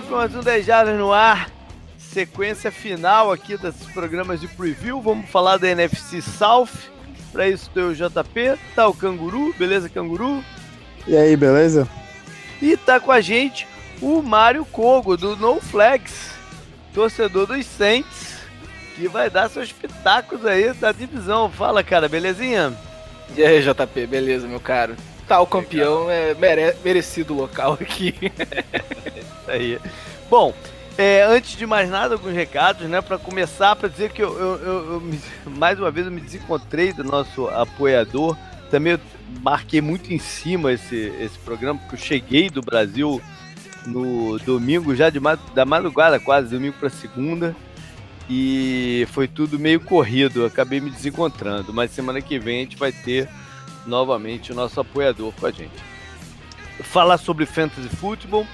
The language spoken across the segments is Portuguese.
com mais um 10 Jardas no ar. Sequência final aqui desses programas de preview. Vamos falar da NFC South. Para isso tem o JP, tá o Canguru, beleza, Canguru? E aí, beleza? E tá com a gente o Mário Kogo, do No Flex, torcedor dos Saints, que vai dar seus pitacos aí da divisão. Fala, cara, belezinha? E aí, JP, beleza, meu caro? O campeão é mere merecido local aqui. Isso aí. Bom, é, antes de mais nada, alguns recados, né? Para começar, para dizer que eu, eu, eu, eu me, mais uma vez eu me desencontrei do nosso apoiador. Também marquei muito em cima esse, esse programa, porque eu cheguei do Brasil no domingo, já de, da madrugada quase, domingo para segunda. E foi tudo meio corrido, acabei me desencontrando. Mas semana que vem a gente vai ter novamente o nosso apoiador com a gente. Falar sobre Fantasy Football.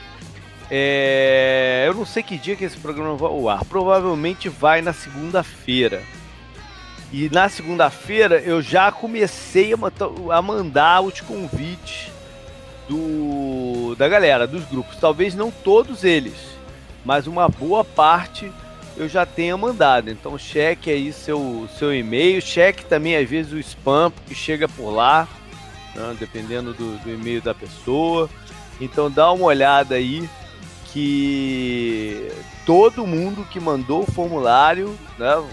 É... Eu não sei que dia que esse programa vai ao ar. Provavelmente vai na segunda-feira. E na segunda-feira eu já comecei a mandar os convites do, da galera, dos grupos. Talvez não todos eles, mas uma boa parte eu já tenha mandado. Então cheque aí seu, seu e-mail, cheque também às vezes o spam que chega por lá, né, dependendo do, do e-mail da pessoa. Então dá uma olhada aí que todo mundo que mandou o formulário, né,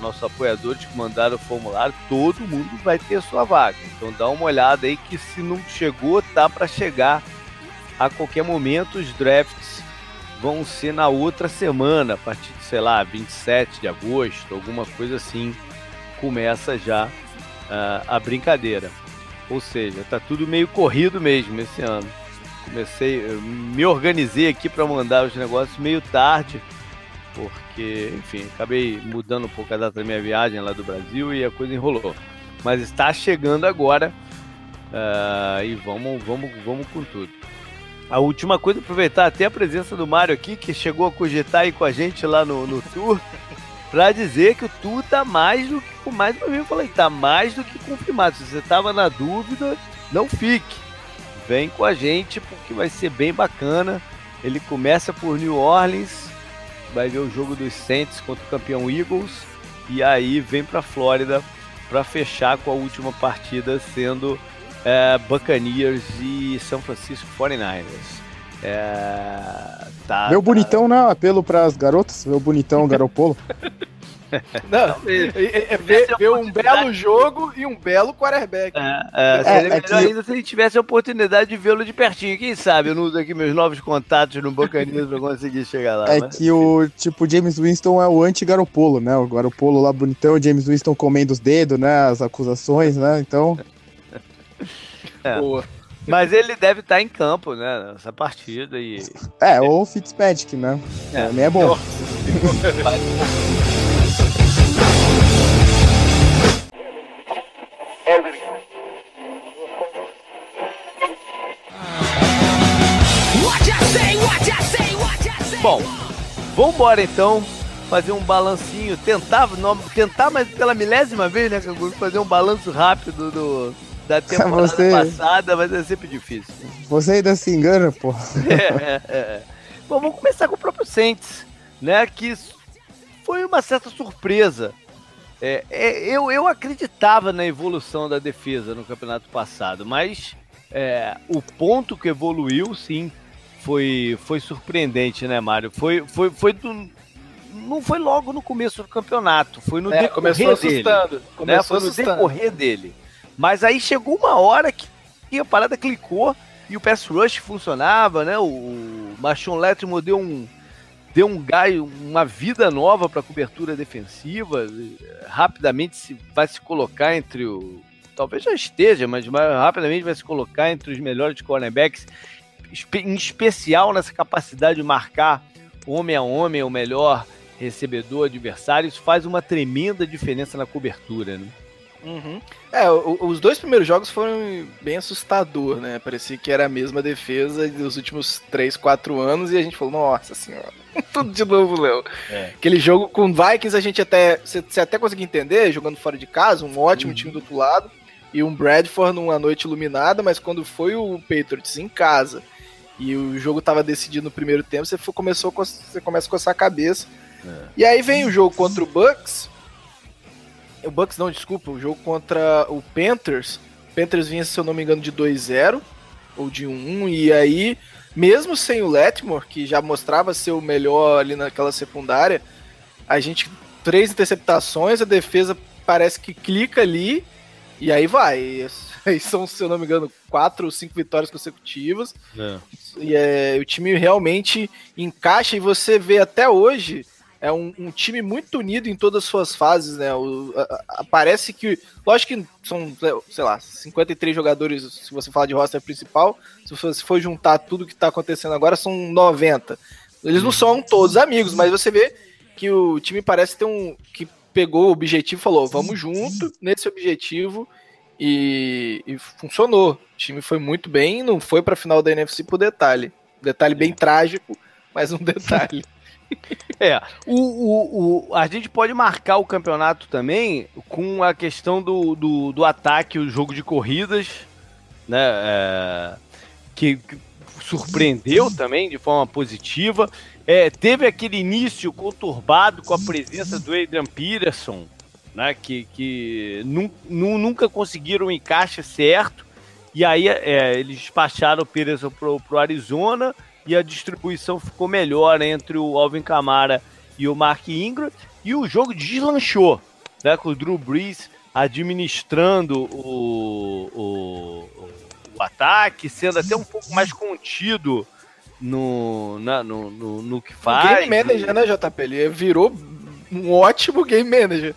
nossos apoiadores que mandaram o formulário, todo mundo vai ter sua vaga. Então dá uma olhada aí que se não chegou, tá para chegar a qualquer momento. Os drafts vão ser na outra semana, a partir sei lá, 27 de agosto, alguma coisa assim, começa já uh, a brincadeira. Ou seja, tá tudo meio corrido mesmo esse ano. Comecei, me organizei aqui para mandar os negócios meio tarde, porque, enfim, acabei mudando um pouco a data da minha viagem lá do Brasil e a coisa enrolou. Mas está chegando agora uh, e vamos, vamos, vamos com tudo. A última coisa, aproveitar até a presença do Mário aqui, que chegou a cogitar aí com a gente lá no, no tour, para dizer que o tour tá mais do que, mais uma vez eu falei, tá mais do que confirmado. Se você tava na dúvida, não fique. Vem com a gente, porque vai ser bem bacana. Ele começa por New Orleans, vai ver o jogo dos Saints contra o campeão Eagles, e aí vem para Flórida para fechar com a última partida sendo é, Buccaneers e São Francisco 49ers. É, tá, meu tá... bonitão, né? Apelo para as garotas, meu bonitão Garopolo. Não, é, é, ver, ver um belo jogo e um belo quarterback. É, é, seria é, melhor que... ainda se a gente tivesse a oportunidade de vê-lo de pertinho. Quem sabe eu não uso aqui meus novos contatos no Buccaneers para conseguir chegar lá. É mas... que o tipo James Winston é o anti-Garopolo, né? O Garopolo lá bonitão, o James Winston comendo os dedos, né? As acusações, né? Então. É. Boa. Mas ele deve estar em campo, né? Nessa partida. E... É, ou o Fitzpatrick, né? É. Também é bom. Bom, vamos embora então fazer um balancinho, tentar, não, tentar mas pela milésima vez, né, Canguru, fazer um balanço rápido do, da temporada você, passada, mas é sempre difícil. Você ainda se engana, pô. É, é, é. Bom, vamos começar com o próprio Saints, né? Que foi uma certa surpresa. É, é, eu, eu acreditava na evolução da defesa no campeonato passado, mas é, o ponto que evoluiu, sim, foi, foi surpreendente, né, Mário? Foi, foi, foi do, não foi logo no começo do campeonato, foi no é, decorrer começou assustando, dele. Começou né? Foi assustando. no decorrer dele. Mas aí chegou uma hora que a parada clicou e o pass rush funcionava, né? O Machon Letterman deu um deu um gás, uma vida nova para a cobertura defensiva. Rapidamente se, vai se colocar entre o talvez já esteja, mas rapidamente vai se colocar entre os melhores cornerbacks, em especial nessa capacidade de marcar homem a homem o melhor recebedor adversário. Isso faz uma tremenda diferença na cobertura, né? Uhum. É, o, os dois primeiros jogos foram bem assustador, né? Parecia que era a mesma defesa dos últimos 3, 4 anos e a gente falou, nossa senhora, tudo de novo, Léo. É. Aquele jogo com Vikings a gente até. Você até conseguiu entender, jogando fora de casa, um ótimo uhum. time do outro lado, e um Bradford numa noite iluminada, mas quando foi o Patriots em casa e o jogo tava decidido no primeiro tempo, você começou você começa a coçar a cabeça. É. E aí vem o jogo contra o Bucks. O Bucks não, desculpa, o jogo contra o Panthers. O Panthers vinha, se eu não me engano, de 2-0 ou de 1-1 e aí mesmo sem o Letmore, que já mostrava ser o melhor ali naquela secundária, a gente três interceptações, a defesa parece que clica ali e aí vai. Aí são, se eu não me engano, quatro ou cinco vitórias consecutivas. É. E é, o time realmente encaixa e você vê até hoje é um, um, time muito unido em todas as suas fases, né? O, a, a, parece que. Lógico que são, sei lá, 53 jogadores, se você falar de roster principal. Se você for juntar tudo que tá acontecendo agora, são 90. Eles não são todos amigos, mas você vê que o time parece ter um. que pegou o objetivo e falou: vamos junto nesse objetivo e, e, funcionou. O time foi muito bem, não foi para final da NFC por detalhe. Detalhe bem trágico, mas um detalhe. É, o, o, o, a gente pode marcar o campeonato também com a questão do, do, do ataque, o jogo de corridas, né? É, que, que, surpreendeu também de forma positiva. É, teve aquele início conturbado com a presença do Adrian Peterson, né, que, que nu, nu, nunca conseguiram o encaixe certo. E aí é, eles despacharam o Peterson pro, pro Arizona e a distribuição ficou melhor entre o Alvin Kamara e o Mark Ingram. E o jogo deslanchou, né, com o Drew Brees administrando o, o, o ataque, sendo até um pouco mais contido no, na, no, no, no, que faz. O game manager, né, JP? Ele virou um ótimo game manager.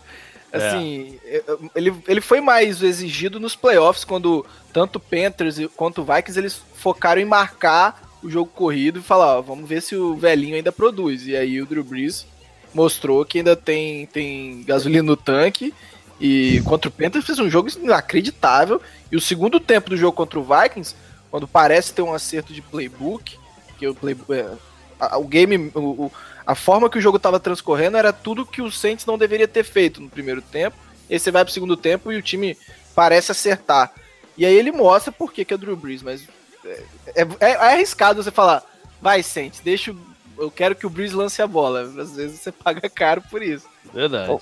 Assim, é. ele, ele foi mais exigido nos playoffs, quando tanto Panthers quanto Vikings eles focaram em marcar o jogo corrido e falar, ó, vamos ver se o velhinho ainda produz. E aí o Drew Brees mostrou que ainda tem, tem gasolina no tanque. E contra o Panthers fez um jogo inacreditável. E o segundo tempo do jogo contra o Vikings, quando parece ter um acerto de playbook, que o, play, é, o game, o, a forma que o jogo estava transcorrendo era tudo que o Saints não deveria ter feito no primeiro tempo. E aí você vai pro segundo tempo e o time parece acertar. E aí ele mostra por que, que é Drew Brees, mas é, é, é, arriscado você falar, vai Saints, deixa eu quero que o Brees lance a bola. Às vezes você paga caro por isso. Verdade. Bom,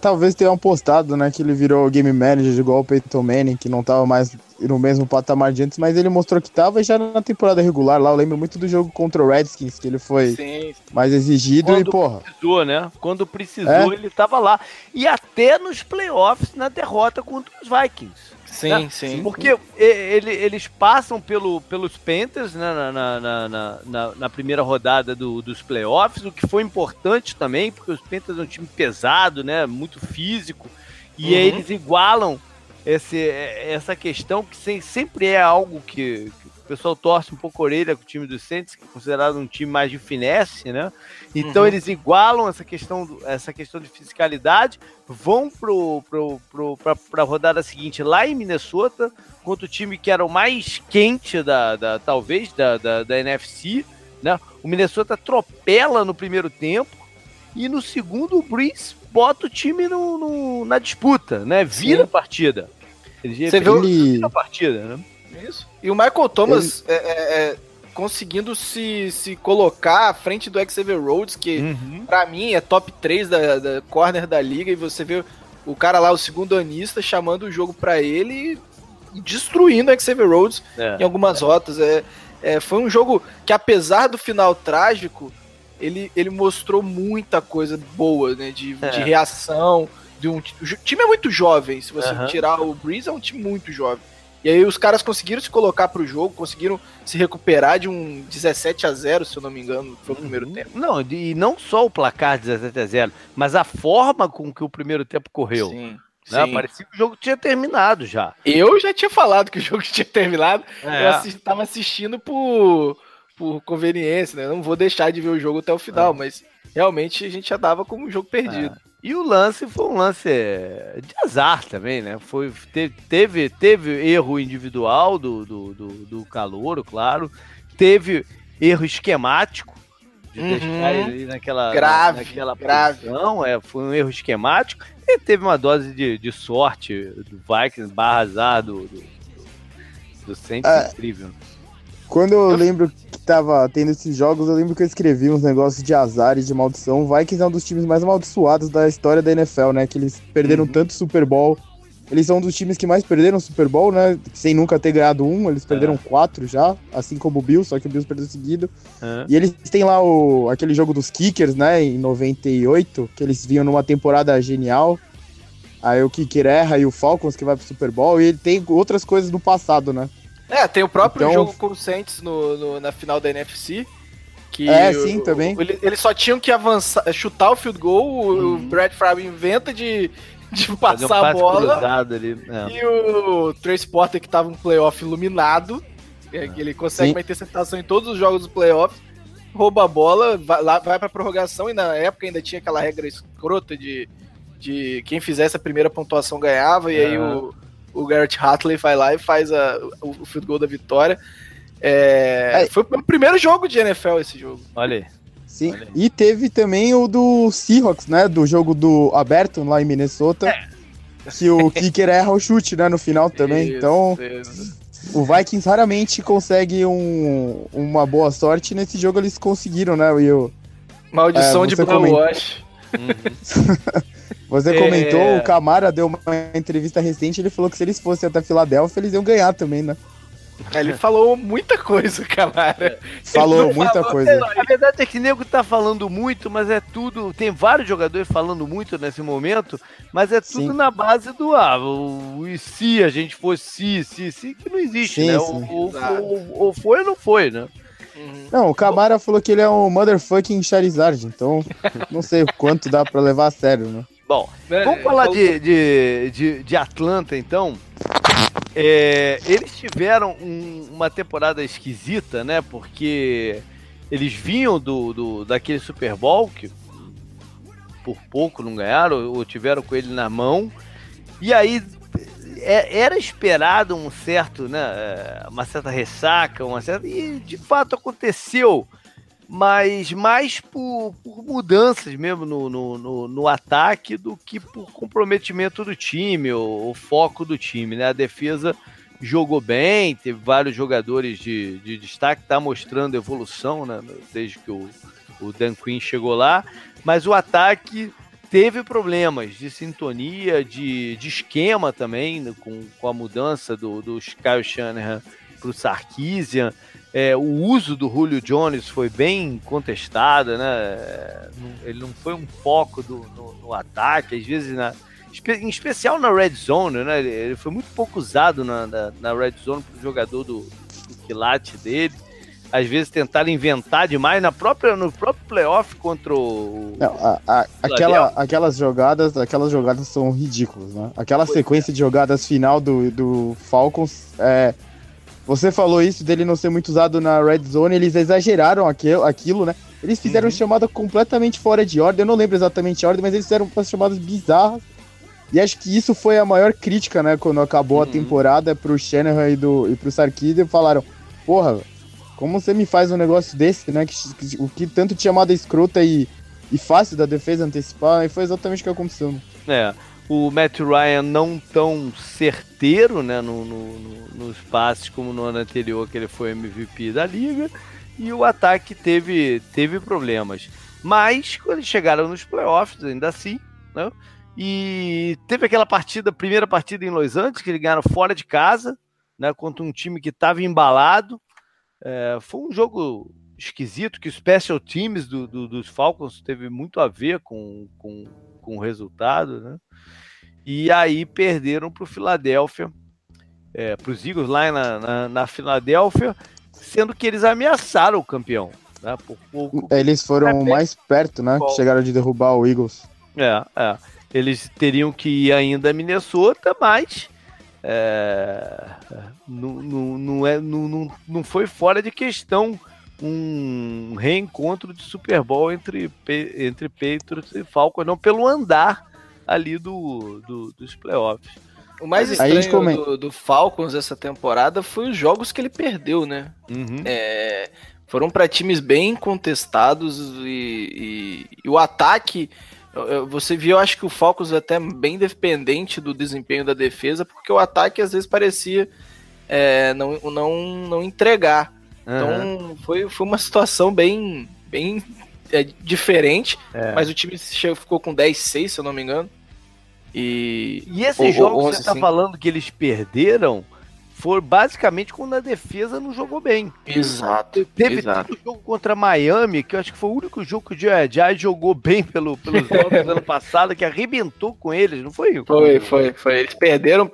Talvez tenham postado, né, que ele virou game manager igual o Peyton Manning, que não tava mais no mesmo patamar de antes, mas ele mostrou que tava já na temporada regular lá. Eu lembro muito do jogo contra o Redskins, que ele foi Sim. mais exigido Quando e, porra. Precisou, né? Quando precisou, é? ele tava lá. E até nos playoffs na derrota contra os Vikings. Sim, né? sim. Porque ele, eles passam pelo, pelos Panthers né, na, na, na, na, na primeira rodada do, dos playoffs, o que foi importante também, porque os Panthers é um time pesado, né, muito físico, e uhum. eles igualam esse, essa questão que sempre é algo que, que o pessoal torce um pouco a orelha com o time do Saints, que é considerado um time mais de finesse, né? Então uhum. eles igualam essa questão, essa questão de fisicalidade, vão pro, pro, pro, pra, pra rodada seguinte lá em Minnesota, contra o time que era o mais quente da, da talvez, da, da, da NFC, né? O Minnesota atropela no primeiro tempo, e no segundo o Breeze bota o time no, no na disputa, né? Vira Sim. a partida. Ele, Você viu? Vira a partida, né? Isso. E o Michael Thomas Ele... é, é, é, conseguindo se, se colocar à frente do Xavier Rhodes, que uhum. para mim é top 3 da, da corner da liga, e você vê o cara lá, o segundo anista, chamando o jogo para ele e destruindo o Xavier Rhodes é. em algumas rotas. É, é, foi um jogo que, apesar do final trágico, ele, ele mostrou muita coisa boa, né? De, é. de reação. De um, o time é muito jovem. Se você uhum. tirar o Breeze, é um time muito jovem. E aí os caras conseguiram se colocar pro jogo, conseguiram se recuperar de um 17 a 0 se eu não me engano, foi o primeiro uhum. tempo. Não, e não só o placar 17 a 0 mas a forma com que o primeiro tempo correu. Sim. Né? Sim. Parecia que o jogo tinha terminado já. Eu já tinha falado que o jogo tinha terminado. É. Eu assisti, tava assistindo por, por conveniência, né? Eu não vou deixar de ver o jogo até o final, é. mas realmente a gente já dava como um jogo perdido. É. E o lance foi um lance de azar também, né? Foi, teve, teve, teve erro individual do, do, do, do Calouro, claro. Teve erro esquemático de uhum. deixar ele naquela, grave, naquela grave. posição. É, foi um erro esquemático. E teve uma dose de, de sorte do Vikings barra azar do, do, do, do Saints é, incrível. Quando eu lembro tava tendo esses jogos, eu lembro que eu escrevi uns negócios de azar e de maldição. Vikings é um dos times mais amaldiçoados da história da NFL, né? Que eles perderam uhum. tanto Super Bowl. Eles são um dos times que mais perderam Super Bowl, né? Sem nunca ter ganhado um. Eles perderam é. quatro já, assim como o Bills, só que o Bills perdeu seguido. É. E eles têm lá o, aquele jogo dos Kickers, né? Em 98, que eles vinham numa temporada genial. Aí o Kicker erra e o Falcons que vai pro Super Bowl. E ele tem outras coisas do passado, né? É, tem o próprio então... jogo com o Saints no, no, na final da NFC. Que é, sim, também. Eles ele só tinham que avançar, chutar o field goal, uhum. o Brad Favre inventa de, de passar um a bola. Ali, é. E o Trace Porter, que tava um playoff iluminado, é. que ele consegue sim. uma interceptação em todos os jogos dos playoffs, rouba a bola, vai, lá, vai pra prorrogação, e na época ainda tinha aquela regra escrota de, de quem fizesse a primeira pontuação ganhava, e aí o o Garrett Hatley vai lá e faz a, o, o field goal da vitória. É, é. Foi o primeiro jogo de NFL esse jogo. Olha aí. Sim, Olha aí. e teve também o do Seahawks, né? Do jogo do aberto lá em Minnesota. É. Que o kicker erra o chute, né? No final também. Isso, então, isso. o Vikings raramente consegue um, uma boa sorte. Nesse jogo eles conseguiram, né? O, Maldição é, de Blue Wash. Uhum. Você é... comentou, o Camara deu uma entrevista recente, ele falou que se eles fossem até Filadélfia, eles iam ganhar também, né? Ele falou muita coisa, Camara. Falou muita falou, coisa. A verdade é que o nego tá falando muito, mas é tudo. Tem vários jogadores falando muito nesse momento, mas é tudo sim. na base do ah, o, e se a gente fosse se, se, se, que não existe, sim, né? Sim. Ou, ou, ou, foi ou não foi, né? Uhum. Não, o Camara falou que ele é um motherfucking Charizard, então não sei quanto dá pra levar a sério, né? Bom, vamos falar de, de, de, de, Atlanta então. É, eles tiveram um, uma temporada esquisita, né? Porque eles vinham do, do, daquele Super Bowl que por pouco não ganharam, ou tiveram com ele na mão. E aí é, era esperado um certo, né, é, uma certa ressaca, uma certa, e de fato aconteceu mas mais por, por mudanças mesmo no, no, no, no, ataque do que por comprometimento do time, o, o, foco do time, né? A defesa jogou bem, teve vários jogadores de, de destaque, está mostrando evolução, né? Desde que o, o Dan Quinn chegou lá, mas o ataque teve problemas de sintonia, de, de esquema também, com, com a mudança do, do Kyle Shanahan para o Sarkisian. É, o uso do Julio Jones foi bem contestado, né? Ele não foi um foco do, no, no ataque, às vezes na, em especial na red zone, né? Ele foi muito pouco usado na, na, na red zone para o jogador do, do quilate dele. Às vezes tentaram inventar demais na própria, no próprio playoff contra o. Não, a, a, aquela, aquelas jogadas, aquelas jogadas são ridículas, né? Aquela pois sequência é. de jogadas final do, do Falcons é, você falou isso dele não ser muito usado na red zone, eles exageraram aquilo, aquilo né? Eles fizeram uhum. chamada completamente fora de ordem, eu não lembro exatamente a ordem, mas eles fizeram umas chamadas bizarras. E acho que isso foi a maior crítica, né, quando acabou uhum. a temporada pro Shanahan e, do, e pro Sarkisian, falaram, porra, como você me faz um negócio desse, né, que, que, o que tanto de chamada escrota e, e fácil da defesa antecipar, e foi exatamente o que aconteceu. Né? É, o Matt Ryan não tão certeiro né, no, no, no, nos passes como no ano anterior, que ele foi MVP da liga, e o ataque teve, teve problemas. Mas quando eles chegaram nos playoffs, ainda assim, né, e teve aquela partida, primeira partida em Los Angeles, que eles ganharam fora de casa, né, contra um time que estava embalado. É, foi um jogo esquisito, que o special teams do, do, dos Falcons teve muito a ver com, com, com o resultado, né? E aí perderam para o Filadélfia, é, para os Eagles lá na, na, na, Filadélfia, sendo que eles ameaçaram o campeão. Né, por pouco. Eles foram mais perto, né? Bom. Chegaram de derrubar o Eagles. É, é. Eles teriam que ir ainda a Minnesota, mas é, não, não, não, é, não, não foi fora de questão um reencontro de Super Bowl entre, entre Patriots e Falcons, não pelo andar ali do, do dos playoffs. O mais estranho do, do, Falcons essa temporada foi os jogos que ele perdeu, né? Uhum. É, foram para times bem contestados e, e, e, o ataque. Você viu, eu acho que o Falcons é até bem dependente do desempenho da defesa, porque o ataque às vezes parecia é, não, não, não entregar. Então foi, foi uma situação bem, bem é, diferente, É. mas o time chegou- ficou com 10-6, se eu não me engano. E. E esses Ou- ou jogos que 11, você tá sim. falando que eles perderam foram basicamente quando a defesa não jogou bem. Exato. Teve exato. tanto jogo contra Miami, que eu acho que foi o único jogo que o Joe Jai jogou bem pelo, pelos jogos do ano passado, que arrebentou com eles, não foi? Foi, foi, foi. Eles perderam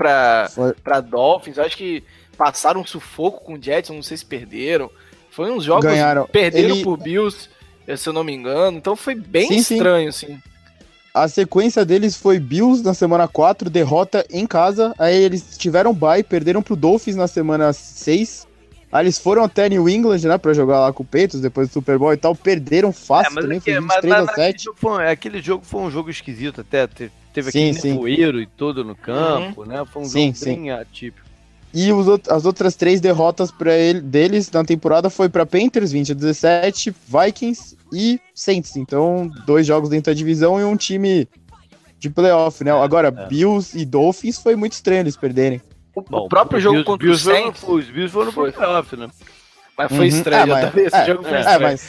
Foi. pra Dolphins. Eu acho que passaram um sufoco com o Jets, não sei se perderam. Foi uns jogos. Ganharam. Perderam Ele- por Bills, se eu não me engano. Então foi bem Sim, sim. estranho, assim. A sequência deles foi Bills na semana 4, derrota em casa. Aí eles tiveram bye, perderam pro Dolphins na semana 6. Aí eles foram até New England, né, pra jogar lá com o Peitos depois do Super Bowl e tal. Perderam fácil também, aqui- foi mas 23 na- a naquele 7. jogo foi- aquele jogo foi um jogo esquisito até. te- Teve Sim, aquele sim. nevoeiro e todo no campo, né? Foi um Sim, jogo sim. bem atípico. E as outras três derrotas para ele deles na temporada foi para Panthers 20 a 17, Vikings e Saints. Então, dois jogos dentro da divisão e um time de playoff, né? Agora, é. Bills e Dolphins foi muito estranho eles perderem. O, Bom, o próprio jogo Bills- contra Bills o foram- Saints. Os Bills foram Foi. pro playoff, né? Mas foi Uhum. estranho. Ah, mas- também, Esse é, jogo foi é, É, estranho. mas.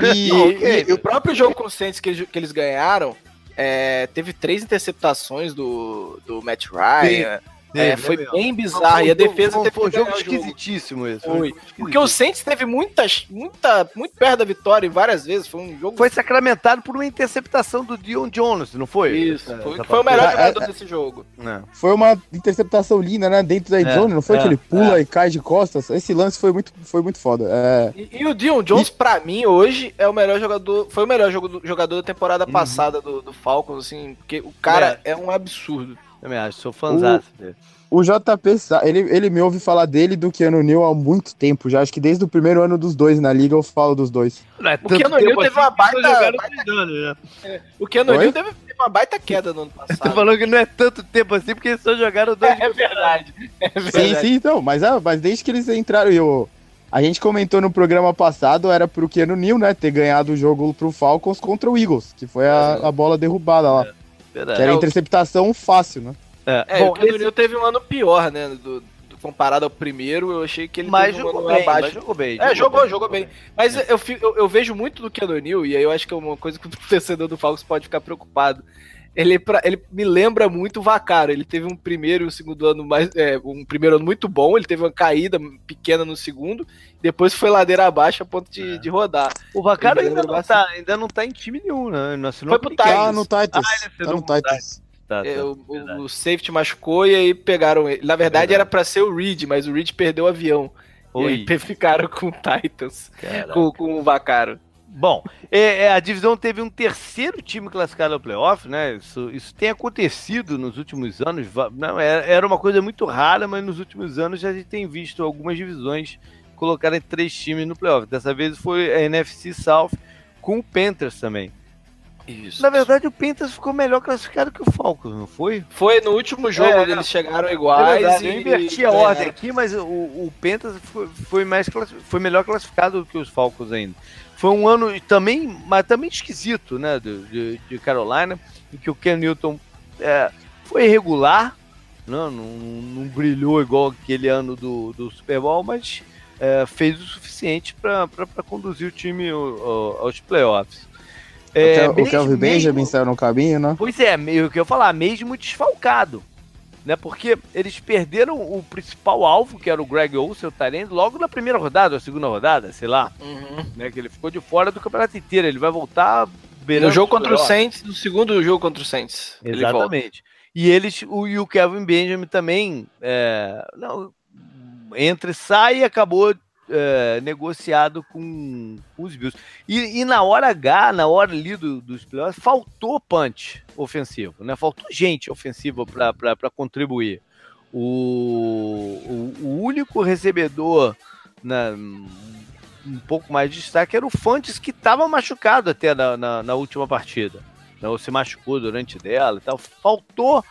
E, Não. E, e o próprio jogo com o Saints que eles, que eles ganharam é, teve três interceptações do, do Matt Ryan. É, foi né, meu? bem bizarro. E a defesa foi, teve foi um que jogo esquisitíssimo esse. Foi. um jogo Porque o. Saints teve muitas, muita, muito perto da vitória várias vezes. Foi um jogo. Foi sacramentado por uma interceptação do Dion Jones, não foi? Isso. É, Foi, foi o melhor É, jogador é, desse jogo. É. Foi uma interceptação linda, né? Dentro da É, endzone, não foi é, que ele pula e cai de costas? Esse lance foi muito, foi muito foda. É, E, e o Dion Jones, pra mim, hoje, é o melhor jogador. Foi o melhor jogador da temporada passada do, do Falcons, assim, porque o cara é, um absurdo. Também acho, sou dele. o JP, ele, ele me ouve falar dele do Keanu Neal há muito tempo já. Acho que desde o primeiro ano dos dois na liga eu falo dos dois. Não é O Keanu Neal teve uma baita- né? O Keanu ter uma baita queda no ano passado. falando que não é tanto tempo assim, porque eles só jogaram dois. É verdade. É Sim, verdade. sim, então. Mas, é, mas desde que eles entraram, eu, a gente comentou no programa passado, era pro Keanu Neal, né, ter ganhado o jogo pro Falcons contra o Eagles, que foi a, a bola derrubada lá. Que Verdade. era É, o- interceptação fácil, né? É, É, bom, o Keanu esse- teve um ano pior, né? do- do- comparado ao primeiro, eu achei que ele mas teve um jogou ano bem, abaixo. mas jogou bem. É, jogou, jogou bem. Mas eu, eu, eu vejo muito do Keanu Neal, e aí eu acho que é uma coisa que o torcedor do Falcons pode ficar preocupado. Ele, pra- ele me lembra muito o Vacaro. Ele teve um primeiro e um segundo ano mais. é, um primeiro ano muito bom, ele teve uma caída pequena no segundo, depois foi ladeira abaixo a ponto de, É. de rodar. O Vacaro ainda não, tá, ainda não tá em time nenhum, né? Ele assinou Foi pro Titans. no Titans. Ah, ele tá no Titans. Tá, tá, É, o, o- safety machucou e aí pegaram ele. Na verdade Verdade. era pra ser o Reed, mas o Reed perdeu o avião. E Oi, aí ficaram com o Titans, com, com o Vacaro. Bom, é, é, a divisão teve um terceiro time classificado ao playoff, né? Isso, isso tem acontecido nos últimos anos. Não, era, era uma coisa muito rara, mas nos últimos anos a gente tem visto algumas divisões colocarem três times no playoff. Dessa vez foi a NFC South com o Panthers também. Isso. Na verdade, o Panthers ficou melhor classificado que o Falcons, não foi? Foi no último jogo, É, eles chegaram É iguais. verdade, e, eu inverti a ordem aqui, mas o, o Panthers foi, foi mais foi melhor classificado do que os Falcons ainda. Foi um ano também, mas também esquisito, né, de, de Carolina, em que o Ken Newton é, foi irregular, não, não, não brilhou igual aquele ano do, do Super Bowl, mas é, fez o suficiente para conduzir o time ao- ao- aos playoffs. É, o Kel- o Kelvin Benjamin saiu no caminho, né? Pois é, meio que eu ia falar, mesmo desfalcado. Né, porque eles perderam o principal alvo, que era o Greg Olsen, o Tyrande, logo na primeira rodada, ou segunda rodada, sei lá, Uhum. né, que ele ficou de fora do campeonato inteiro. Ele vai voltar beirando No jogo contra o. Saints, no segundo jogo contra o Saints. ele volta. Exatamente. E eles, o, e o Kevin Benjamin também, é, não, entra e sai e acabou é, negociado com, os Bills. E, e na hora H, na hora ali do, dos playoffs, faltou punch ofensivo, né? Faltou gente ofensiva para contribuir. O, o, o único recebedor na, um pouco mais de destaque era o Fantes, que estava machucado até na, na, na última partida. Né? Ou se machucou durante dela e tal. Faltou,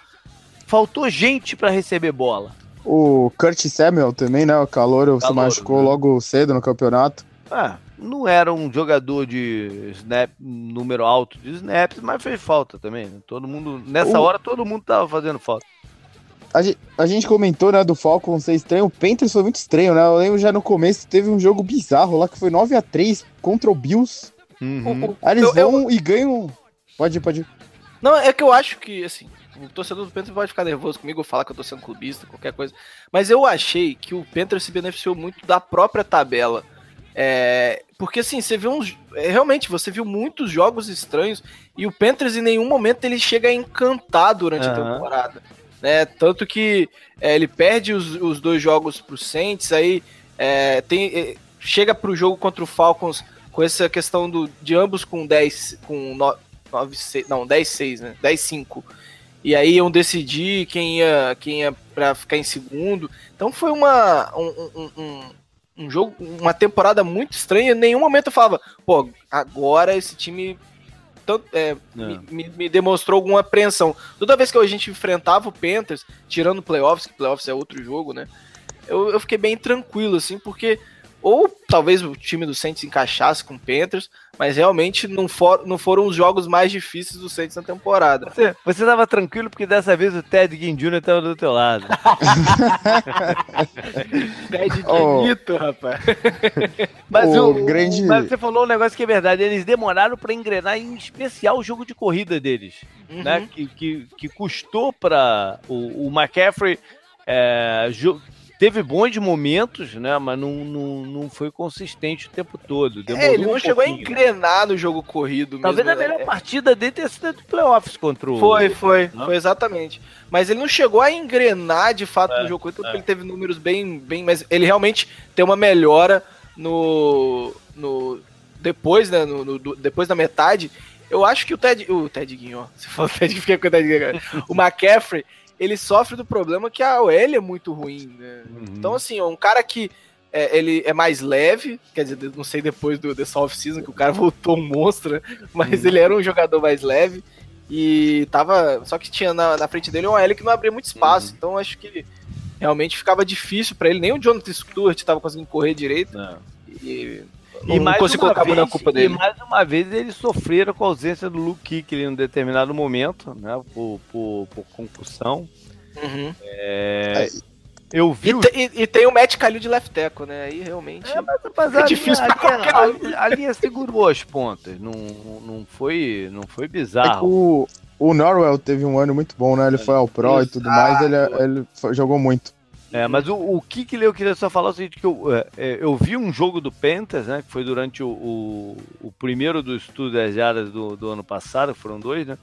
faltou gente para receber bola. O Kurt Samuel também, né? O calor se machucou né? logo cedo no campeonato. Ah, não era um jogador de snap, número alto de snaps, mas fez falta também. né? Todo mundo, nessa O- hora, todo mundo tava fazendo falta. a, a, gente comentou, né, do Falcon ser estranho. O Panthers foi muito estranho, né? Eu lembro já no começo teve um jogo bizarro lá que foi 9 a 3 contra o Bills. Uhum. Aí eles eu, vão eu... e ganham. Pode ir, pode ir. Não, é que eu acho que, assim, o torcedor do Panthers pode ficar nervoso comigo, falar que eu tô sendo clubista, qualquer coisa. Mas eu achei que o Panthers se beneficiou muito da própria tabela. É, porque assim, você viu uns. É, realmente, você viu muitos jogos estranhos e o Panthers em nenhum momento ele chega a encantar durante uhum. a temporada. Né? Tanto que é, ele perde os, os, dois jogos pro Saints, aí é, tem, é, chega pro jogo contra o Falcons com essa questão do, de ambos com 10. com 9, 6, não, 10-6, né? 10-5 e aí iam decidir quem ia, quem ia para ficar em segundo. Então foi uma, um, um, um, jogo, uma temporada muito estranha. Em nenhum momento eu falava, pô, agora esse time tanto, é, me, me, demonstrou alguma apreensão. Toda vez que a gente enfrentava o Panthers, tirando playoffs, que playoffs é outro jogo, né? Eu, eu fiquei bem tranquilo, assim, porque ou talvez o time do Saints encaixasse com o Panthers, mas realmente não, for, não foram os jogos mais difíceis do Saints na temporada. Você, você tava tranquilo porque dessa vez o Ted Ginn Jr. tava do teu lado. Ted oh. rapaz. mas, oh, o, grande... mas você falou um negócio que é verdade, eles demoraram para engrenar em especial o jogo de corrida deles, uhum. né? Que, que, que custou para o, o McCaffrey é, teve bons momentos, né? Mas não, não, não foi consistente o tempo todo. Demorou é, ele não um chegou a engrenar no jogo corrido Talvez mesmo. a melhor é. partida dele tenha sido do playoffs contra o. Foi, foi, não? foi exatamente. Mas ele não chegou a engrenar de fato é, no jogo corrido, porque é. ele teve números bem, bem. Mas ele realmente tem uma melhora no. no depois, né? No, no depois da metade. Eu acho que o Ted. O Ted Guinho, Você falou Ted, fica com o Ted Guinho. O McCaffrey ele sofre do problema que a OL é muito ruim, né? Uhum. Então, assim, um cara que é, ele é mais leve, quer dizer, não sei depois do dessa off-season que o cara voltou um monstro, né? mas uhum. ele era um jogador mais leve e tava. Só que tinha na, na frente dele um OL que não abria muito espaço, uhum. então acho que realmente ficava difícil para ele. Nem o Jonathan Stewart tava conseguindo correr direito. Não. E e mais consigo colocar vez, culpa dele. E mais uma vez eles sofreram com a ausência do Luke Kuechly em um determinado momento, né? Por, por, por concussão. Uhum. É, eu vi. E, o... te, e, e, tem o Matt Calil de left tackle, né? Aí realmente. É, mas, mas é difícil linha, pra qualquer a, linha, a, linha segurou as pontas. Não, não, foi, não foi bizarro. É o, o Norwell teve um ano muito bom, né? Ele foi ao Pro Exato. e tudo mais, ele, ele foi, jogou muito. É, mas o, o que que eu queria só falar é o seguinte, que eu, é, é, eu vi um jogo do Panthers, né, que foi durante o, o, o primeiro dos estudos das áreas do, do ano passado, foram dois, né,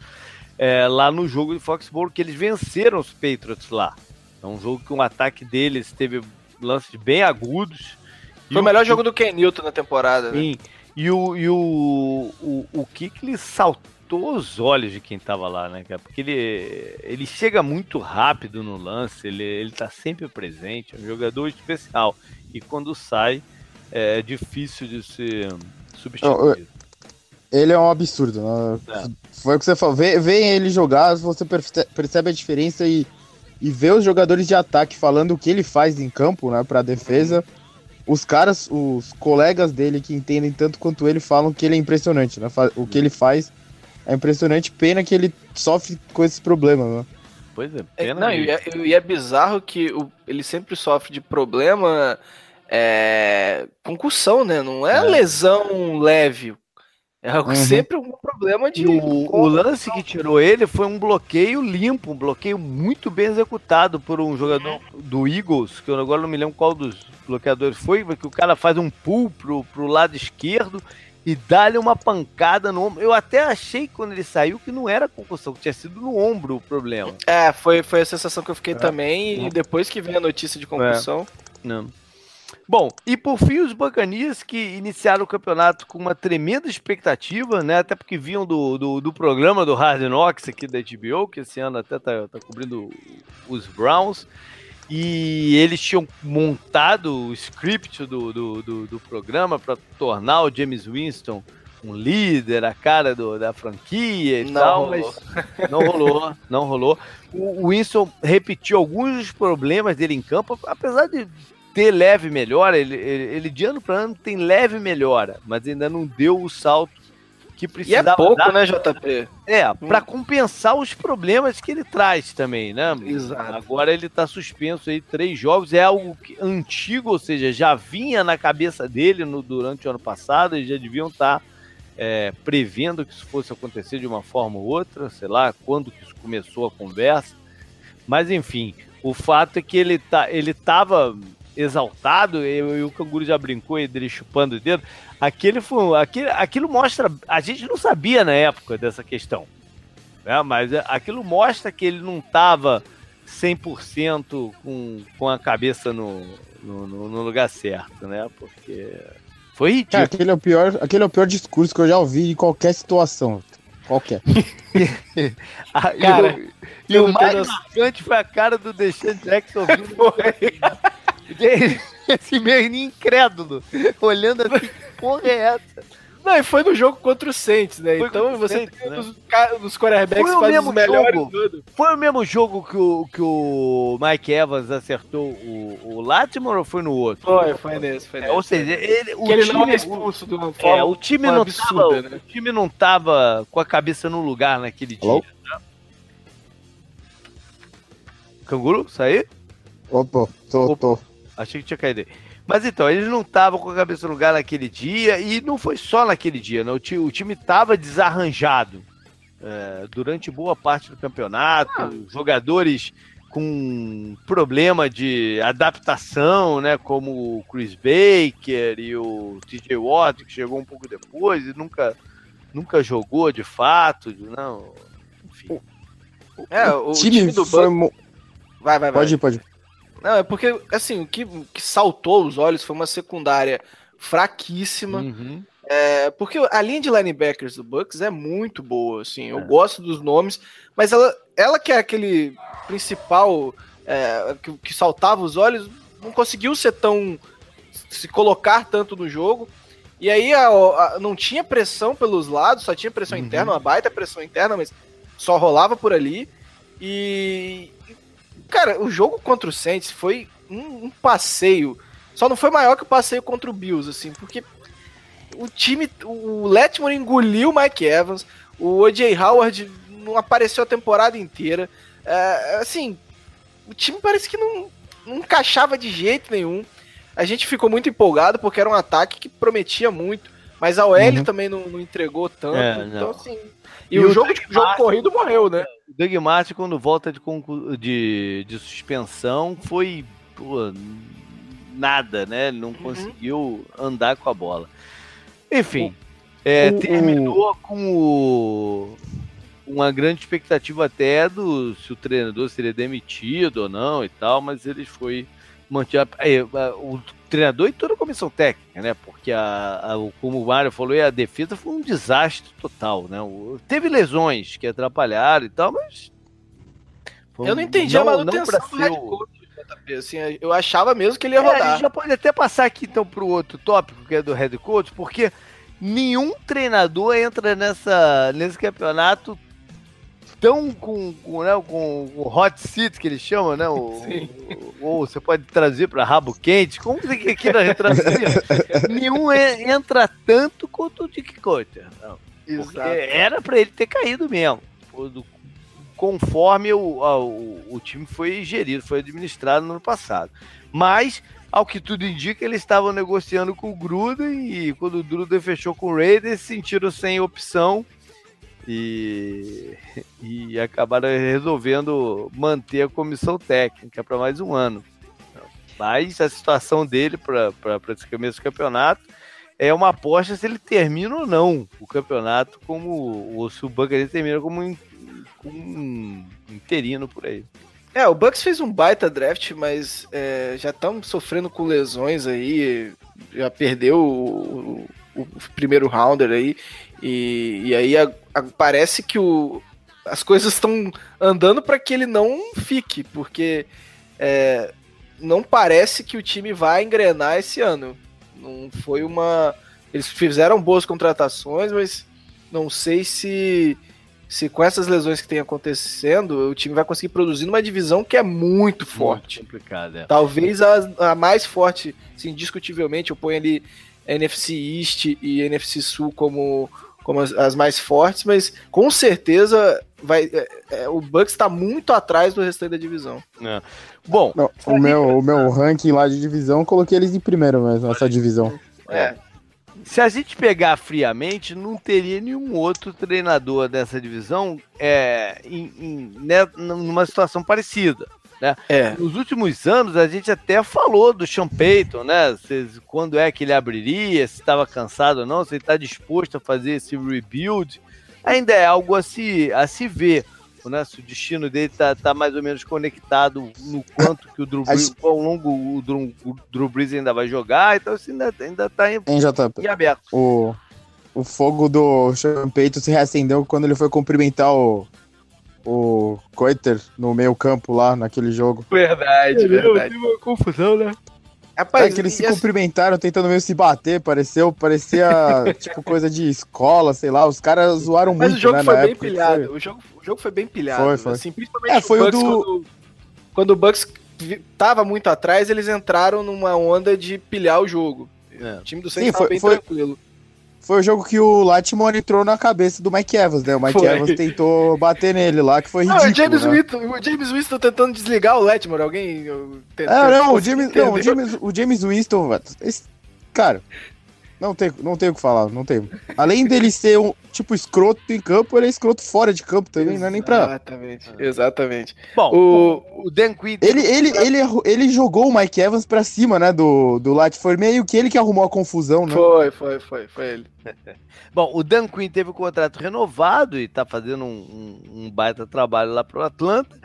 é, lá no jogo de Foxborough, que eles venceram os Patriots lá. É um jogo que um ataque deles teve lances bem agudos. Foi o melhor jogo do Ken Newton na temporada, né? Sim. E o, e o, o, o Kikli saltou saltou os olhos de quem tava lá, né, cara? Porque ele, ele chega muito rápido no lance, ele, ele tá sempre presente, é um jogador especial. E quando sai, é difícil de ser substituído. Ele é um absurdo, né? É. Foi o que você falou. Vê, vê ele jogar, você percebe a diferença e, e vê os jogadores de ataque falando o que ele faz em campo, né, pra defesa. Os caras, os colegas dele que entendem tanto quanto ele falam que ele é impressionante, né? O que ele faz é impressionante, pena que ele sofre com esses problemas, né? Pois é, pena. É, não, e é, e é bizarro que o, ele sempre sofre de problema é, concussão, né? Não é, é. lesão leve. É uhum. sempre um problema de. O, o, lance que tirou ele foi um bloqueio limpo, um bloqueio muito bem executado por um jogador do Eagles, que eu agora não me lembro qual dos bloqueadores foi, que o cara faz um pull pro, pro lado esquerdo e dá-lhe uma pancada no ombro. Eu até achei quando ele saiu que não era concussão, que tinha sido no ombro o problema. É, foi, foi a sensação que eu fiquei é. também, e depois que veio a notícia de concussão. É. Não. Bom, e por fim os Bacanias que iniciaram o campeonato com uma tremenda expectativa, né? Até porque vinham do, do, do programa do Hard Knocks aqui da HBO, que esse ano até tá, tá cobrindo os Browns. E eles tinham montado o script do, do, do, do programa para tornar o James Winston um líder, a cara do, da franquia e não tal, rolou. mas não rolou, não rolou. O Winston repetiu alguns dos problemas dele em campo, apesar de ter leve melhora, ele, ele, ele de ano para ano tem leve melhora, mas ainda não deu o salto que precisava. E é pouco, dar... né, JP? É, para compensar os problemas que ele traz também, né? Exato. Agora ele tá suspenso aí três jogos, é algo que, antigo, ou seja, já vinha na cabeça dele no, durante o ano passado, eles já deviam estar tá, é, prevendo que isso fosse acontecer de uma forma ou outra, sei lá, quando que isso começou a conversa. Mas enfim, o fato é que ele, tá, ele tava exaltado, e, e o canguru já brincou dele chupando o dedo. Aquele foi, aquilo, aquilo mostra. A gente não sabia na época dessa questão. Né? Mas aquilo mostra que ele não estava 100% com, com a cabeça no, no, no, lugar certo, né? Porque foi ridículo. Cara, aquele, é o pior, aquele é o pior discurso que eu já ouvi em qualquer situação. Qualquer. a, cara, e o, e o mais marcante foi a cara do Deshaun Jackson ouvindo. Esse meio incrédulo, olhando assim, que porra é essa? Não, e foi no jogo contra o Saints, né? Foi então você Saints, tem né? os, os quarterbacks fazem os melhores jogo. Foi o mesmo jogo que o, que o Mike Evans acertou o, o Latimer ou foi no outro? Foi, foi nesse, foi nesse. É, ou seja, ele, o ele time, não é expulso forma é, o time não absurda, tava, né? O time não tava com a cabeça no lugar naquele Hello? dia. Né? Canguru, saiu? Opa, tô, Opa. tô. Achei que tinha caído aí. Mas então, eles não estavam com a cabeça no lugar naquele dia, e não foi só naquele dia, né? o, time estava desarranjado é, durante boa parte do campeonato, ah. jogadores com problema de adaptação, né? Como o Chris Baker e o TJ Watt, que chegou um pouco depois e nunca, nunca jogou de fato, não. Enfim. É, o, o time, time, do foi... Vai, vai, vai. Pode ir, pode ir. Não, é porque, assim, o que, o que saltou os olhos foi uma secundária fraquíssima. Uhum. É, porque a linha de linebackers do Bucks é muito boa, assim. Eu é. gosto dos nomes, mas ela, ela que é aquele principal é, que, que saltava os olhos, não conseguiu ser tão. se colocar tanto no jogo. E aí a, a, não tinha pressão pelos lados, só tinha pressão uhum. interna, uma baita pressão interna, mas só rolava por ali. E, Cara, o jogo contra o Saints foi um, um, passeio. Só não foi maior que o passeio contra o Bills, assim, porque o time, o Letmore engoliu o Mike Evans, o O.J. Howard não apareceu a temporada inteira. É, assim, o time parece que não, não encaixava de jeito nenhum. A gente ficou muito empolgado porque era um ataque que prometia muito, mas a OL uhum. também não, não, entregou tanto. É, então, assim. E, e o, o jogo, jogo corrido morreu, né? O Doug Martin, quando volta de, de, de suspensão, foi pô, nada, né? Ele não uhum. conseguiu andar com a bola. Enfim, é, terminou com o, uma grande expectativa até do se o treinador seria demitido ou não e tal, mas ele foi mantido. É, o treinador e toda a comissão técnica, né? Porque a, a, como o Mário falou, a defesa foi um desastre total, né? O, teve lesões que atrapalharam e tal, mas eu não entendi não, a manutenção do head coach, assim, eu achava mesmo que ele ia é, rodar. A gente já pode até passar aqui então pro outro tópico que é do head coach, porque nenhum treinador entra nessa nesse campeonato tão com, com, né, com o hot seat que eles chamam, né? O, ou você pode trazer para rabo quente, como você queira retraduzir. Nenhum entra tanto quanto o Dick Cutter. Era para ele ter caído mesmo. Conforme o, o, o time foi gerido, foi administrado no ano passado. Mas ao que tudo indica, eles estavam negociando com o Gruden e quando o Gruden fechou com o Raiders, sentiram sem opção e, e acabaram resolvendo manter a comissão técnica para mais um ano. Mas a situação dele para esse começo do campeonato é uma aposta se ele termina ou não o campeonato, como ou se o Buccaneers termina como um, um interino por aí. É, o Bucks fez um baita draft, mas é, já estão sofrendo com lesões aí, já perdeu o, o, primeiro rounder aí, e, e aí a, a, parece que o, as coisas estão andando para que ele não fique, porque é, não parece que o time vai engrenar esse ano. Não foi uma. Eles fizeram boas contratações, mas não sei se se com essas lesões que tem acontecendo, o time vai conseguir produzir numa divisão que é muito forte. Muito complicada. É. Talvez a, a, mais forte, sim, indiscutivelmente, eu ponho ali NFC East e NFC Sul como como as, as mais fortes, mas com certeza vai, é, é, o Bucks está muito atrás do restante da divisão. É. Bom, Não, o, meu, o meu ranking lá de divisão, coloquei eles em primeiro mesmo, nessa divisão. É. Se a gente pegar friamente, não teria nenhum outro treinador dessa divisão é, em, em, né, numa situação parecida. Né? É. Nos últimos anos, a gente até falou do Sean Payton, né? Se, quando é que ele abriria, se estava cansado ou não, se ele está disposto a fazer esse rebuild. Ainda é algo a se, a se ver. Né, se o destino dele tá, tá mais ou menos conectado no quanto que o Drew Brees, quão longo o Drew, o Drew Brees ainda vai jogar, então assim, ainda, ainda tá em, em aberto. O, o fogo do Sean Payton se reacendeu quando ele foi cumprimentar o, o Coiter no meio campo lá, naquele jogo. Verdade, verdade. uma confusão, né? Rapaz, é que eles se assim- cumprimentaram tentando meio se bater, pareceu, parecia tipo coisa de escola, sei lá, os caras zoaram Mas muito, o jogo né, foi na bem época pilhado. foi. O, jogo, o jogo foi bem pilhado. Foi, foi. Assim, principalmente É, foi o Bucks, do- quando, quando o Bucks tava muito atrás, eles entraram numa onda de pilhar o jogo. É. O time do Sim, Saints foi- tava bem foi- tranquilo. Foi o jogo que o Latimore entrou na cabeça do Mike Evans, né? O Mike Foi. Evans tentou bater nele lá, que foi Não, ridículo, o James né? Winston, o James Winston tentando desligar o Letmore. Alguém. eu, te- É, não, o James, não, o? James, o James Winston, esse- cara, não tem, não tem o que falar, não tem. Além dele ser um tipo escroto em campo, ele é escroto fora de campo também, não é nem pra... Exatamente, exatamente. Bom, O, o Dan Quinn Ele, ele, ele, ele jogou o Mike Evans pra cima, né, do, do Lat, foi meio que ele que arrumou a confusão, né? foi, foi, foi, foi ele. Bom, o Dan Quinn teve o contrato renovado e tá fazendo um, um- um baita trabalho lá pro Atlanta,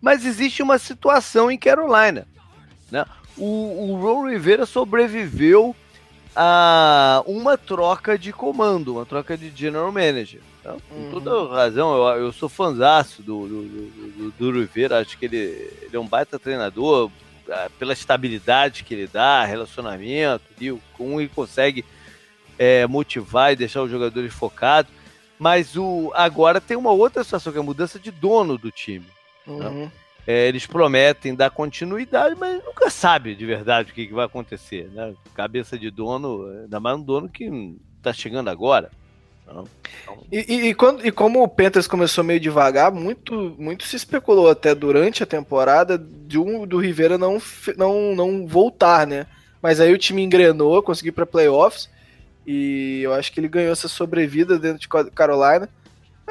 mas existe uma situação em Carolina, né? O, o Ron Rivera sobreviveu a uma troca de comando, uma troca de general manager. tá? Com Uhum. toda razão, eu, eu sou fanzaço do, do, do, do- acho que ele, ele é um baita treinador, ah, pela estabilidade que ele dá, relacionamento, e como ele consegue é, motivar e deixar os jogadores focados. Mas o, agora tem uma outra situação, que é a mudança de dono do time. Uhum. É, eles prometem dar continuidade, mas nunca sabe de verdade o que, que vai acontecer. Né? Cabeça de dono, ainda mais um dono que está chegando agora. E, e- e quando- e como o Panthers começou meio devagar, muito, muito se especulou até durante a temporada de um do Rivera não, não, não voltar, né? Mas aí o time engrenou, conseguiu para playoffs e eu acho que ele ganhou essa sobrevida dentro de Ca- Carolina.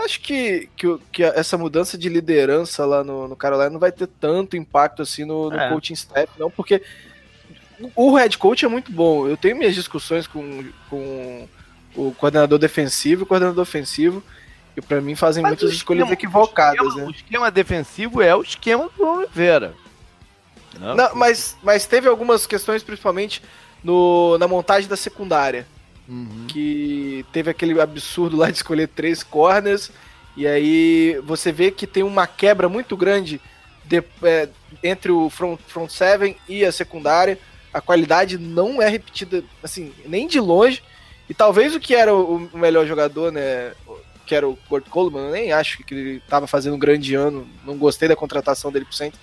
Acho que, que, que essa mudança de liderança lá no, no Carolina não vai ter tanto impacto assim no, no É. coaching staff, não, porque o head coach é muito bom. Eu tenho minhas discussões com, com o coordenador defensivo e o coordenador ofensivo, que pra mim fazem Mas muitas escolhas esquema- equivocadas, o, esquema, né? o esquema defensivo é o esquema do Rivera. né? Não, mas, mas teve algumas questões, principalmente no, na montagem da secundária, Uhum. que teve aquele absurdo lá de escolher três corners, e aí você vê que tem uma quebra muito grande de- é, entre o front, front seven e a secundária. A qualidade não é repetida, assim, nem de longe. E talvez o que era o, o melhor jogador, né? Que era o Kurt Coleman, eu nem acho que ele estava fazendo um grande ano. Não gostei da contratação dele pro Saints.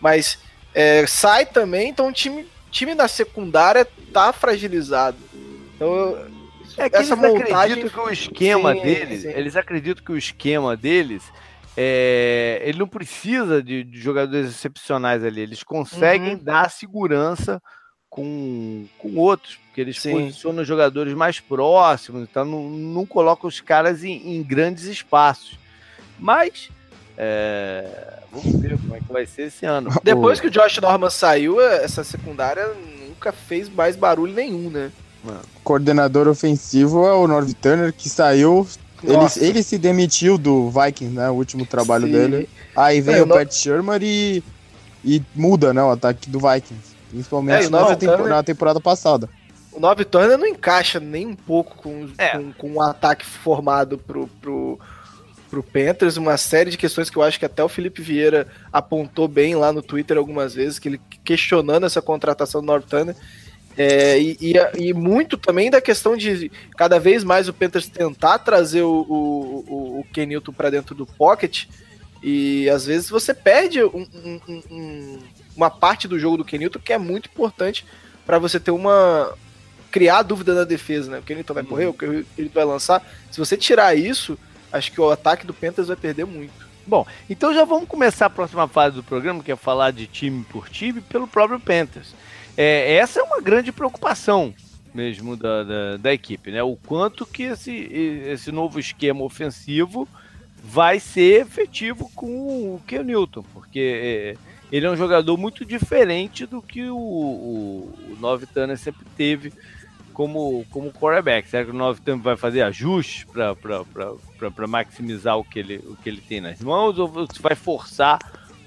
Mas é, sai também, então o time, time da secundária tá fragilizado. Então, eu- É que essa eles montagem. acreditam que o esquema Sim, deles, sim. eles acreditam que o esquema deles, é, ele não precisa de, de jogadores excepcionais ali, eles conseguem Uhum. dar segurança com, com outros, porque eles Sim. posicionam os jogadores mais próximos, então não, não colocam os caras em, em grandes espaços. Mas é, vamos ver como é que vai ser esse ano. Depois que o Josh Norman saiu, essa secundária nunca fez mais barulho nenhum, né? Coordenador ofensivo é o Norv Turner, que saiu. Ele, ele se demitiu do Vikings, né? O último trabalho Sim. dele. Aí vem É, o Pat Shermer e, e muda, né? O ataque do Vikings. É, Principalmente o na, Norv tempo- Turner- na temporada passada. O Nove Turner não encaixa nem um pouco com, É. com, com o ataque formado pro, pro, pro Panthers. Uma série de questões que eu acho que até o Felipe Vieira apontou bem lá no Twitter algumas vezes, que ele questionando essa contratação do North Turner. É, e, e, e muito também da questão de cada vez mais o Panthers tentar trazer o, o, o, o Ken Newton para dentro do pocket. E às vezes você perde um- um- um- um- uma parte do jogo do Ken Newton que é muito importante para você ter uma criar dúvida na defesa, né? O Kenilton vai correr, o Kenilton vai lançar. Se você tirar isso, acho que o ataque do Panthers vai perder muito. Bom, então já vamos começar a próxima fase do programa, que é falar de time por time, pelo próprio Panthers. É, essa é uma grande preocupação mesmo da, da, da, equipe, né? O quanto que esse, esse novo esquema ofensivo vai ser efetivo com o Ken Newton, porque é, ele é um jogador muito diferente do que o, o, o sempre teve como, como quarterback. Será que o Nove Turner vai fazer ajustes para maximizar o que, ele, o que ele tem nas mãos ou vai forçar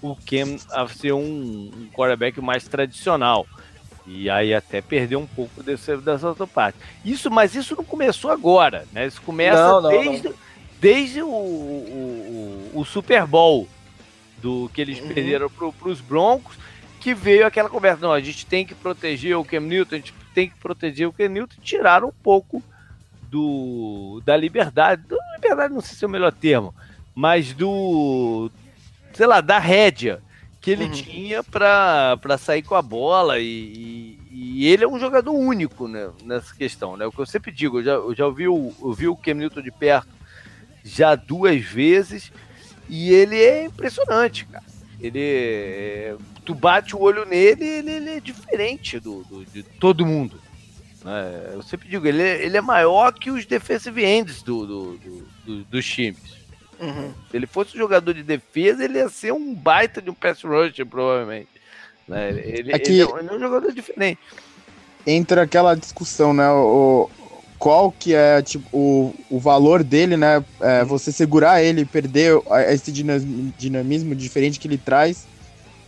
o Ken a ser um, um quarterback mais tradicional? E aí até perder um pouco desse, dessa outra parte. Isso, mas isso não começou agora, né? Isso começa não, não, desde, não. desde o, o, o, Super Bowl do que eles uhum. perderam para os Broncos, que veio aquela conversa, não, a gente tem que proteger o Cam Newton, a gente tem que proteger o Cam Newton, tiraram um pouco do da liberdade, da liberdade não sei se é o melhor termo, mas do sei lá, da rédea que ele uhum. tinha para sair com a bola e, e, e, ele é um jogador único né, nessa questão, né? O que eu sempre digo, eu já, eu já ouvi, o, ouvi o Cam Newton de perto já duas vezes e ele é impressionante, cara. Ele é, tu bate o olho nele ele, ele é diferente do, do, de todo mundo. Né? Eu sempre digo, ele, é, ele é maior que os defensive ends do, do, do dos times. Uhum. Se ele fosse um jogador de defesa, ele ia ser um baita de um pass rusher, provavelmente. Né? Ele, Aqui, ele, é um jogador diferente. Entra aquela discussão, né? O, qual que é tipo, o, o valor dele, né? É, você segurar ele, perder esse dinamismo diferente que ele traz,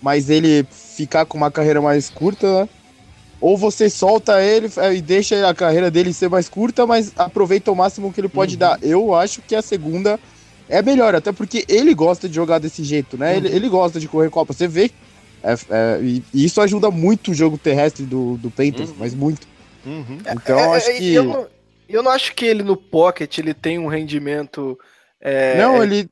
mas ele ficar com uma carreira mais curta, né? Ou você solta ele é, e deixa a carreira dele ser mais curta, mas aproveita o máximo que ele pode uhum. dar. Eu acho que a segunda é melhor, até porque ele gosta de jogar desse jeito, né? Uhum. Ele, ele gosta de correr Copa. Você vê. É, é, e, isso ajuda muito o jogo terrestre do, do Panthers, uhum. mas muito. Uhum. Então é, acho é, que. Eu não, eu não, acho que ele no pocket ele tem um rendimento. É, não, ele.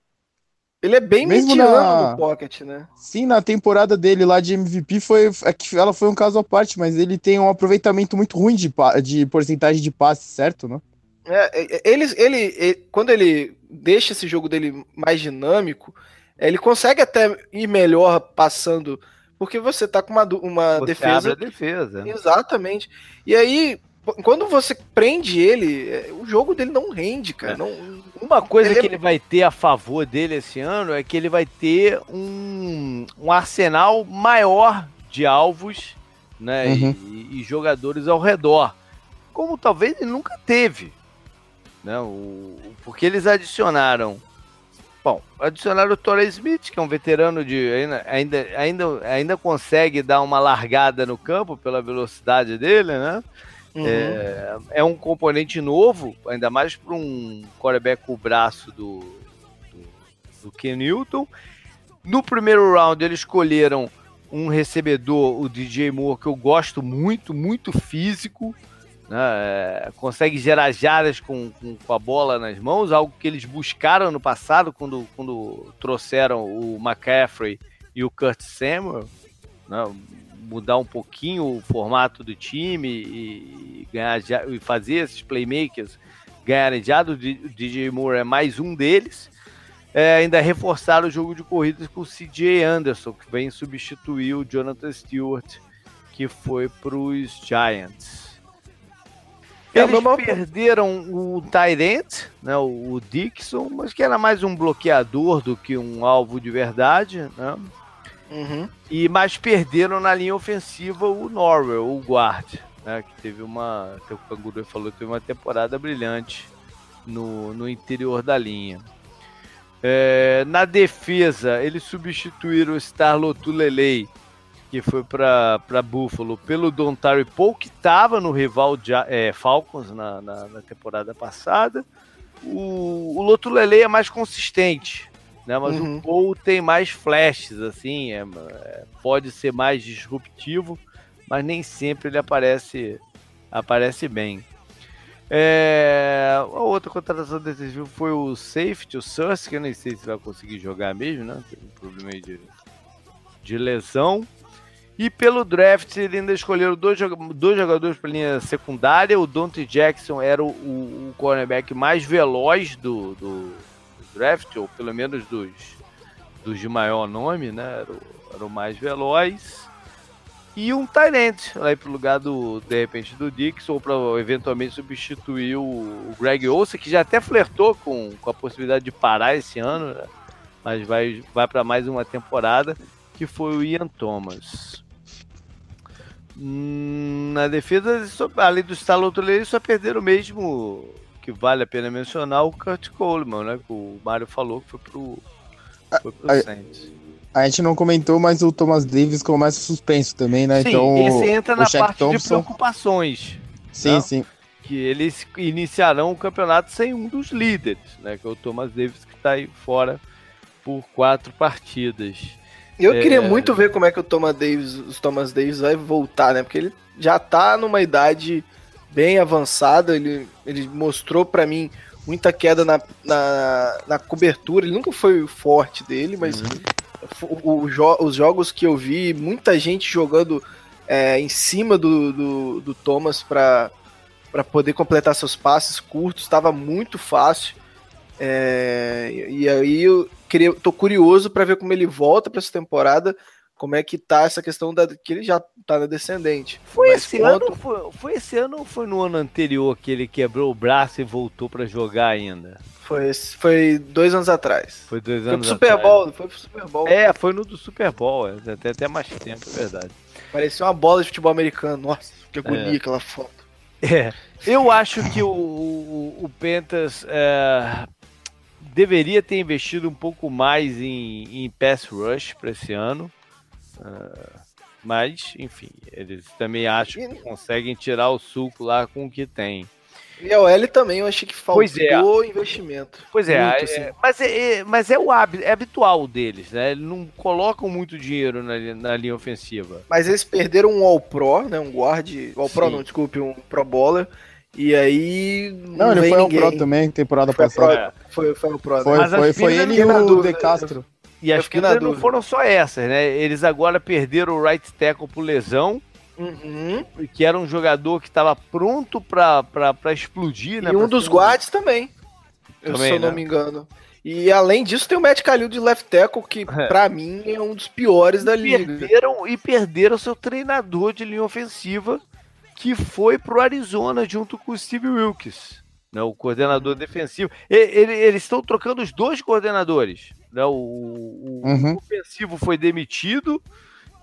Ele é bem Mesmo mediano na... no pocket, né? Sim, na temporada dele lá de MVP foi. É que ela foi um caso à parte, mas ele tem um aproveitamento muito ruim de, de porcentagem de passe, certo, né? É, ele, ele, ele, quando ele deixa esse jogo dele mais dinâmico, ele consegue até ir melhor passando, porque você tá com uma, uma você defesa. Abre a defesa. Exatamente. E aí, quando você prende ele, é, o jogo dele não rende, cara. É. Não, Uma coisa ele que é... ele vai ter a favor dele esse ano é que ele vai ter um, um arsenal maior de alvos né, uhum. e, e, jogadores ao redor. Como talvez ele nunca teve. Né? O, porque eles adicionaram. Bom, adicionaram o Torrey Smith, que é um veterano de. Ainda, ainda, ainda consegue dar uma largada no campo pela velocidade dele, né? Uhum. É, é, um componente novo, ainda mais para um quarterback com o braço do, do, do Ken Newton. No primeiro round, eles escolheram um recebedor, o DJ Moore, que eu gosto muito, muito físico né, é, consegue gerar jaras com, com, com, a bola nas mãos, algo que eles buscaram no passado quando, quando trouxeram o McCaffrey e o Kurt Samuel, né, mudar um pouquinho o formato do time e, ganhar e fazer esses playmakers ganharem jadas. O DJ Moore é mais um deles. É, ainda reforçaram o jogo de corridas com o CJ Anderson, que vem substituir o Jonathan Stewart, que foi para os Giants. Eles é, perderam o Tyrant, né, o Dixon, mas que era mais um bloqueador do que um alvo de verdade, né? Uhum. E mas perderam na linha ofensiva o Norwell, o guard, né, que teve uma, que o Canguru falou, teve uma temporada brilhante no, no interior da linha. É, na defesa, eles substituíram o Starlotu Lelei que foi para Buffalo pelo Dontari Paul, que estava no rival de, é, Falcons na, na, na, temporada passada. O, o Lotulele é mais consistente, né? mas uhum. o Paul tem mais flashes, assim, é, é, pode ser mais disruptivo, mas nem sempre ele aparece, aparece bem. É, a outra contratação jogo foi o safety, o Surse, que eu nem sei se vai conseguir jogar mesmo, né? Teve um problema aí de, de lesão. E pelo draft, ele ainda escolheram dois, dois jogadores para linha secundária. O Dante Jackson era o, o, o cornerback mais veloz do, do, draft, ou pelo menos dos, dos de maior nome, né? Era o, era o mais veloz. E um Tyrant, aí pro lugar do, de repente, do Dix, ou para eventualmente substituir o, o Greg Olsen, que já até flertou com, com a possibilidade de parar esse ano, né? mas vai, vai para mais uma temporada, que foi o Ian Thomas. Hum, na defesa, além do Stallone eles só perderam mesmo, que vale a pena mencionar, o Kurt Coleman, né? Que o Mário falou que foi pro, foi pro a, Saints. A gente não comentou, mas o Thomas Davis começa suspenso também, né? Sim, então, esse entra na parte Thompson... de preocupações. Sim, não? sim. Que eles iniciarão o campeonato sem um dos líderes, né? Que é o Thomas Davis, que está aí fora por quatro partidas. Eu é... queria muito ver como é que o Thomas Davis, os Thomas Davis vai voltar, né? Porque ele já tá numa idade bem avançada, ele, ele mostrou para mim muita queda na, na, na, cobertura, ele nunca foi o forte dele, mas uhum. o, o, jo os jogos que eu vi, muita gente jogando é, em cima do, do, do Thomas para poder completar seus passes curtos, estava muito fácil. É, e aí eu queria, tô curioso para ver como ele volta para essa temporada, como é que tá essa questão da que ele já tá na descendente. Foi Mas esse quanto... ano, foi, foi, esse ano ou foi no ano anterior que ele quebrou o braço e voltou para jogar ainda? Foi, foi dois anos atrás. Foi dois anos foi pro Super Bowl, foi pro Super Bowl. É, foi no do Super Bowl, é, até, até mais tempo, é verdade. Parecia uma bola de futebol americano. Nossa, que agonia é. aquela foto. É, eu acho que o, o, o Pentas é, deveria ter investido um pouco mais em, em pass rush para esse ano. Uh, mas, enfim, eles também acham que conseguem tirar o suco lá com o que tem. E a OL também, eu achei que faltou pois é. investimento. Pois é, muito, é assim. mas, é, é, mas é o hábito, é habitual deles, né? Eles não colocam muito dinheiro na, na linha ofensiva. Mas eles perderam um All-Pro, né? Um guard. All-Pro, não, desculpe, um Pro Bowler. E aí. Não, não ele foi ninguém. pro também, temporada foi passada. Pro, foi, foi o pro. Foi, foi, foi ele e o De Castro. E as que não foram só essas, né? Eles agora perderam o right tackle por lesão. Uhum. Que era um jogador que estava pronto para explodir, né? E um dos guards também. também se eu né? não me engano. E além disso, tem o Matt Kalil de left tackle, que é. para mim é um dos piores e da liga. Perderam, e perderam seu treinador de linha ofensiva, que foi pro Arizona junto com o Steve Wilkes, né, o coordenador uhum. defensivo. Ele, eles estão trocando os dois coordenadores. Né, o, o, uhum. o, ofensivo foi demitido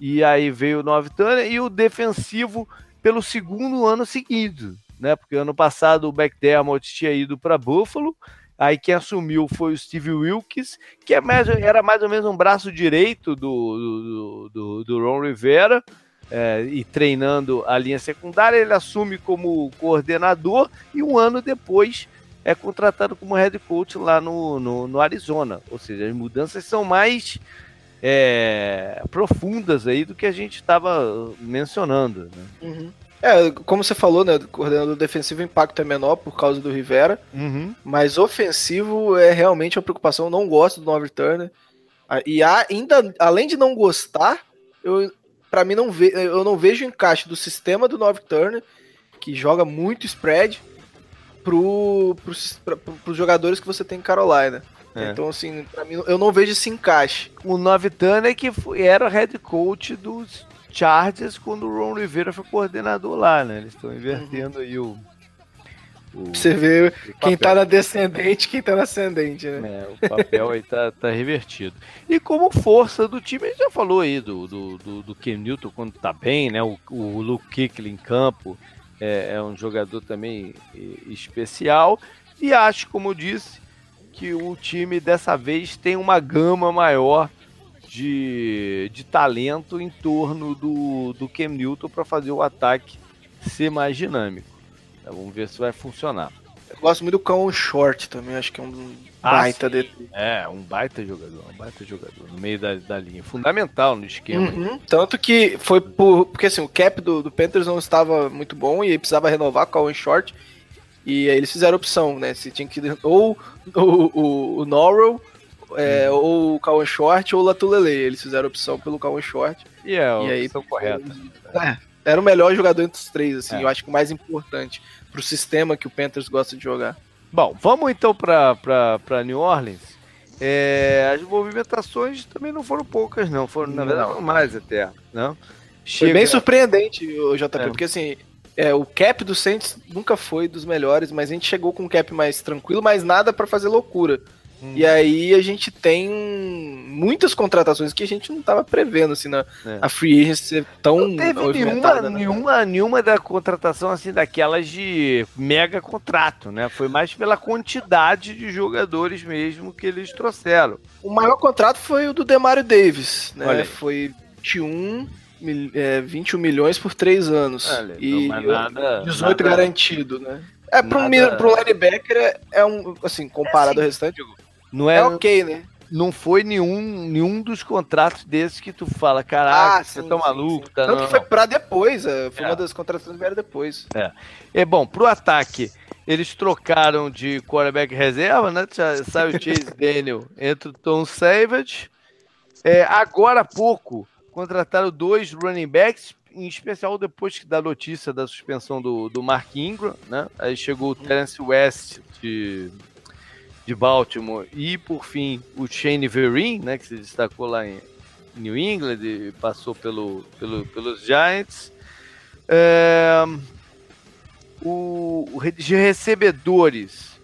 e aí veio o Nove Turner e o defensivo pelo segundo ano seguido, né? Porque ano passado o McDermott tinha ido para Buffalo, aí quem assumiu foi o Steve Wilkes, que é mais, era mais ou menos um braço direito do, do, do, do Ron Rivera, é, e treinando a linha secundária, ele assume como coordenador e um ano depois é contratado como head coach lá no, no, no Arizona. Ou seja, as mudanças são mais é, profundas aí do que a gente estava mencionando. Né? Uhum. É, como você falou, né? Coordenador defensivo, o impacto é menor por causa do Rivera. Uhum. Mas ofensivo é realmente uma preocupação. Eu não gosto do North Turner. Ah, e ainda, além de não gostar, eu para mim não ve eu não vejo encaixe do sistema do North Turner, que joga muito spread, pro, pro, pro, pros jogadores que você tem em Carolina. É. Então, assim, pra mim, eu não vejo esse encaixe. O North Turner que era head coach dos Chargers quando o Ron Rivera foi coordenador lá, né? Eles estão invertendo uhum. aí o você vê quem tá na descendente quem tá na ascendente, né? É, o papel aí tá, tá revertido. E como força do time, a gente já falou aí do, do, do, do Ken Newton quando tá bem, né? O, o Luke Kickley em campo é, é um jogador também especial. E acho, como eu disse, que o time dessa vez tem uma gama maior de, de talento em torno do, do Cam Newton para fazer o ataque ser mais dinâmico. Vamos ver se vai funcionar. Eu gosto muito do Cão Short também, acho que é um ah, baita de... É, um baita jogador, um baita jogador no meio da, da linha. Fundamental no esquema. Uhum, tanto que foi por. Porque assim, o cap do, do Panthers não estava muito bom e precisava renovar com o Cão Short. E aí eles fizeram opção, né? Se tinha que. Ou o, o, o Norrell é, hum. ou o Kawan Short ou o Latulele. Eles fizeram opção pelo Kawan Short. E é, e aí, correta. É, era o melhor jogador entre os três, assim, é. eu acho que o mais importante pro sistema que o Panthers gosta de jogar. Bom, vamos então para New Orleans. É, as movimentações também não foram poucas, não. Foram, na verdade, não. mais até. Não? Chega... Foi bem surpreendente, o JP, é. porque assim, é, o cap do Saints nunca foi dos melhores, mas a gente chegou com um cap mais tranquilo, mas nada para fazer loucura. Hum. E aí a gente tem muitas contratações que a gente não estava prevendo, assim, na é. a free agency ser tão não teve nenhuma, né? nenhuma, nenhuma da contratação, assim, daquelas de mega contrato, né? Foi mais pela quantidade de jogadores mesmo que eles trouxeram. O maior contrato foi o do Demario Davis, né? Olha. Foi 21 é, 21 milhões por 3 anos. Olha, e nada, 18 nada, garantido, né? É, pro, nada... pro linebacker é, é um, assim, comparado é assim, ao restante, não é, é ok, né? Não foi nenhum, nenhum dos contratos desses que tu fala, caraca, ah, sim, você tá maluco. Tá, Tanto não, foi pra depois, é, foi é. uma das contratações que vieram depois. É. É bom, pro ataque, eles trocaram de quarterback reserva, né? Sai o Chase Daniel, entra o Tom Savage. É, agora há pouco, contrataram dois running backs, em especial depois da notícia da suspensão do, do Mark Ingram, né? Aí chegou o Terence West de, de Baltimore e, por fim, o Shane Vereen, né? Que se destacou lá em New England e passou pelo, pelo, pelos Giants. É, o, de recebedores,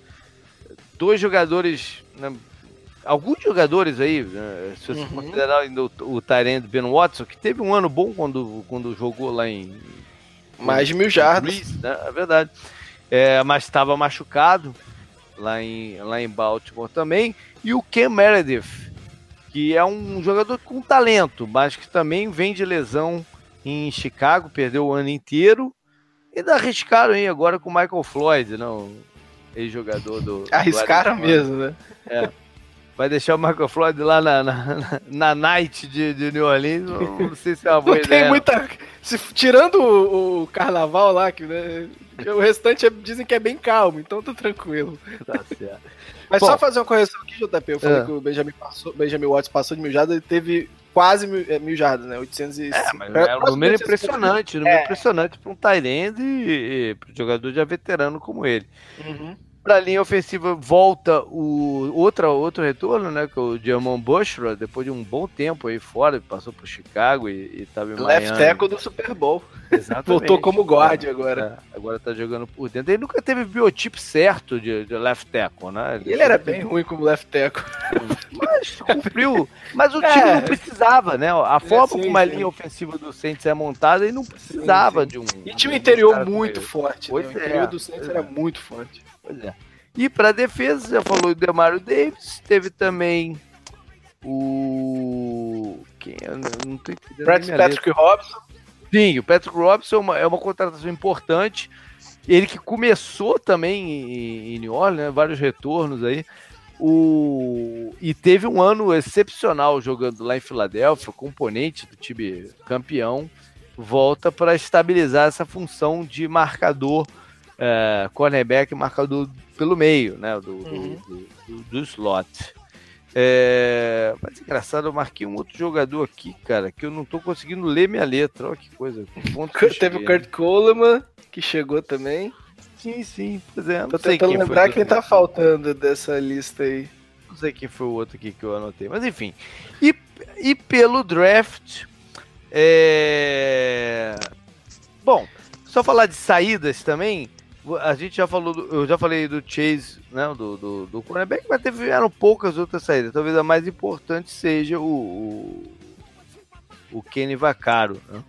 dois jogadores né, alguns jogadores aí, né, se você uhum. considerar ainda o, o Tyrande Ben Watson, que teve um ano bom quando, quando jogou lá em. Mais de mil jardas. né? É verdade. É, mas estava machucado lá em, lá em Baltimore também. E o Ken Meredith, que é um jogador com talento, mas que também vem de lesão em Chicago, perdeu o ano inteiro. E ainda arriscaram aí agora com o Michael Floyd, não? Né, ex-jogador do. Arriscaram do mesmo, né? É vai deixar o Michael Floyd lá na, na, na night de, de New Orleans, não, sei se é uma boa não ideia. Tem muita. Se, tirando o, o, carnaval lá, que, né, o restante é, dizem que é bem calmo, então tô tranquilo. Tá certo. Mas Bom, só fazer uma correção aqui, JP. Eu falei é. que o Benjamin, passou, Benjamin Watts passou de mil jardas, ele teve quase mil, é, mil jardas, né? 805. É, mas é um número impressionante, um número é. impressionante para um Tyrande e, e para um jogador já veterano como ele. Uhum. Para a linha ofensiva volta o outra, outro retorno, né? Que é o Jamon Bushra, depois de um bom tempo aí fora, passou para Chicago e, estava em Left tackle do Super Bowl. Exatamente. Voltou como guard agora. É, agora tá jogando por dentro. Ele nunca teve biotipo certo de, de left tackle, né? Ele, ele era bem ruim como left tackle. Mas cumpriu. Mas o time é. não precisava, né? A é, forma sim, como a linha ofensiva do Saints é montada, ele não precisava sim, sim. de um. E tinha um interior muito forte. Né? O interior do Saints era muito forte. Pois é. E para defesa, já falou o Demario Davis, teve também o. Quem? Eu não tô entendendo. Patrick. Robson. Sim, o Patrick Robson é uma, é uma contratação importante. Ele que começou também em, em New Orleans, né, vários retornos aí. O... E teve um ano excepcional jogando lá em Filadélfia, componente do time campeão. Volta para estabilizar essa função de marcador é, cornerback marcador pelo meio, né? Do, uhum. do, do, do, slot. É, mas engraçado, eu marquei um outro jogador aqui, cara, que eu não tô conseguindo ler minha letra. Olha que coisa. Que Teve o Kurt Coleman, que chegou também. Sim, sim, pois é. Tô tentando lembrar quem tá faltando dessa lista aí. Não sei quem foi o outro aqui que eu anotei, mas enfim. E, e pelo draft, é... Bom, só falar de saídas também a gente já falou, do, eu já falei do Chase, né, do, do, do cornerback, mas tiveram poucas outras saídas. Talvez a mais importante seja o, o, o Kenny Vaccaro. Né?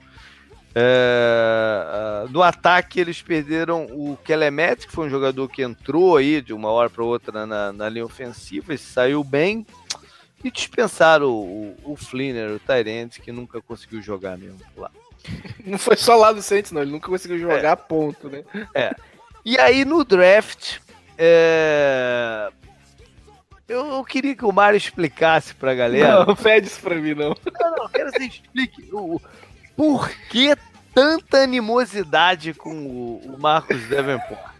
É, no ataque eles perderam o Kelemet, que foi um jogador que entrou aí de uma hora para outra na, na linha ofensiva e saiu bem. E dispensaram o, o, o Flinner, o Tyrant, que nunca conseguiu jogar mesmo lá. Não foi só lá do Saints, não. Ele nunca conseguiu jogar, é. ponto, né? É. E aí no draft, é... eu, eu, queria que o Mário explicasse pra galera. Não, pede isso pra mim, não. Não, não, quero que você explique o, por que tanta animosidade com o, o Marcos Davenport.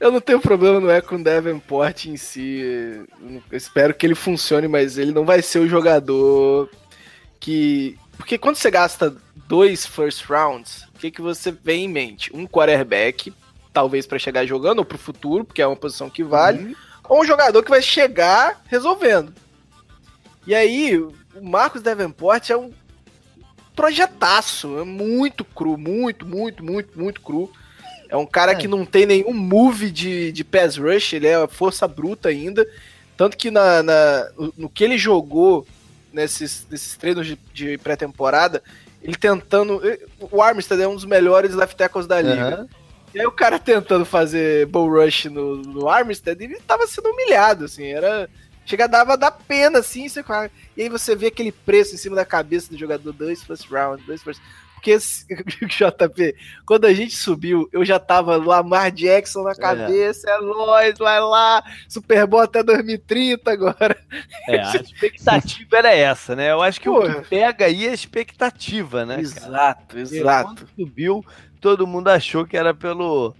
Eu não tenho problema, não é com o Davenport em si. Eu espero que ele funcione, mas ele não vai ser o jogador que. Porque quando você gasta dois first rounds, o que, que você vem em mente? Um quarterback, talvez para chegar jogando, ou pro futuro, porque é uma posição que vale, uhum. ou um jogador que vai chegar resolvendo. E aí, o Marcos Davenport é um projetaço, é muito cru, muito, muito, muito, muito cru. É um cara é. que não tem nenhum move de, de pass rush, ele é força bruta ainda. Tanto que na, na no que ele jogou nesses, nesses treinos de, de pré-temporada, ele tentando. O Armstead é um dos melhores left tackles da liga. Uhum. E aí o cara tentando fazer bull rush no, no Armstead, ele tava sendo humilhado, assim, era. Chega, dava da pena, assim, você, e aí você vê aquele preço em cima da cabeça do jogador, dois first round, dois first porque, JP, quando a gente subiu, eu já tava Lamar Jackson na é. cabeça, é, é nóis, vai lá, Super Bowl até 2030 agora. É, a expectativa era essa, né? Eu acho que o que pega aí é a expectativa, né? Exato, cara? exato. Quando subiu, todo mundo achou que era pelo,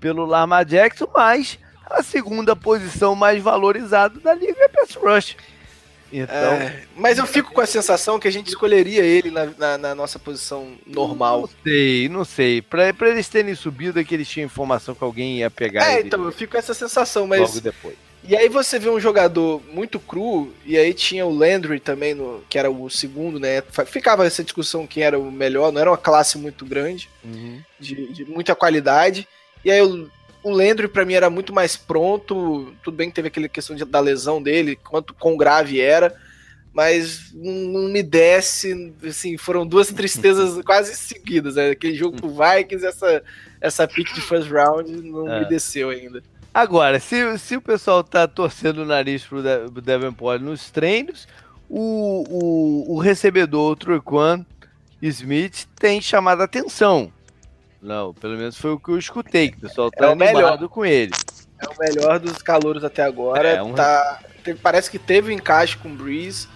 pelo Lamar Jackson, mas a segunda posição mais valorizada da liga é Pass Rush. Então... É, mas eu fico com a sensação que a gente escolheria ele na, na, na nossa posição normal. Não sei, não sei. Pra, pra eles terem subido é que eles tinham informação que alguém ia pegar É, então, eu fico com essa sensação, mas. Logo depois. E aí você vê um jogador muito cru, e aí tinha o Landry também, no, que era o segundo, né? Ficava essa discussão quem era o melhor, não era uma classe muito grande, uhum. de, de muita qualidade. E aí o o Landry para mim era muito mais pronto. Tudo bem que teve aquela questão de, da lesão dele, quanto quão grave era, mas não, não, me desce. Assim, foram duas tristezas quase seguidas. Né? Aquele jogo pro Vikings, essa, essa pick de first round não é. me desceu ainda. Agora, se, se o pessoal tá torcendo o nariz pro, De Davenport nos treinos, o, o, o recebedor, o Truquan Smith, tem chamado a atenção. Não, pelo menos foi o que eu escutei, que o pessoal tá é o melhor com ele. É o melhor dos calouros até agora. É, um... tá, parece que teve um encaixe com o Breeze.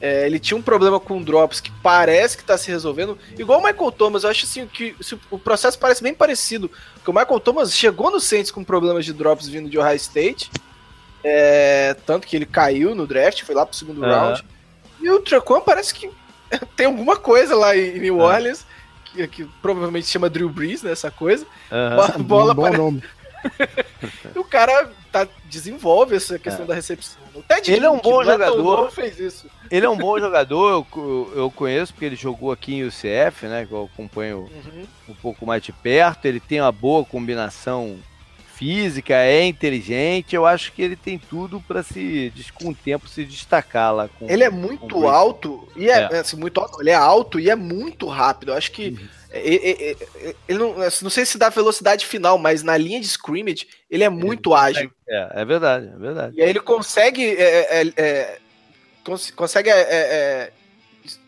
É, ele tinha um problema com drops que parece que tá se resolvendo. Igual o Michael Thomas, eu acho assim que o processo parece bem parecido. Porque o Michael Thomas chegou no Saints com problemas de drops vindo de Ohio State. É, tanto que ele caiu no draft, foi lá pro segundo uhum. round. E o Traquan parece que tem alguma coisa lá em New Orleans que, que provavelmente chama Drew Brees, né? Essa coisa. Uhum. Bola bom, bom nome. o cara tá, desenvolve essa questão é. da recepção. O Ted ele é um bom jogador. Fez isso. Ele é um bom jogador, eu, eu conheço porque ele jogou aqui em UCF, né? Que eu acompanho uhum. um pouco mais de perto. Ele tem uma boa combinação física, é inteligente. Eu acho que ele tem tudo para se com o tempo se destacar lá. Com, ele é muito alto e é, é. Assim, muito alto. Ele é alto e é muito rápido. Eu acho que uhum. Ele, ele, não, assim, não sei se dá velocidade final, mas na linha de scrimmage ele é muito ágil. É, é verdade, é verdade. E aí ele consegue é, é, é cons consegue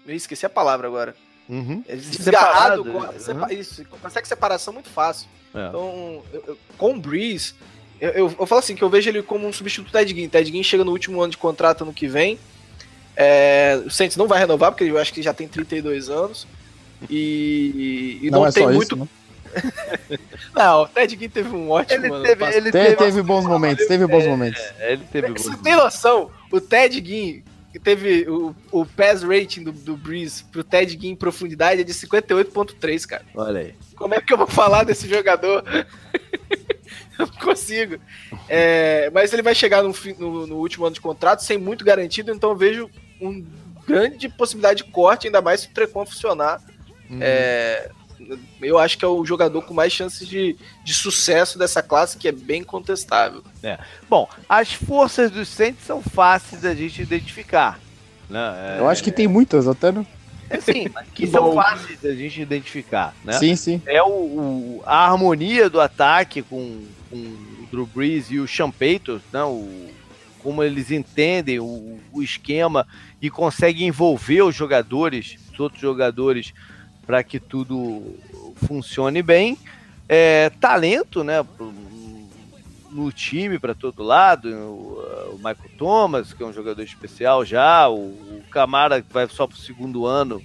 eu esqueci a palavra agora. Uhum. Desgarrado, Separado, uhum. isso, consegue separação muito fácil. É. Então, eu, eu, com o Breeze, eu, eu, eu, falo assim, que eu vejo ele como um substituto do Ted Ginn. Ted Ginn chega no último ano de contrato no que vem. É, o Saints não vai renovar, porque eu acho que já tem 32 anos. E, e não, não é tem muito. Isso, né? não, o Ted Ginn teve um ótimo ele ano. Teve, ele teve, teve bons momentos, teve bons momentos. É, ele teve Você tem noção? O Ted Ginn teve o, o pass rating do, do Breeze pro Ted Ginn em profundidade é de 58.3, cara. Olha aí. Como é que eu vou falar desse jogador? eu não consigo. É, mas ele vai chegar no, no, no, último ano de contrato sem muito garantido, então eu vejo uma grande possibilidade de corte, ainda mais se o Trecon funcionar. Uhum. É, eu acho que é o jogador com mais chances de, de sucesso dessa classe, que é bem contestável. É. Bom, as forças do Saints são fáceis da gente identificar. Né? É... Eu acho que tem muitas, até não. É, sim, que são fáceis da gente identificar, né? Sim, sim. É o, o a harmonia do ataque com, com o Drew Brees e o Payton, né? O, como eles entendem o, o esquema e conseguem envolver os jogadores, os outros jogadores para que tudo funcione bem. É, talento, né? No time para todo lado, o, o, Michael Thomas, que é um jogador especial já, o, o Camara que vai só para o segundo ano,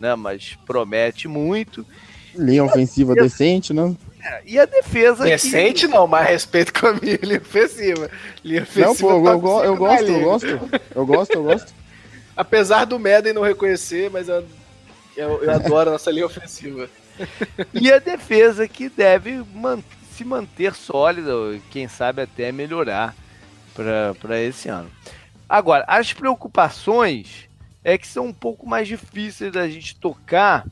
né? Mas promete muito. Linha ofensiva decente, né? É, e a defesa. Recente que... não, mas respeito com a minha linha ofensiva. Linha ofensiva não, pô, eu, eu, gosto, eu gosto, eu gosto. Eu gosto, eu gosto. Apesar do Madden não reconhecer, mas eu, eu, eu adoro a nossa linha ofensiva. e a defesa que deve man se manter sólida, quem sabe até melhorar para esse ano. Agora, as preocupações é que são um pouco mais difíceis da gente tocar.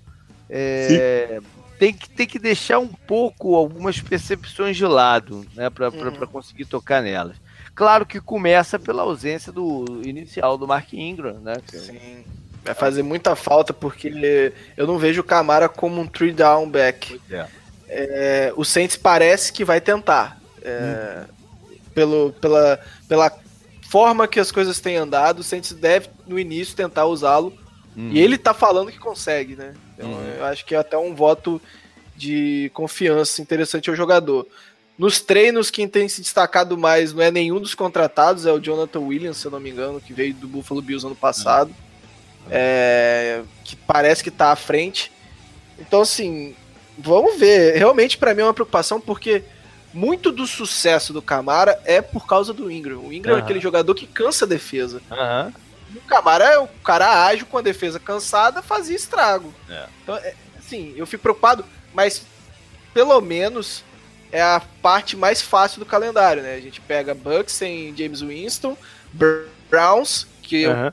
É, tem, que, tem que deixar um pouco algumas percepções de lado né, para uhum. conseguir tocar nelas. Claro que começa pela ausência do inicial do Mark Ingram, né? Sim. Vai fazer muita falta porque eu não vejo o Camara como um three down back. É. É, o Saints parece que vai tentar. É, hum. pelo, pela, pela forma que as coisas têm andado, o Saints deve no início tentar usá-lo. Hum. E ele tá falando que consegue, né? Então hum. eu acho que é até um voto de confiança interessante ao jogador. Nos treinos, quem tem se destacado mais não é nenhum dos contratados, é o Jonathan Williams, se eu não me engano, que veio do Buffalo Bills ano passado é, que parece que está à frente. Então, assim, vamos ver. Realmente, para mim, é uma preocupação, porque muito do sucesso do Camara é por causa do Ingram. O Ingram uhum. é aquele jogador que cansa a defesa. Uhum. O Camara é o cara ágil com a defesa cansada, fazia estrago. É. Então, é, assim, eu fico preocupado, mas pelo menos é a parte mais fácil do calendário, né? A gente pega Bucks sem James Winston, Browns, que uhum.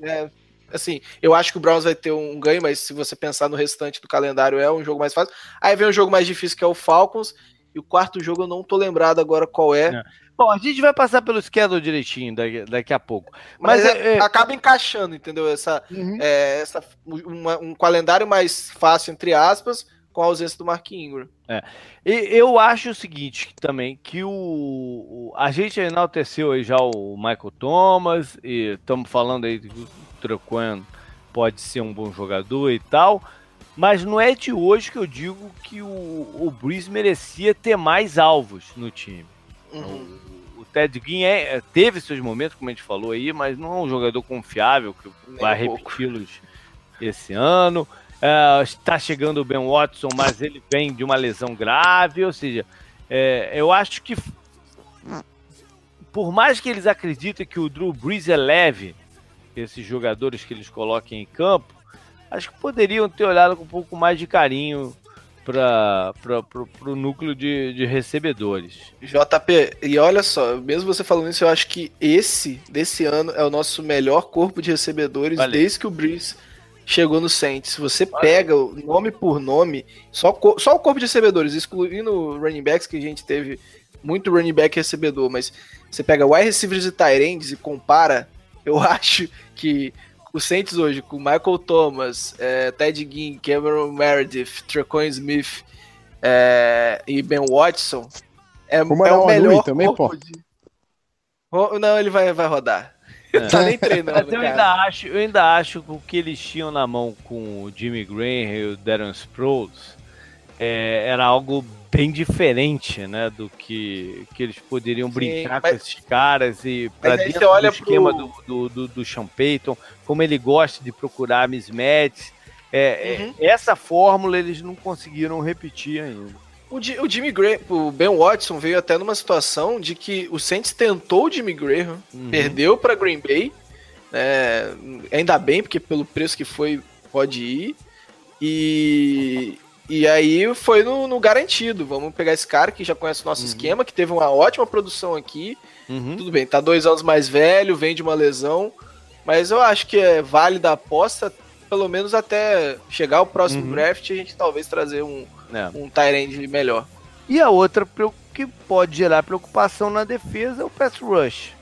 eu, é, assim, eu acho que o Browns vai ter um ganho, mas se você pensar no restante do calendário, é um jogo mais fácil. Aí vem um jogo mais difícil que é o Falcons, e o quarto jogo eu não tô lembrado agora qual é. é. Bom, a gente vai passar pelo schedule direitinho daqui, daqui a pouco. Mas, mas é, é... acaba encaixando, entendeu? Essa, uhum. é, essa uma, um calendário mais fácil, entre aspas, com a ausência do Mark Ingram. É. E eu acho o seguinte também, que o, o a gente enalteceu aí já o Michael Thomas, e estamos falando aí Trocan pode ser um bom jogador e tal, mas não é de hoje que eu digo que o, o Breeze merecia ter mais alvos no time. Uhum. O, o, Ted Ginn é, teve seus momentos, como a gente falou aí, mas não é um jogador confiável que Nem vai repeti-los esse ano. É, está chegando o Ben Watson, mas ele vem de uma lesão grave, ou seja, é, eu acho que por mais que eles acreditem que o Drew Brees é leve, esses jogadores que eles coloquem em campo, acho que poderiam ter olhado com um pouco mais de carinho para o núcleo de, de recebedores. JP, e olha só, mesmo você falando isso, eu acho que esse desse ano é o nosso melhor corpo de recebedores Valeu. desde que o Breeze chegou no Saints. Se você pega nome por nome, só, só o corpo de recebedores, excluindo running backs, que a gente teve muito running back recebedor, mas você pega wide receivers e tight ends e compara, eu acho que o Saints hoje, com Michael Thomas, é, Ted Ginn, Cameron Meredith, Trecoin Smith é, e Ben Watson, é, é o melhor também, pô. De... Não, ele vai, vai rodar. É. tá nem treinando, Mas eu ainda, acho, eu ainda acho que o que eles tinham na mão com o Jimmy Graham e o Darren Sproles é, era algo bem diferente, né, do que, que eles poderiam Sim, brincar mas, com esses caras e para dentro olha do esquema pro... do, do, do Sean Payton, como ele gosta de procurar mismatches. É, é uhum. é, essa fórmula eles não conseguiram repetir ainda. O, o Jimmy Graham, o Ben Watson veio até numa situação de que o Saints tentou o Jimmy Graham, uhum. perdeu para Green Bay, é, ainda bem porque pelo preço que foi pode ir e e aí foi no, no, garantido. Vamos pegar esse cara que já conhece o nosso uhum. esquema, que teve uma ótima produção aqui. Uhum. Tudo bem, tá dois anos mais velho, vem de uma lesão. Mas eu acho que é válida a aposta, pelo menos até chegar ao próximo uhum. draft, a gente talvez trazer um, é. um Tyrande melhor. E a outra que pode gerar preocupação na defesa é o pass rush.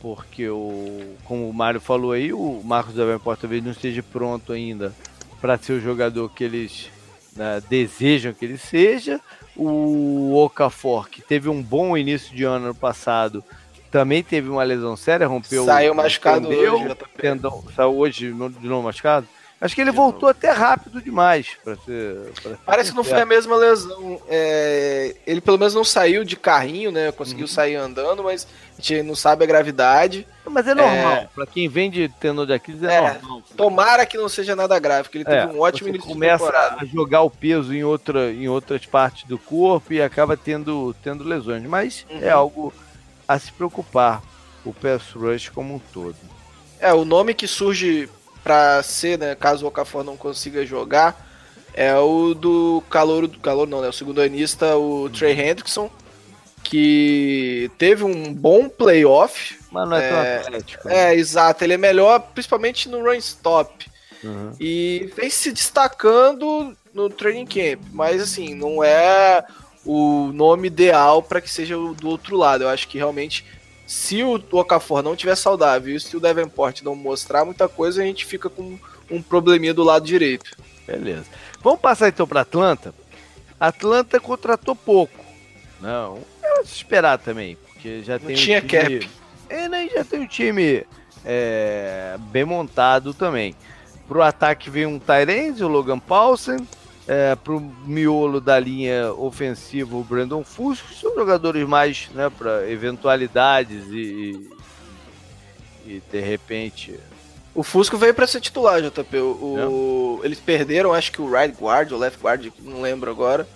Porque, o, como o Mário falou aí, o Marcos Davenport talvez não esteja pronto ainda para ser o jogador que eles né, desejam que ele seja. O Okafor, que teve um bom início de ano, ano passado, também teve uma lesão séria, rompeu Saiu machucado tendeu, hoje, tendão, saiu hoje de novo machucado. Acho que ele voltou até rápido demais para ser. Pra ser Parece que não foi a mesma lesão. É, ele pelo menos não saiu de carrinho, né? Conseguiu uhum. sair andando, mas a gente não sabe a gravidade. Mas é normal. É... Para quem vem de tendão de Aquiles é, é, normal. Tomara que não seja nada grave, porque ele teve é, um ótimo início começa a jogar o peso em, outra, em outras partes do corpo e acaba tendo, tendo lesões. Mas é uhum. é algo a se preocupar. O pass rush como um todo. É, o nome que surge para ser, né, caso o Okafor não consiga jogar, é o do calor, do calor não, né, o segundo anista, o Trey Hendrickson, que teve um bom playoff. Mas não é, tão é, atlético. Né? É, exato, ele é melhor principalmente no run stop. Uhum. E vem se destacando no training camp, mas assim, não é o nome ideal para que seja do outro lado. Eu acho que realmente se o Okafor não tiver saudável e se o Davenport não mostrar muita coisa, a gente fica com um probleminha do lado direito. Beleza. Vamos passar então para Atlanta. Atlanta contratou pouco. Não, é se esperar também, porque já não tem tinha um time, cap. É, né, já tem um time é, bem montado também. Pro ataque vem um Tyrande, o Logan Paulsen. É, para o miolo da linha ofensiva, o Brandon Fusco, são jogadores mais né, para eventualidades e, e, de repente. O Fusco veio para ser titular, JP. O, é. Eles perderam, acho que o right guard, o left guard, não lembro agora.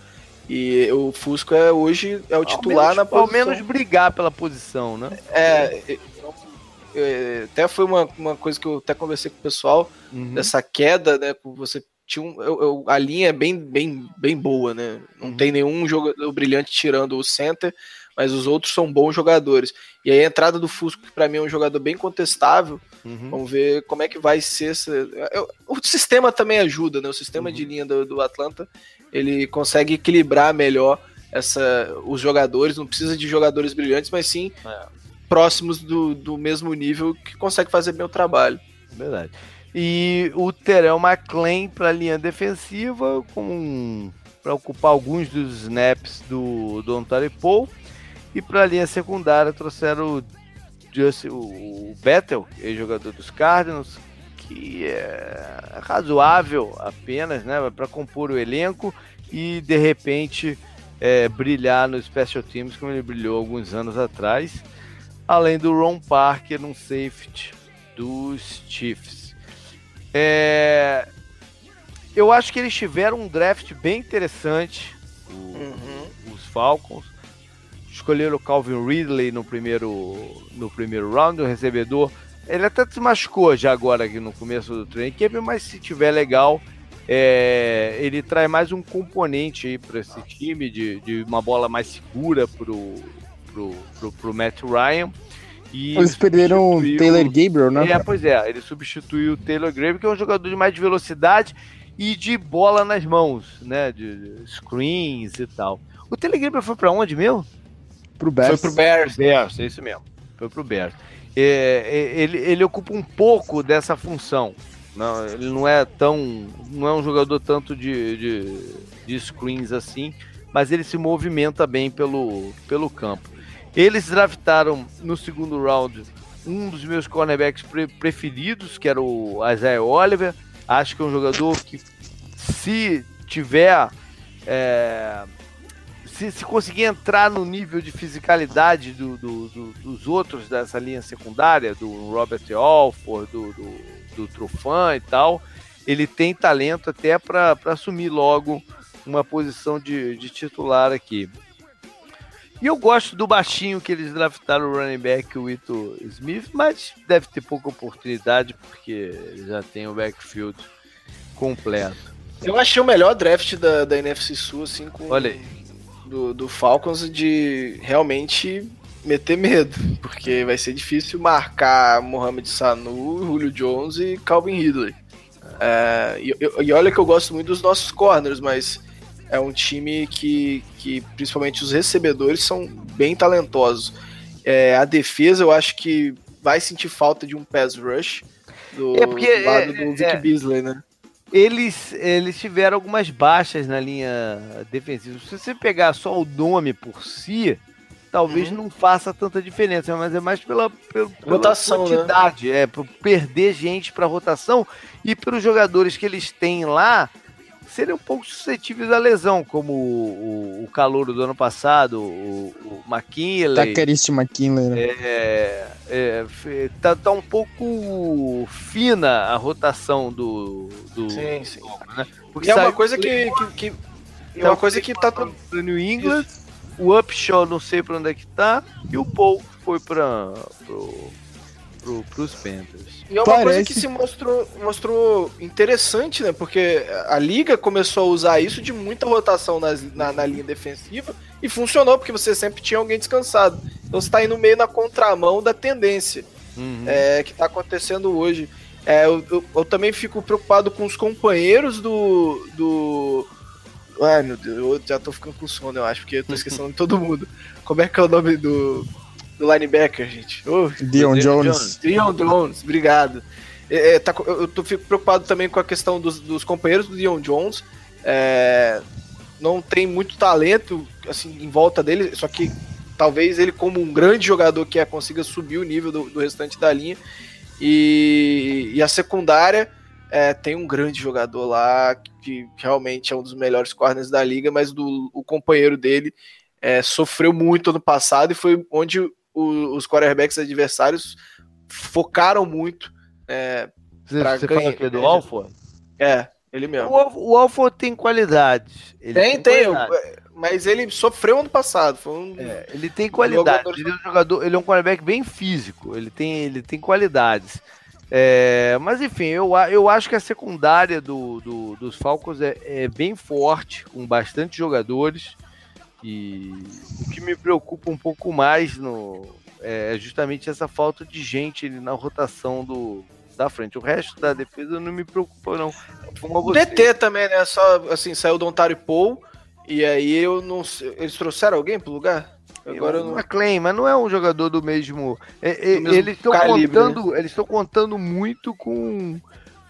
E o Fusco é hoje é o titular menos, na posição. Ao menos brigar pela posição, né? É, é, é, até foi uma, uma coisa que eu até conversei com o pessoal, uhum. dessa queda, né? Você tinha um, eu, eu, a linha é bem, bem, bem boa, né? Não uhum. tem nenhum jogador brilhante tirando o center, mas os outros são bons jogadores. E aí a entrada do Fusco, que para mim é um jogador bem contestável, uhum. vamos ver como é que vai ser. Essa... Eu, o sistema também ajuda, né? O sistema uhum. de linha do, do, Atlanta, ele consegue equilibrar melhor essa, os jogadores, não precisa de jogadores brilhantes, mas sim é. próximos do, do mesmo nível que consegue fazer bem o trabalho. Verdade. E o Terrell McLean para a linha defensiva, com para ocupar alguns dos snaps do, do Ontario Paul. E para a linha secundária trouxeram o, Just, o Bettel, ex-jogador dos Cardinals, que é razoável apenas, né, para compor o elenco e de repente é, brilhar no Special Teams como ele brilhou alguns anos atrás, além do Ron Parker, um safety dos Chiefs. É... Eu acho que eles tiveram um draft bem interessante, o, uhum. os Falcons. Escolheram o Calvin Ridley no primeiro, no primeiro round, o recebedor. Ele até se machucou já agora aqui no começo do training camp, mas se tiver legal, é, ele traz mais um componente aí para esse time de, de uma bola mais segura pro, pro, pro, pro Matt Ryan. E Eles perderam o Taylor Gabriel, né? É, pois é, ele substituiu o Taylor Gabriel, que é um jogador de mais de velocidade e de bola nas mãos, né? De screens e tal. O Taylor Gabriel foi para onde mesmo? Pro Bears. Foi pro Bears. Bears, é isso mesmo. Foi pro Bears. É, é, ele, ele ocupa um pouco dessa função. Não, ele não é tão. não é um jogador tanto de, de, de screens assim, mas ele se movimenta bem pelo, pelo campo. Eles draftaram no segundo round um dos meus cornerbacks pre preferidos, que era o Isaiah Oliver. Acho que é um jogador que, se tiver. É, se, se, conseguir entrar no nível de fisicalidade do, do, do, dos outros dessa linha secundária, do Robert Alford, do, do, Trufan e tal, ele tem talento até para assumir logo uma posição de, de titular aqui. E eu gosto do baixinho que eles draftaram o running back, o Ito Smith, mas deve ter pouca oportunidade porque já tem o backfield completo. Eu achei o melhor draft da, da NFC Sul, assim, com Olha aí. Do, do Falcons de realmente meter medo, porque vai ser difícil marcar Mohamed Sanu, Julio Jones e Calvin Ridley. É, e, e, olha que eu gosto muito dos nossos corners, mas é um time que, que principalmente os recebedores são bem talentosos. É, a defesa eu acho que vai sentir falta de um pass rush do, é porque, do lado do Vic é, Beasley, né? Eles, eles tiveram algumas baixas na linha defensiva. Se você pegar só o nome por si, talvez uhum. não faça tanta diferença, mas é mais pela, pela, rotação, pela né? quantidade, né? é, por perder gente para rotação e para os jogadores que eles têm lá serem um pouco suscetíveis à lesão, como o, o, o calouro do ano passado, o, o McKinley. Takerist McKinley, né? É, é, tá, tá um pouco fina a rotação do. do sim, sim. Do, né? Porque é uma coisa que, que, que é uma coisa que tá todo New England. Isso. O Upshaw não sei para onde é que tá e o Paul foi para pro, pro, pros Panthers. E é uma Parece... coisa que se mostrou, mostrou interessante, né? Porque a liga começou a usar isso de muita rotação nas, na, na, linha defensiva e funcionou, porque você sempre tinha alguém descansado. Então você tá indo meio na contramão da tendência uhum. é, que tá acontecendo hoje. É, eu, eu, eu, também fico preocupado com os companheiros do. do... Ai meu Deus, eu já tô ficando com sono, eu acho, porque eu tô esquecendo de todo mundo. Como é que é o nome do do linebacker, gente. Oh, Dion Jones. Dion Jones, obrigado. É, é, tá, eu tô fico preocupado também com a questão dos, dos companheiros do Dion Jones. É, não tem muito talento assim em volta dele, só que talvez ele, como um grande jogador que é, consiga subir o nível do, do restante da linha. E, e a secundária é, tem um grande jogador lá que realmente é um dos melhores corners da liga, mas do, o companheiro dele é, sofreu muito ano passado e foi onde o, os quarterbacks adversários focaram muito é, você, você fala que é do? É, ele mesmo. O, o tem qualidade. Ele tem, tem, qualidade. mas ele sofreu ano passado. Um... É, ele tem qualidade. Ele é um jogador, ele é um quarterback bem físico. Ele tem, ele tem qualidades. É, mas enfim, eu, eu acho que a secundária do, do dos Falcons é, é, bem forte, com bastante jogadores. E o que me preocupa um pouco mais no, é justamente essa falta de gente na rotação do, da frente. O resto da defesa não me preocupa, não. O DT também, né? Só assim, saiu do Ontário Paul. E aí eu não. Eles trouxeram alguém pro lugar? Agora eu não... McLean, mas não é um jogador do mesmo. É, é, do mesmo eles estão contando, né? eles estão contando muito com,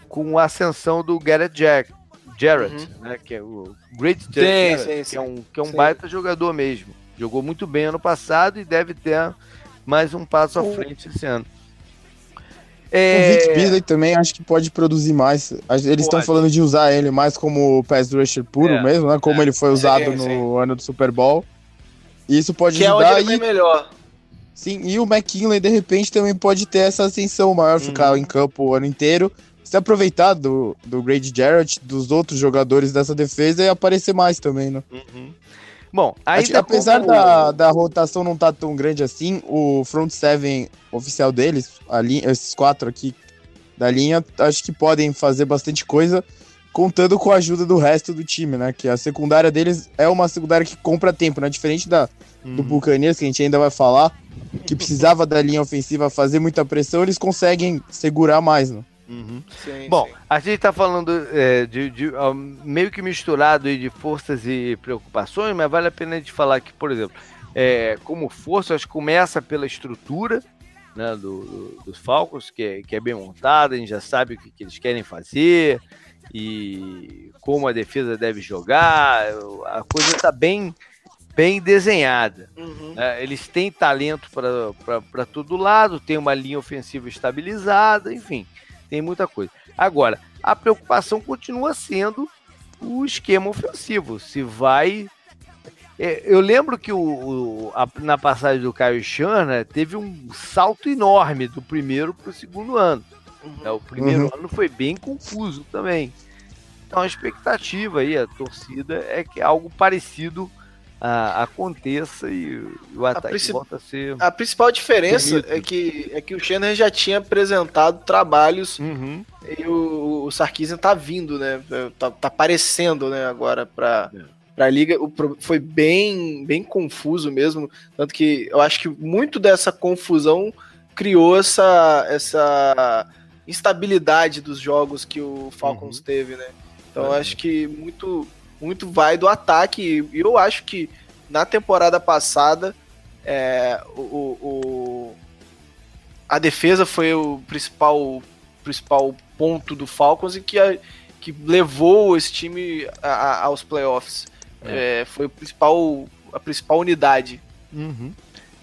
com a ascensão do Garrett Jack, Jarrett, uhum. né? Que é o Great Jarrett, sim, sim, que é um, que é um baita jogador mesmo. Jogou muito bem ano passado e deve ter mais um passo à frente esse ano. É... O Vic Beasley também acho que pode produzir mais. Eles estão falando de usar ele mais como pass rusher puro é, mesmo, né? Como é, ele foi usado no ano do Super Bowl. E isso pode que ajudar. É onde ele e... melhor. Sim, e o McKinley de repente também pode ter essa ascensão maior, ficar uhum. em campo o ano inteiro se aproveitar do, do Grady Jarrett, dos outros jogadores dessa defesa e aparecer mais também, né? Uhum. Bom, ainda apesar como... da, da rotação não estar tá tão grande assim, o front seven oficial deles, a linha, esses quatro aqui da linha, acho que podem fazer bastante coisa, contando com a ajuda do resto do time, né? Que a secundária deles é uma secundária que compra tempo, né? Diferente da, uhum. do Buccaneers, que a gente ainda vai falar, que precisava da linha ofensiva fazer muita pressão, eles conseguem segurar mais, né? Uhum. Sim, Bom, sim. a gente está falando é, de, de meio que misturado aí de forças e preocupações, mas vale a pena a gente falar que, por exemplo, é, como força, acho que começa pela estrutura né, do, do, dos Falcons, que é, que é bem montada, a gente já sabe o que, que eles querem fazer e como a defesa deve jogar, a coisa está bem bem desenhada. Uhum. É, eles têm talento para todo lado, tem uma linha ofensiva estabilizada, enfim tem muita coisa. Agora, a preocupação continua sendo o esquema ofensivo. Se vai. É, eu lembro que o, o a, na passagem do Caio Chana teve um salto enorme do primeiro para o segundo ano. Uhum. É, o primeiro uhum. ano foi bem confuso também. Então a expectativa aí, a torcida, é que algo parecido a, aconteça e o ataque volta a ser. A principal diferença é que, é que o Shannon já tinha apresentado trabalhos uhum. e o, o Sarkisian tá vindo, né? Tá, tá aparecendo, né, agora pra. É. Pra liga, o, foi bem, bem confuso mesmo. Tanto que eu acho que muito dessa confusão criou essa, essa instabilidade dos jogos que o Falcons uhum. teve, né? Então eu acho que muito muito vai do ataque. E eu acho que na temporada passada é, o, o, a defesa foi o principal, principal ponto do Falcons e que, a, que levou esse time a, a, aos playoffs. É. É, foi o principal, a principal unidade. Uhum.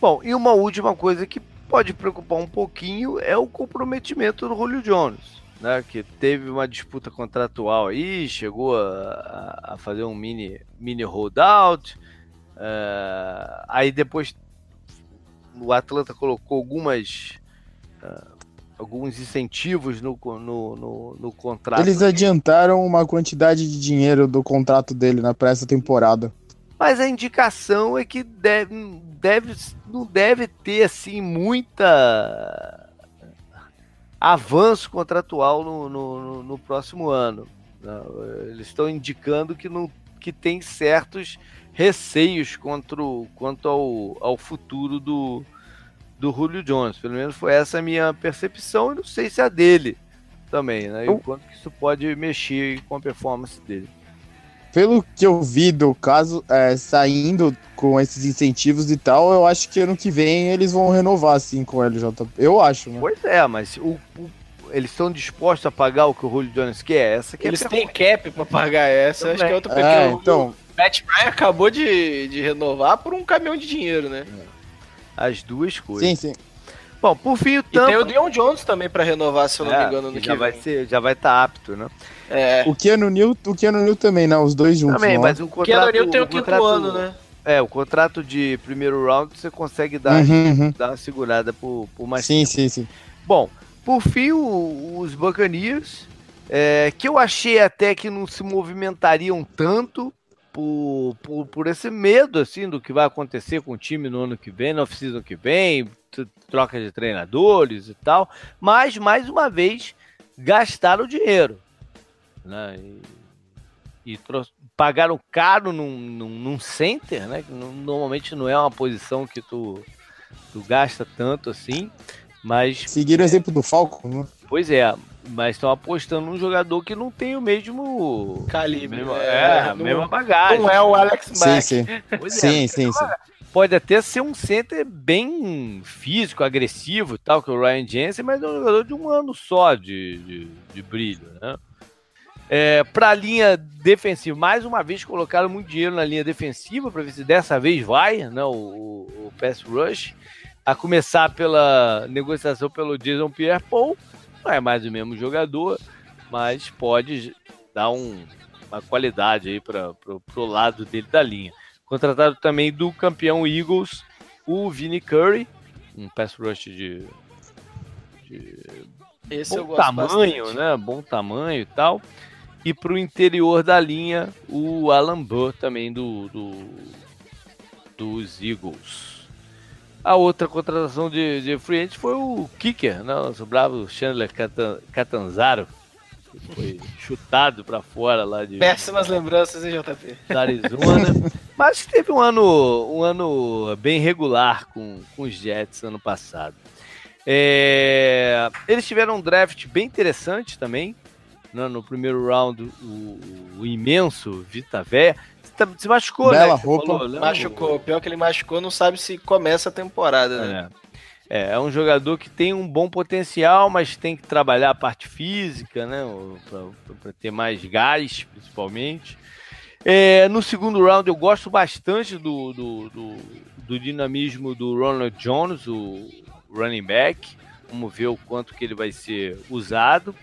Bom, e uma última coisa que pode preocupar um pouquinho é o comprometimento do Julio Jones, né? Que teve uma disputa contratual aí, chegou a, a fazer um mini, mini holdout. Uh, aí depois o Atlanta colocou algumas uh, alguns incentivos no, no, no, no, contrato. Eles adiantaram uma quantidade de dinheiro do contrato dele na essa temporada. Mas a indicação é que deve, deve, não deve ter assim muita avanço contratual no, no, no próximo ano. Eles estão indicando que, não, que tem certos receios contra o, quanto ao, ao futuro do, do Julio Jones. Pelo menos foi essa a minha percepção e não sei se é a dele também, né? E o quanto que isso pode mexer com a performance dele. Pelo que eu vi do caso, é, saindo com esses incentivos e tal, eu acho que ano que vem eles vão renovar assim com o LJ. Eu acho, né? Pois é, mas o, o eles estão dispostos a pagar o que o Julio Jones quer? Essa que eles é têm cap para pagar essa, acho que é outra coisa. É, então... O Matt Ryan acabou de, de renovar por um caminhão de dinheiro, né? É. As duas coisas. Sim, sim. Bom, por fim o Tampa... E tem o Dion Jones também para renovar, se eu não é, me engano, no já que vai vem. ser, já vai estar tá apto, né? É. O Keanu New, o Keanu New também, né? Os dois juntos. Também, mas o contrato, o Keanu New tem o, quinto contrato, ano, né? É, o contrato de primeiro round você consegue dar, uhum, uhum. dar uma segurada por, por mais Sim, tempo. sim, sim. Bom, por fim, o, os Buccaneers, é, que eu achei até que não se movimentariam tanto, por, por, por esse medo assim do que vai acontecer com o time no ano que vem, no off-season que vem, troca de treinadores e tal, mas mais uma vez gastaram dinheiro, né? E, e pagaram caro num, num, num, center, né? Que normalmente não é uma posição que tu, tu gasta tanto assim, mas seguiram o exemplo do Falcon, né? Pois é, mas estão apostando num jogador que não tem o mesmo calibre, mesmo, é, é a mesma bagagem. Não é o Alex Mack. Sim, sim. Pois sim, é, sim, sim. Pode até ser um center bem físico, agressivo tal, que o Ryan Jensen, mas é um jogador de um ano só de, de, de brilho, né? É, para a linha defensiva, mais uma vez colocaram muito dinheiro na linha defensiva para ver se dessa vez vai, né, o, o, o pass rush, a começar pela negociação pelo Jason Pierre-Paul, não é mais o mesmo jogador, mas pode dar um, uma qualidade aí para o lado dele da linha. Contratado também do campeão Eagles, o Vinnie Curry, um pass rush de, de bom tamanho, bastante. né? Bom tamanho e tal. E para o interior da linha, o Alan Burr também do, do dos Eagles. A outra contratação de, de free agent foi o kicker, né? o bravo Chandler Catanzaro, que foi chutado para fora lá de... Péssimas lembranças, hein, JP? Da Arizona. Mas teve um ano, um ano bem regular com, com os Jets ano passado. É, eles tiveram um draft bem interessante também. Né? No primeiro round, o, o imenso Vita Vé Tá, se machucou, Bela né? roupa. Falou, né? machucou. Pior que ele machucou, não sabe se começa a temporada, né? É. é. É, um jogador que tem um bom potencial, mas tem que trabalhar a parte física, né? Para ter mais gás, principalmente. É, no segundo round, eu gosto bastante do, do, do, do, dinamismo do Ronald Jones, o running back. Vamos ver o quanto que ele vai ser usado.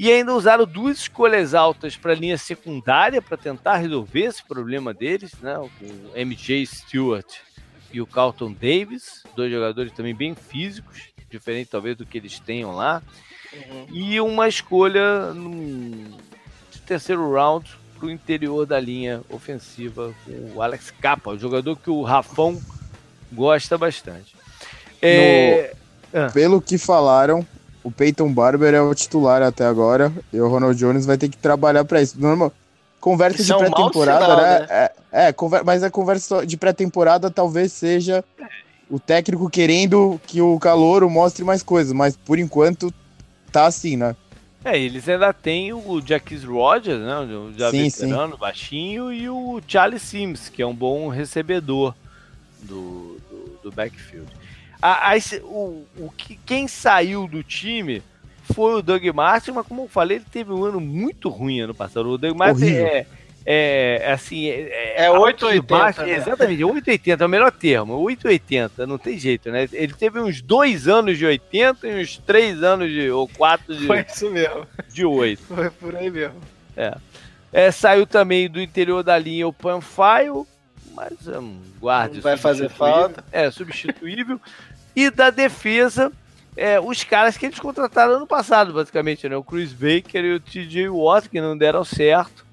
E ainda usaram duas escolhas altas para a linha secundária para tentar resolver esse problema deles, né? O MJ Stewart e o Carlton Davis, dois jogadores também bem físicos, diferente talvez do que eles tenham lá. Uhum. E uma escolha num, de terceiro round para o interior da linha ofensiva com o Alex Capa, o jogador que o Rafão gosta bastante. É... No... Ah. Pelo que falaram, o Peyton Barber é o titular até agora e o Ronald Jones vai ter que trabalhar para isso. Normal, conversa isso de é pré-temporada, um né? né? É, é, conver, mas a conversa de pré-temporada talvez seja o técnico querendo que o Calouro mostre mais coisas, mas por enquanto tá assim, né? É, eles ainda têm o Jacques Rogers, né? O já sim, veterano, sim. baixinho, e o Charlie Sims, que é um bom recebedor do, do, do backfield. A, a, o, o, quem saiu do time foi o Doug Martin, mas como eu falei, ele teve um ano muito ruim ano passado. O Doug Martin é, é, é assim. É, é 880. Né? Exatamente, 880 é o melhor termo. 880, não tem jeito, né? Ele teve uns dois anos de 80 e uns três anos de. ou quatro de. Foi isso mesmo. De 8. Foi por aí mesmo. É. é saiu também do interior da linha o Panfile, mas é um guarda. Vai fazer falta. É, substituível. E da defesa. É, os caras que eles contrataram ano passado, basicamente, né? O Chris Baker e o TJ Watt, que não deram certo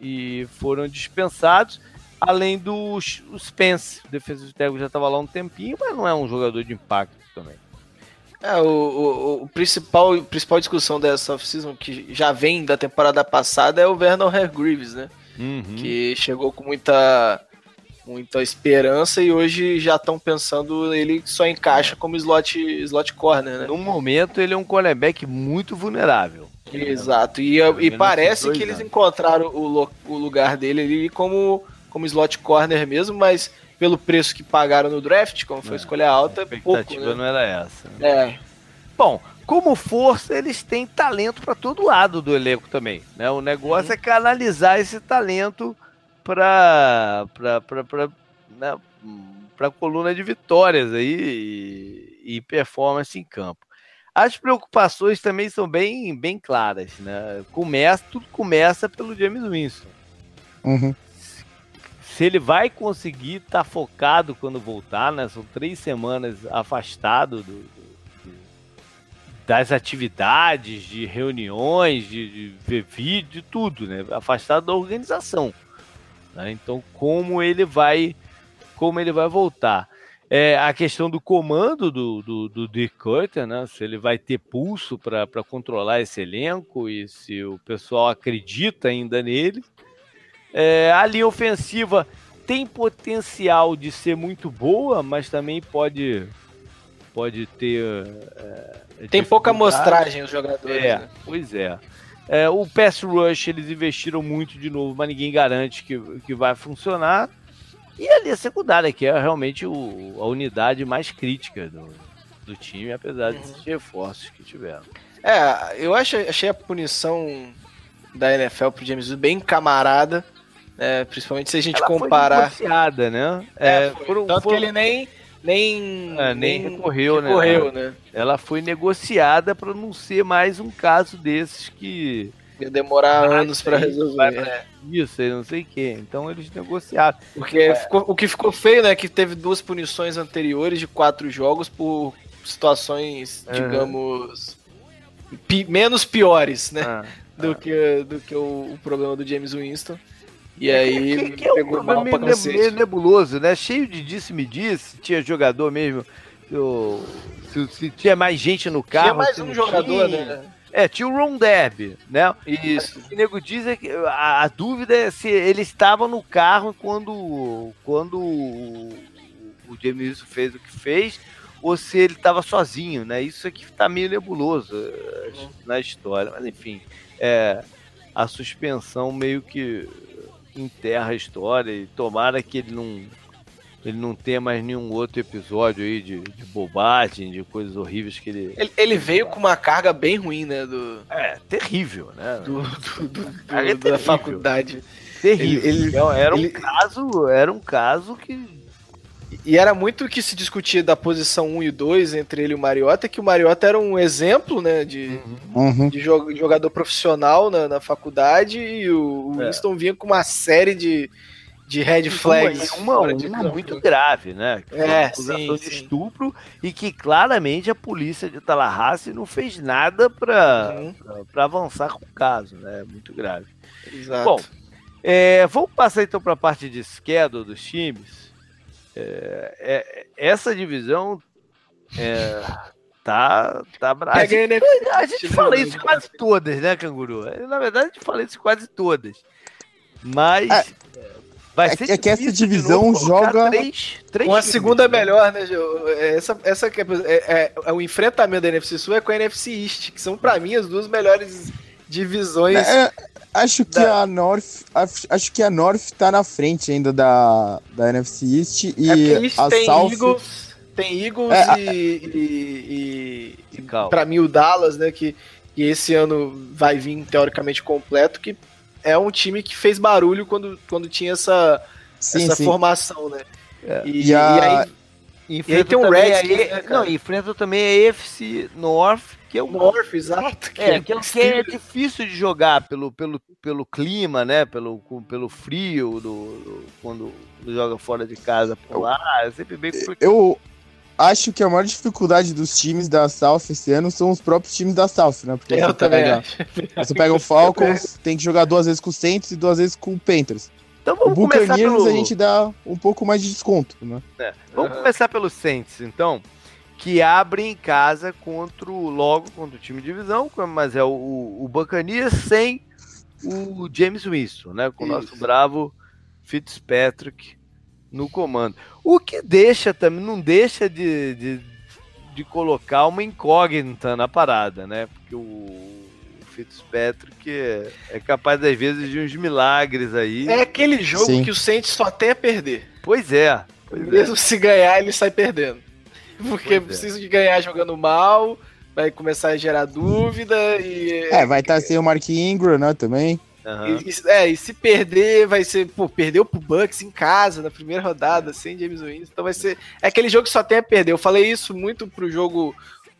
e foram dispensados. Além do Spence, o defesa do Tego já estava lá um tempinho, mas não é um jogador de impacto também. É, o, o, o principal, a principal discussão dessa off-season, que já vem da temporada passada, é o Vernon Hargreaves, né? Uhum. Que chegou com muita, muita esperança e hoje já estão pensando ele só encaixa como slot, slot corner, né? No momento ele é um cornerback muito vulnerável. Exato. E, e parece que eles encontraram o, o lugar dele ali como, como slot corner mesmo, mas pelo preço que pagaram no draft, como foi é, escolha alta, a expectativa pouco, né? não era essa. Né? É. Bom, como força, eles têm talento para todo lado do elenco também. Né? O negócio uhum. é canalizar esse talento para para né, para coluna de vitórias aí e, e performance em campo. As preocupações também são bem, bem claras, né? Começa, tudo começa pelo James Winston. Uhum. Se ele vai conseguir estar tá focado quando voltar, né? São três semanas afastado do, do, das atividades, de reuniões, de, de ver vídeo, de tudo, né? Afastado da organização. Né? Então, como ele vai, como ele vai voltar? É, a questão do comando do, do, do Dick Cutter, né? Se ele vai ter pulso para controlar esse elenco e se o pessoal acredita ainda nele. É, a linha ofensiva tem potencial de ser muito boa, mas também pode pode ter. É, tem pouca amostragem os jogadores. É, né? pois é. É. O pass rush eles investiram muito de novo, mas ninguém garante que, que vai funcionar. E ali a secundária, que é realmente o, a unidade mais crítica do, do time, apesar uhum. desses reforços que tiveram. É, eu achei, achei a punição da NFL pro James bem camarada, né, principalmente se a gente Ela comparar. Foi né? É, é foram, Tanto foram... que ele nem nem, é, nem, nem recorreu, né? recorreu né? né? Ela foi negociada para não ser mais um caso desses que Ia demorar ah, anos para resolver. Né? Isso, não sei o que. Então eles negociaram. Porque é. ficou, o que ficou feio, né? Que teve duas punições anteriores de quatro jogos por situações, uhum. digamos, pi menos piores, né? Ah, do, ah. Que, do que o, o, problema do James Winston. E aí que, que é pegou um mal pra meio, meio nebuloso, né? Cheio de disse-me-disse. Tinha jogador mesmo. Eu, se, se, tinha mais gente no carro. Tinha mais um jogador, tinha. né? É, tinha o Ron Derby, né? Isso. O que o nego diz é que a, a, dúvida é se ele estava no carro quando, quando o, o James fez o que fez ou se ele estava sozinho, né? Isso aqui está meio nebuloso uhum. na história, mas enfim, é, a suspensão meio que enterra a história e tomara que ele não ele não tenha mais nenhum outro episódio aí de, de bobagem, de coisas horríveis que ele... ele. Ele, veio com uma carga bem ruim, né? Do... É, terrível, né? Do, do, do, do é da faculdade. Terrível. Ele, ele, era um caso, era um caso que. E era muito o que se discutia da posição 1 e 2 entre ele e o Mariota, que o Mariota era um exemplo, né, de, uhum. de jogador profissional na, na faculdade, e o, o é. Winston vinha com uma série de, de red flags. Uma, uma, uma muito grave, né? É, sim, de sim. estupro e que claramente a polícia de Tallahassee não fez nada para uhum. avançar com o caso, né? Muito grave. Exato. Bom, é, vamos passar então para a parte de schedule dos times. É, é, essa divisão é, tá, tá brava. A gente, a gente fala isso quase todas, né, Canguru? Na verdade, a gente fala isso quase todas. Mas é, Vai é ser é, que essa divisão novo, joga. Três, três Uma segunda né? melhor, né, Gil? É, essa, essa é, é, é, o enfrentamento da NFC Sul é com a NFC East, que são, para mim, as duas melhores divisões. É, acho que da... a North. Acho que a North tá na frente ainda da, da NFC East e é a tem South. Eagles, tem Eagles e, e, e, e para mim o Dallas, né? Que, que esse ano vai vir teoricamente completo, que é um time que fez barulho quando, quando tinha essa, sim, essa sim. formação, né? É. E, e, a... e, aí. Enfrenta e aí tem um Redskins, né, Não, enfrenta também a AFC North, que é o North, exato. Que é, que, é, que é difícil de jogar pelo, pelo, pelo clima, né? Pelo, pelo frio, do, do quando joga fora de casa por lá. É sempre bem complicado. Eu acho que a maior dificuldade dos times da South esse ano são os próprios times da South, né? Porque eu também pega, Você pega o Falcons, tem que jogar duas vezes com o Saints e duas vezes com o Panthers. Então vamos o começar pelo... a gente dá um pouco mais de desconto, né? É. Vamos uhum. começar pelo Saints, então, que abre em casa contra o, logo contra o time de divisão, mas é o, o Buccaneers sem o James Winston, né? Com o nosso bravo Fitzpatrick no comando. O que deixa também, não deixa de, de, de colocar uma incógnita na parada, né? Porque o Fitzpatrick é, é capaz, às vezes, de uns milagres aí. É aquele jogo Sim. que o Saints só tem a perder. Pois é. Pois. Mesmo é. se ganhar, ele sai perdendo. Porque é. precisa é. de ganhar jogando mal, vai começar a gerar dúvida e. É, vai estar tá sem o Mark Ingram, né, também. Uhum. E, é, e se perder, vai ser, pô, perdeu pro Bucks em casa, na primeira rodada, sem James Winston, então vai ser, é aquele jogo que só tem a perder, eu falei isso muito pro jogo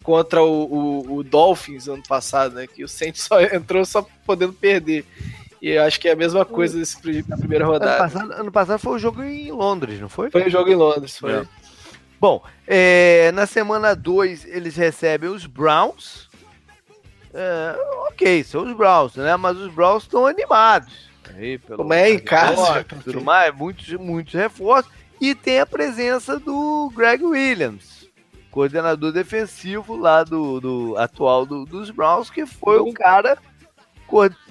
contra o, o, o, Dolphins ano passado, né? Que o Saints só entrou só podendo perder. E eu acho que é a mesma coisa nesse, na primeira rodada. Ano passado, ano passado foi o jogo em Londres, não foi? Foi o jogo em Londres, foi. É. Bom, é, na semana 2 eles recebem os Browns. É, ok, são os Browns, né? Mas os Browns estão animados. Aí, pelo Como é em casa. Tudo mais, muitos, muitos reforços. E tem a presença do Greg Williams coordenador defensivo lá do, do atual do, dos Browns, que foi o cara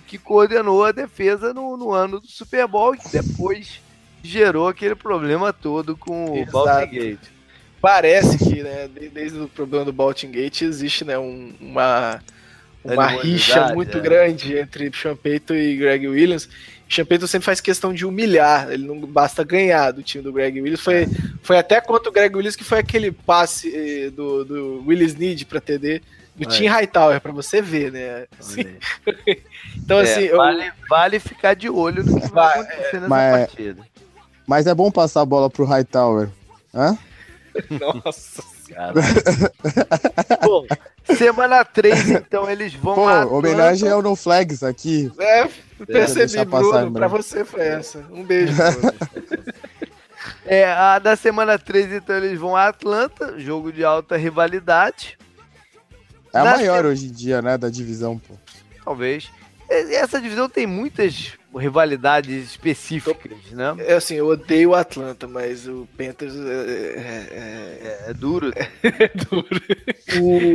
que coordenou a defesa no, no ano do Super Bowl e que depois gerou aquele problema todo com Exato. o Baltimore Parece que, né, desde o problema do Baltimore existe né, um, uma, uma rixa muito é. grande entre Payton e Greg Williams. Champeito sempre faz questão de humilhar, ele não basta ganhar do time do Greg Williams. Foi, foi até contra o Greg Williams que foi aquele passe eh, do, do Willis Need para TD do Tim Hightower, para você ver, né? Assim, então, é, assim. Vale, eu... vale ficar de olho no que vai, acontecer nessa mas, partida. Mas é bom passar a bola pro Hightower. Hã? Nossa senhora. Bom, semana 3, então eles vão. Pô, homenagem ao No Flags aqui. É, percebi, Bruno. Pra você foi essa. Um beijo, É, a da semana 3, então, eles vão a Atlanta, jogo de alta rivalidade. É a Na maior se... hoje em dia, né, da divisão, pô. Talvez. Essa divisão tem muitas rivalidades específicas, né? É assim, eu odeio o Atlanta, mas o Panthers é, é, é, é duro. É duro.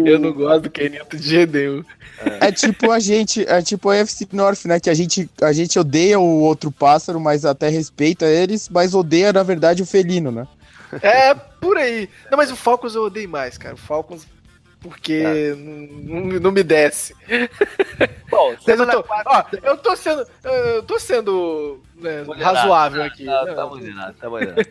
eu não gosto do Kenilton de jeito nenhum. É tipo a gente, é tipo a FC North, né? Que a gente, a gente odeia o outro pássaro, mas até respeita eles, mas odeia, na verdade, o felino, né? É, por aí. Não, mas o Falcons eu odeio mais, cara. O Falcons porque tá. não, não, me desce. Bom, eu tô, ó, eu tô sendo, eu tô sendo né, razoável tá, aqui. Tá, tá, moderado, tá moderado.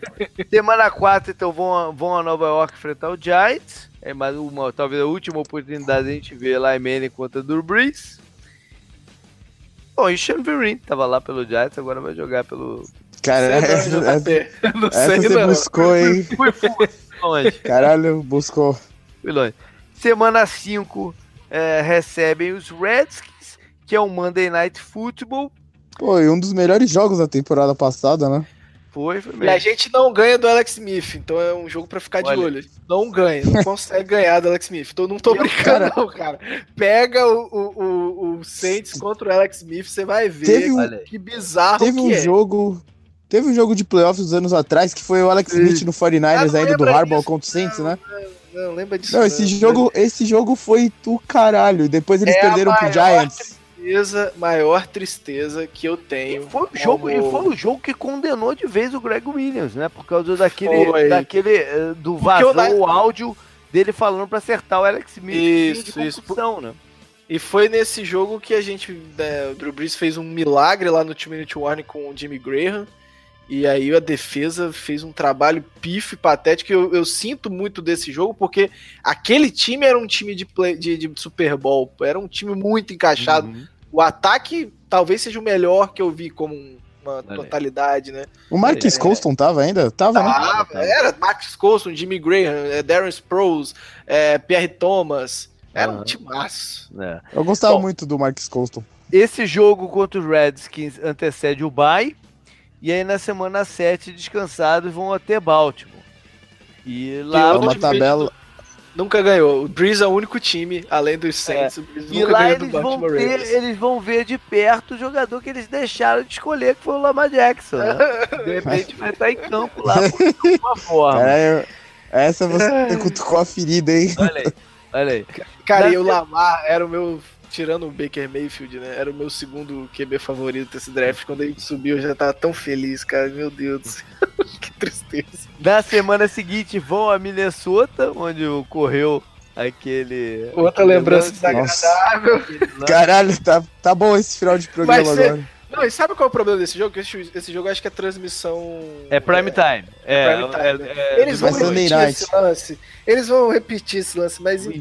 semana 4, então, vão, vão a Nova York enfrentar o Giants. É mais uma, talvez a última oportunidade de a gente ver lá em Manning contra Brees. Bom, e Sean Vereen tava lá pelo Giants, agora vai jogar pelo... Cara, essa, essa, essa você buscou, hein? Fui, fui, longe. Caralho, buscou. Fui longe. Semana 5 é, recebem os Redskins, que é o Monday Night Football. Pô, e um dos melhores jogos da temporada passada, né? Foi, foi mesmo. E a gente não ganha do Alex Smith, então é um jogo para ficar Olha. de olho. Não ganha, não consegue ganhar do Alex Smith. Então não tô brincando, cara... não, cara. Pega o, o, o, Saints contra o Alex Smith, você vai ver teve um, que bizarro teve um é. jogo Teve um jogo de playoffs anos atrás que foi o Alex Smith no 49ers ah, ainda do Harbaugh contra o Saints, né? Não, lembra disso. Não, esse, não, jogo, esse jogo foi do caralho. Depois eles é perderam pro Giants. Tristeza, maior tristeza que eu tenho. E foi, o jogo, e foi o jogo que condenou de vez o Greg Williams, né? Por causa daquele. daquele eh, do vazou o áudio dele falando para acertar o Alex Smith. Isso, isso. Né? E foi nesse jogo que a gente. Né, o Drew Brees fez um milagre lá no Two Minute Warning com o Jimmy Graham. E aí a defesa fez um trabalho pífio, patético. Eu, eu sinto muito desse jogo, porque aquele time era um time de, play, de, de Super Bowl. Era um time muito encaixado. Uhum. O ataque talvez seja o melhor que eu vi como uma totalidade, né? O Marcus é, Colston tava ainda? Tava, né? Era Marcus Colston, Jimmy Graham, é, Darren Sproles, é, Pierre Thomas. Era uhum. um timaço. É. Eu gostava Bom, muito do Marcus Colston. Esse jogo contra os Redskins antecede o bye. E aí na semana 7, descansados, vão até Baltimore. E lá... É uma tabela... Nunca ganhou. O Breeze é o único time, além dos Saints. É. e lá eles vão, ver, eles vão ver de perto o jogador que eles deixaram de escolher, que foi o Lamar Jackson. Né? De repente vai estar em campo lá de alguma forma. É, essa você cutucou a ferida, hein? Olha aí, olha aí. Cara, e o Lamar era o meu tirando o Baker Mayfield, né? Era o meu segundo QB favorito desse draft. Quando ele subiu, eu já tava tão feliz, cara. Meu Deus do céu. que tristeza. Na semana seguinte, vão a Minnesota, onde ocorreu aquele. Outra lembrança desagradável. Caralho, tá, tá bom esse final de programa agora. Não, e sabe qual é o problema desse jogo? Esse, esse jogo acho que é transmissão. É prime time. É, é, prime time. É, é, Eles vão repetir esse lance. Eles vão repetir esse lance, mas é,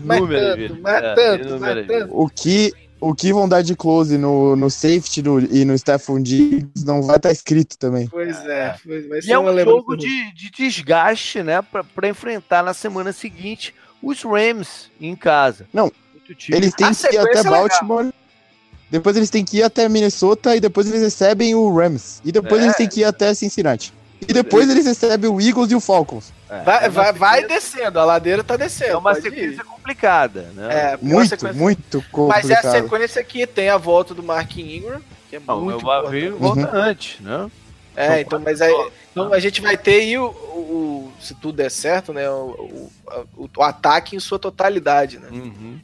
tanto, mais tanto. O que, o que vão dar de close no, no safety no, e no Stephon Diggs não vai estar tá escrito também. Pois é. Vai e é um jogo de, de desgaste, né? Pra, pra enfrentar na semana seguinte os Rams em casa. Não. Eles têm que ir até Baltimore. Legal. Depois eles têm que ir até Minnesota e depois eles recebem o Rams. E depois é. eles têm que ir até Cincinnati. E depois eles recebem o Eagles e o Falcons. É, vai, é vai, vai descendo, a ladeira tá descendo. É uma sequência ir. complicada, né? É, muito, sequência... muito complicada. Mas é a sequência que tem a volta do Mark Ingram, que é Não, muito o volta uhum. antes, né? É, então, mas aí, então a gente vai ter aí o, o, se tudo der certo, né, o, o, o ataque em sua totalidade, né? Uhum.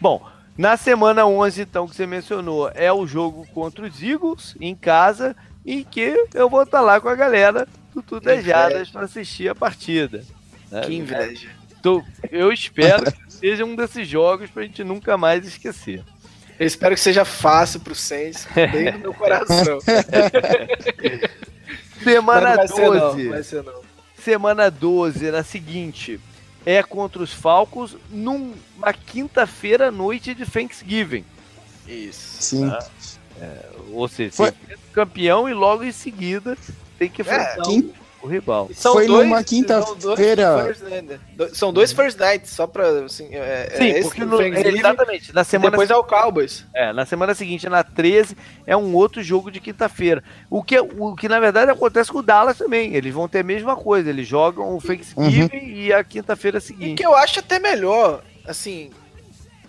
Bom, na semana 11, então, que você mencionou, é o jogo contra os Eagles, em casa, em que eu vou estar lá com a galera do Tudejadas para assistir a partida. Né? Que inveja. Então, eu espero que seja um desses jogos para a gente nunca mais esquecer. Eu espero que seja fácil para o Saints, bem no meu coração. Semana 12. Não, Semana 12, na seguinte é contra os Falcons numa quinta-feira à noite de Thanksgiving. Isso. Sim. Né? É, ou seja, Foi... campeão e logo em seguida tem que enfrentar é, quem o rival. São Foi dois, numa quinta-feira. São dois first nights, só pra. Assim, é, é Sim, é porque no, exatamente. Na semana depois é o Cowboys. É, na semana seguinte, na 13, é um outro jogo de quinta-feira. O que, o que na verdade acontece com o Dallas também. Eles vão ter a mesma coisa. Eles jogam o Thanksgiving uhum. e a quinta-feira seguinte. E que eu acho até melhor, assim,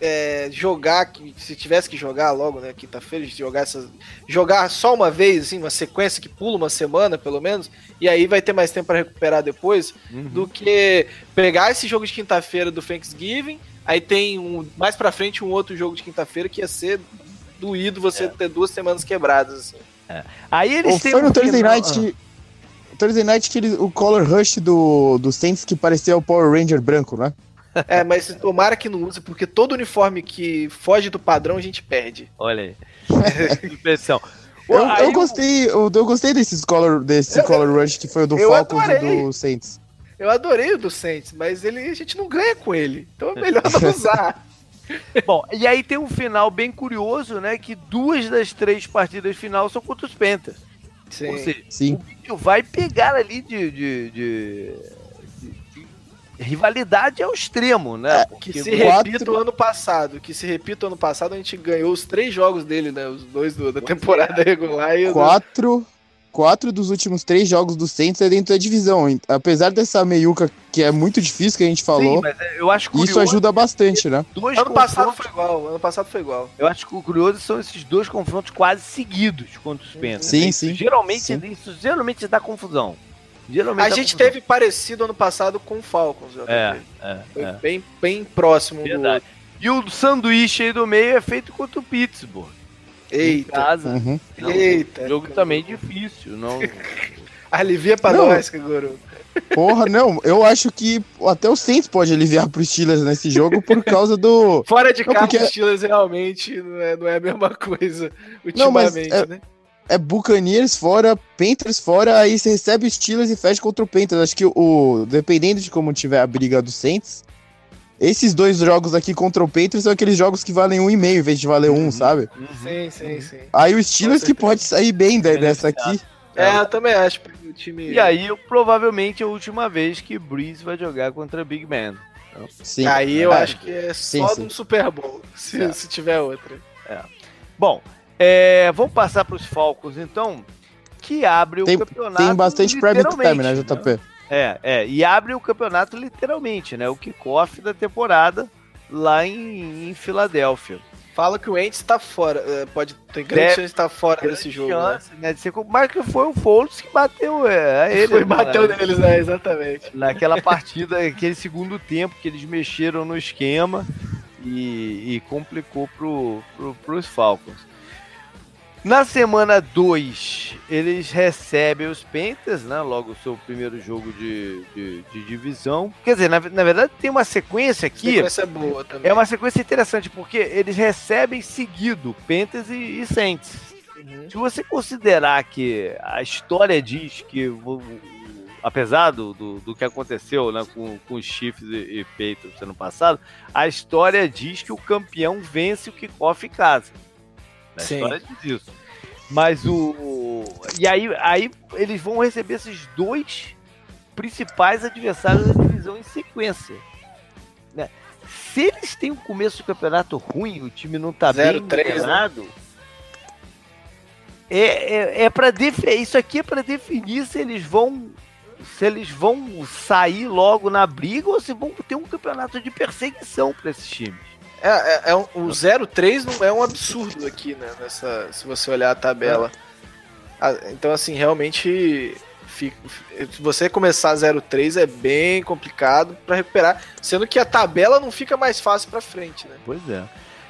é, jogar, se tivesse que jogar logo, né, quinta-feira, jogar essas, jogar só uma vez, assim, uma sequência que pula uma semana, pelo menos, e aí vai ter mais tempo para recuperar depois, uhum. do que pegar esse jogo de quinta-feira do Thanksgiving, aí tem um mais para frente um outro jogo de quinta-feira que ia ser doído você é. ter duas semanas quebradas. Assim. É. Aí eles têm foi no Thursday Night, ah. Thursday Night que ele, o color rush do, do Saints que parecia o Power Ranger branco, né? É, mas tomara que não use, porque todo uniforme que foge do padrão a gente perde. Olha aí. Impressão. Eu, eu, gostei, eu, eu, gostei desses color, desse eu, color rush que foi o do Falcons e do Saints. Eu adorei o do Saints, mas ele, a gente não ganha com ele. Então é melhor não usar. Bom, e aí tem um final bem curioso, né? Que duas das três partidas final são contra os Panthers. Sim. Ou seja, Sim. o vídeo vai pegar ali de, de, de rivalidade ao extremo, né? É, que se quatro... repita o ano passado. Que se repita o ano passado, a gente ganhou os três jogos dele, né? Os dois do, da temporada regular e quatro, quatro dos últimos três jogos do Saints é dentro da divisão. Apesar dessa meiuca que é muito difícil que a gente falou, Sim, é, eu acho curioso, isso ajuda bastante, né? Dois ano passado foi igual, ano passado foi igual. Eu acho que o curioso são esses dois confrontos quase seguidos contra os Panthers. Sim, sim. Geralmente, sim. Isso geralmente dá confusão. Geralmente a gente teve parecido ano passado com o Falcons. É, é, Foi é. Bem, bem próximo Verdade. do. E o sanduíche aí do meio é feito contra o Pittsburgh. Eita. Em casa. Uhum. Não, Eita. jogo também difícil. Não... Alivia pra não. nós, Kaguru. Porra, não, eu acho que até o Saints pode aliviar pro Steelers nesse jogo por causa do. Fora de casa, porque... o Steelers realmente não é, não é a mesma coisa ultimamente, não, mas é, né? É Buccaneers fora, Panthers fora, aí você recebe Steelers e fecha contra o Panthers. Acho que o dependendo de como tiver a briga do Saints, Esses dois jogos aqui contra o Patriots são aqueles jogos que valem um e meio em vez de valer um, Uhum. sabe? Sim, sim, sim. Aí o Steelers que pode sair bem de- dessa aqui. É, eu também acho que o time. E aí, provavelmente, é a última vez que Breeze vai jogar contra Big Man. Sim. aí eu É. acho que é Sim, só sim. num Super Bowl, se, É. se tiver outra. Bom, é, vamos passar para os Falcons, então, que abre o Tem, campeonato. tem bastante private time, né, JP? É, é, e abre o campeonato literalmente, né? O kickoff da temporada lá em, em Filadélfia. Fala que o Ents tá fora. é, Pode ter grande Deve- chance de estar fora desse jogo. Né? Chance, né, de ser Mas que foi o Foles que bateu é, ele. Foi né, bateu neles, né? Exatamente. naquela partida, aquele segundo tempo que eles mexeram no esquema e, e complicou pro, pro, pros Falcons. Na semana 2, eles recebem os Panthers, né? Logo o seu primeiro jogo de, de, de divisão. Quer dizer, na, na verdade tem uma sequência aqui. Sequência boa também. É uma sequência interessante, porque eles recebem seguido Panthers e, e Saints. Uhum. Se você considerar que a história diz que, apesar do, do, do que aconteceu né, com, com os Chiefs e, e Patriots ano passado, a história diz que o campeão vence o kickoff em casa. A Sim. história diz isso. Mas o. E aí, aí eles vão receber esses dois principais adversários da divisão em sequência. né? Se eles têm um começo de campeonato ruim, o time não tá bem 0-3, né? treinado, é, é, é para isso aqui é para definir se eles vão se eles vão sair logo na briga ou se vão ter um campeonato de perseguição para esses times. É, é, é um, o 0-3 não é um absurdo aqui, né? Nessa, se você olhar a tabela. Ah, então, assim, realmente. fica- se você começar 0-3 é bem complicado pra recuperar. Sendo que a tabela não fica mais fácil pra frente, né? Pois é.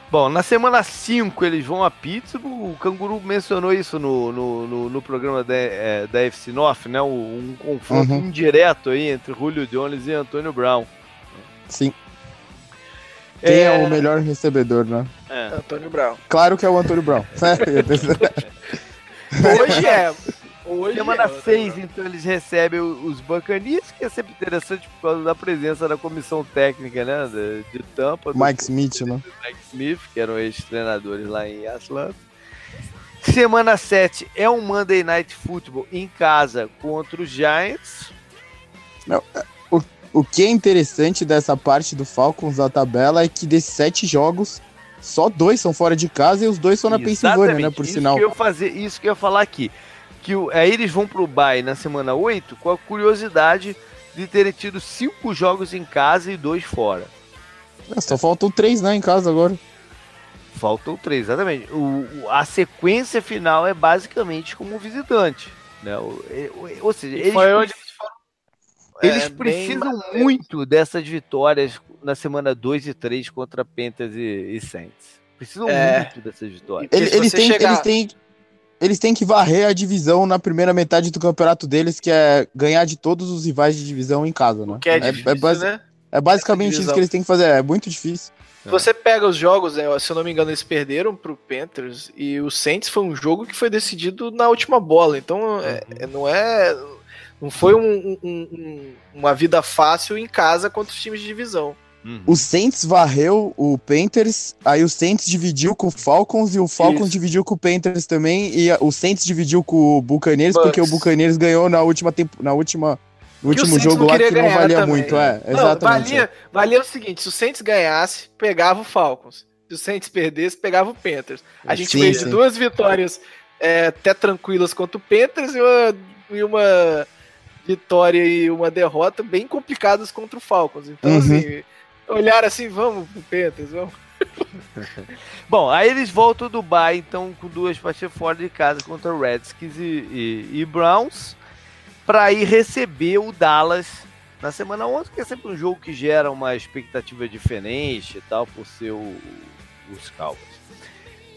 Bom, na semana 5 eles vão a Pittsburgh. O Canguru mencionou isso no, no, no, no programa da, é, da FC North, né? Um, um confronto Uhum. indireto aí entre Julio Jones e Antônio Brown. Sim. Quem é... É, o melhor recebedor, né? é. Antônio Brown. Claro que é o Antônio Brown. Hoje é. Hoje Semana é, 6, então, eles recebem os Buccaneers, que é sempre interessante por causa da presença da comissão técnica, né? De, de Tampa. do- Mike Smith, né? Mike Smith, que eram ex-treinadores lá em Atlanta. Semana 7 é um Monday Night Football em casa contra os Giants. O que é interessante dessa parte do Falcons da tabela é que desses sete jogos, só dois são fora de casa e os dois são na Pensilvânia, né? Exatamente, Por isso sinal. Que eu ia fazer, isso que eu ia falar aqui. Que o- aí eles vão pro bye na semana 8 com a curiosidade de terem tido cinco jogos em casa e dois fora. É, Só faltam três, né, em casa agora. Faltam três, exatamente. O, o- a sequência final é basicamente como visitante. Né? O- e- o- ou seja, E eles, foi onde eles foram. Eles é, bem precisam mais- muito dessas vitórias na semana 2 e 3 contra Panthers e, e Saints. Precisam É. muito dessas vitórias. Ele- Eles têm, chegar- eles, têm, eles têm que varrer a divisão na primeira metade do campeonato deles, que é ganhar de todos os rivais de divisão em casa, né? Que é difícil, basi- né? é basicamente isso divisão. que eles têm que fazer. É muito difícil. Se você pega os jogos, né, se eu não me engano, eles perderam pro Panthers e o Saints foi um jogo que foi decidido na última bola. Então, é- é- não é. Não foi um- um- um- uma vida fácil em casa contra os times de divisão. Uhum. O Saints varreu o Panthers, aí o Saints dividiu com o Falcons e o Falcons Isso. dividiu com o Panthers também e o Saints dividiu com o Buccaneers Bucks. porque o Buccaneers ganhou na última tempo, na última no último jogo não lá que queria não valia também. muito, é, Não, exatamente. valia, valia o seguinte: se o Saints ganhasse, pegava o Falcons. Se o Saints perdesse, pegava o Panthers. A gente Sim, veio sim. de duas vitórias é, até tranquilas contra o Panthers e uma, e uma vitória e uma derrota bem complicadas contra o Falcons. Então, Uhum. assim, olhar assim, vamos pro Panthers, vamos. Bom, aí eles voltam do Dubai, então, com duas partidas fora de casa contra Redskins e, e, e Browns, para ir receber o Dallas na semana 11, que é sempre um jogo que gera uma expectativa diferente e tal, por ser o- os Cowboys.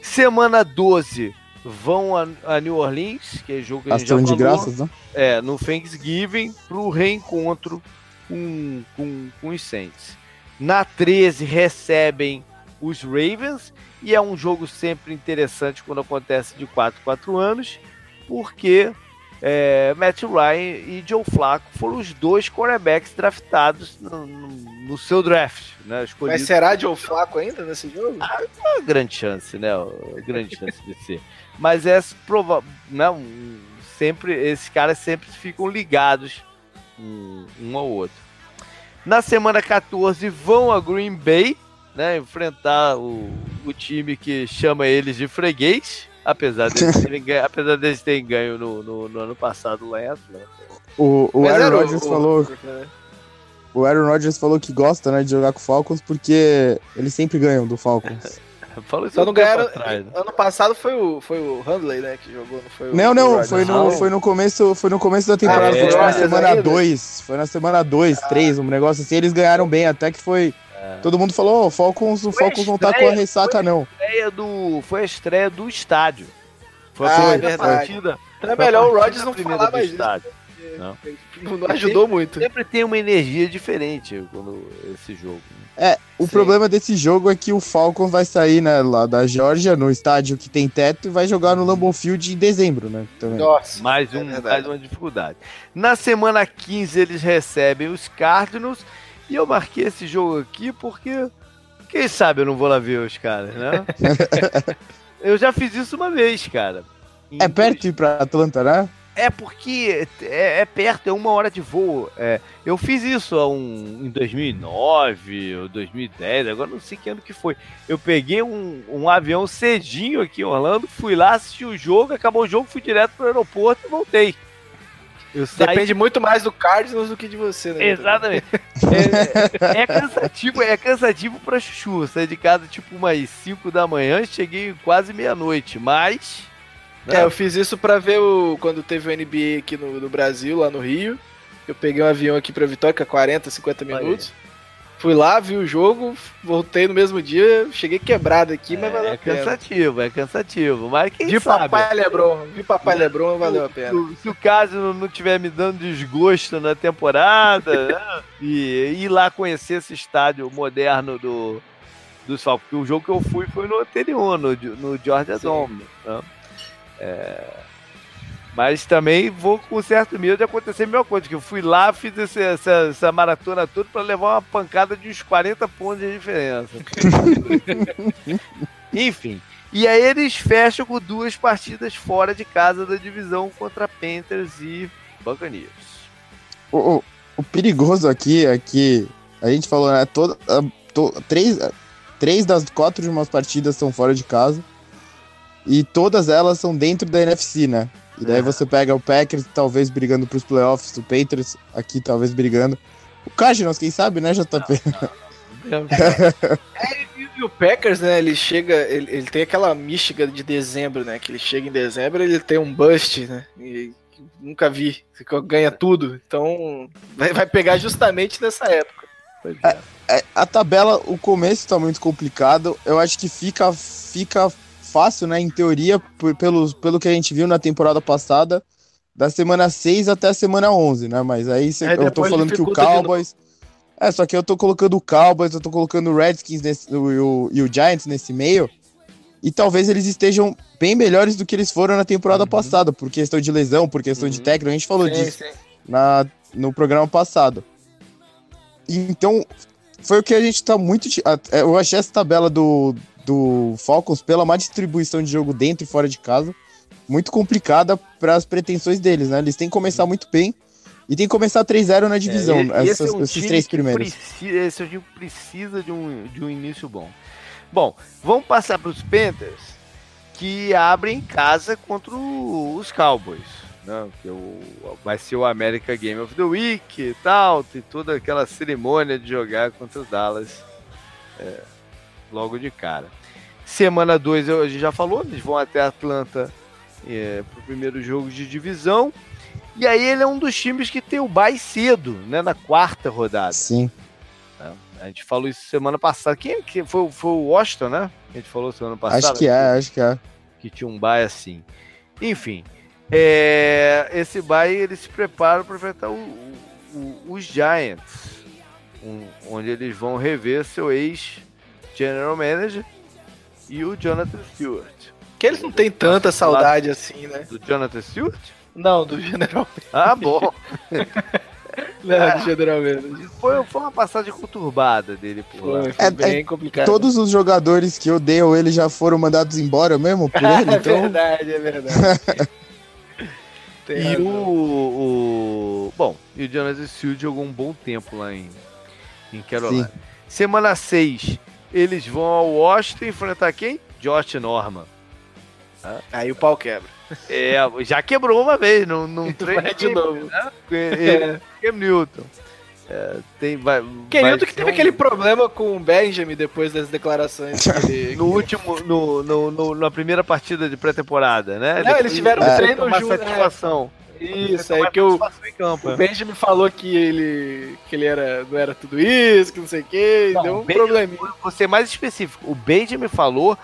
Semana 12, vão a, a New Orleans, que é jogo que a gente já Ação de falou, graças, né? é, no Thanksgiving, pro reencontro com, com, com os Saints. Na 13 recebem os Ravens e é um jogo sempre interessante quando acontece de 4 4 anos, porque é, Matt Ryan e Joe Flacco foram os dois quarterbacks draftados no, no, no seu draft. Né, Mas será Joe Flacco ainda nesse jogo? Ah, uma grande chance, né? Grande chance de ser. Mas é provável. Né, sempre, esses caras sempre ficam ligados um, um ao outro. Na semana 14 vão a Green Bay, né, enfrentar o, o time que chama eles de freguês, apesar deles terem ganho, apesar deles terem ganho no, no, no ano passado lá em Atlanta. O, o Aaron Rodgers falou. O Aaron Rodgers falou que gosta né, de jogar com o Falcons porque eles sempre ganham do Falcons. Falou isso Só não ganharam. Né? Ano passado foi o, foi o Handley, né, que jogou, não foi o. Não, não, foi no, foi no começo, foi no começo da temporada, ah, é, foi tipo na semana 2. Foi na semana 2, 3, ah. um negócio assim, eles ganharam bem, até que foi. É. Todo mundo falou, oh, Falcons, o Falcons não tá com a ressaca, não. A estreia do, foi a estreia do estádio. Foi a ah, é partida. Então é melhor o Rodgers não falar mais estádio. Não. não ajudou sempre, muito. Sempre tem uma energia diferente quando esse jogo. É, o Sim. problema desse jogo é que o Falcons vai sair né, lá da Georgia, no estádio que tem teto, e vai jogar no Lambeau Field em dezembro, né? Também. Nossa, mais, um, é mais uma dificuldade. Na semana 15 eles recebem os Cardinals, e eu marquei esse jogo aqui porque, quem sabe eu não vou lá ver os caras, né? eu já fiz isso uma vez, cara. É perto de ir pra Atlanta, né? É porque é, é, perto, é uma hora de voo. É, eu fiz isso um, em 2009 ou 2010, agora não sei que ano que foi. Eu peguei um, um avião cedinho aqui em Orlando, fui lá, assisti o jogo, acabou o jogo, fui direto pro aeroporto e voltei. Saí... Depende muito mais do Cardinals do que de você, né? Exatamente. é, é, cansativo, é cansativo pra chuchu. Saí de casa tipo umas 5 da manhã, cheguei quase meia-noite, mas é, eu fiz isso pra ver o quando teve o NBA aqui no, no Brasil, lá no Rio. Eu peguei um avião aqui pra Vitória, que é 40, 50 minutos. Aí. Fui lá, vi o jogo, voltei no mesmo dia, cheguei quebrado aqui, é, mas valeu a pena. É cansativo, é cansativo. Mas quem vi sabe? Papai Lebron, vi Papai Lebron, valeu a pena. Se, se o caso não estiver me dando desgosto na temporada, né? e ir lá conhecer esse estádio moderno do, dos Falcons, porque o jogo que eu fui foi no anterior, no, no Georgia Sim. Dome. Né? É... Mas também vou com certo medo de acontecer a mesma coisa, que eu fui lá, fiz esse, essa, essa, maratona toda para levar uma pancada de uns 40 pontos de diferença. Enfim. E aí eles fecham com duas partidas fora de casa da divisão contra Panthers e Buccaneers. O, o, o perigoso aqui é que a gente falou, né? Toda, to, três, três das quatro de umas partidas são fora de casa. E todas elas são dentro da NFC, né? E daí é. você pega o Packers, talvez brigando pros playoffs, o Patriots aqui talvez brigando. O Cardinals, quem sabe, né, JP? Não, não. é, e o Packers, né, ele chega, ele, ele tem aquela mística de dezembro, né, que ele chega em dezembro ele tem um bust, né, e nunca vi, ganha tudo, então vai, vai pegar justamente nessa época. É, é, a tabela, o começo tá muito complicado, eu acho que fica, fica fácil, né? Em teoria, por, pelo, pelo que a gente viu na temporada passada, da semana 6 até a semana 11, né? Mas aí cê, é, eu tô falando que o Cowboys. É, só que eu tô colocando o Cowboys, eu tô colocando o Redskins nesse, o, o, e o Giants nesse meio. E talvez eles estejam bem melhores do que eles foram na temporada uhum. passada, por questão de lesão, por questão uhum. de técnico. A gente falou sim, disso sim. Na, no programa passado. Então, foi o que a gente tá muito. É, eu achei essa tabela do, do Falcons pela má distribuição de jogo dentro e fora de casa, muito complicada para as pretensões deles, né? Eles têm que começar muito bem e tem que começar 3-0 na divisão, é, essas, é um esses três primeiros. Precisa, esse time precisa de um, de um início bom. Bom, vamos passar para os Panthers, que abrem casa contra os Cowboys. Né, que o, vai ser o America Game of the Week e tal, tem toda aquela cerimônia de jogar contra os Dallas. É, logo de cara. Semana 2, a gente já falou, eles vão até Atlanta é, para o primeiro jogo de divisão. E aí ele é um dos times que tem o bye cedo, né? Na quarta rodada. Sim. É, a gente falou isso semana passada. Quem que foi, foi o Washington, né? A gente falou semana passada. Acho que é, acho que é. Que tinha um bye assim. Enfim, é, esse bye eles se preparam para enfrentar o, o, os Giants, um, onde eles vão rever seu ex general manager, e o Jonathan Stewart. Que eles não têm tanta saudade assim, né? Do Jonathan Stewart? Não, do General Ah, bom. Não, do General Manager. Foi, foi uma passagem conturbada dele por lá. Foi, foi É- bem é- complicado. Todos os jogadores que odeiam ele já foram mandados embora mesmo por ele, é então. verdade, é verdade. E o, o. Bom, e o Jonathan Field jogou um bom tempo lá em, em Carolina. Semana 6, eles vão ao Washington enfrentar quem? Josh Norman. Aí o pau quebra. É, já quebrou uma vez, não, não treina Vai de novo. Ele, Cam Newton. É, tem, vai, Ken vai Newton que teve um- aquele problema com o Benjamin depois das declarações que ele... No último, no, no, no- na primeira partida de pré-temporada, né? Não, eles tiveram um treino junto, né? satisfação. Isso, Tomar aí que o, campo, o é. Benjamin falou que ele, que ele era, não era tudo isso, que não sei o que, Não, deu um Benjamin- probleminha. Vou ser mais específico. O Benjamin falou.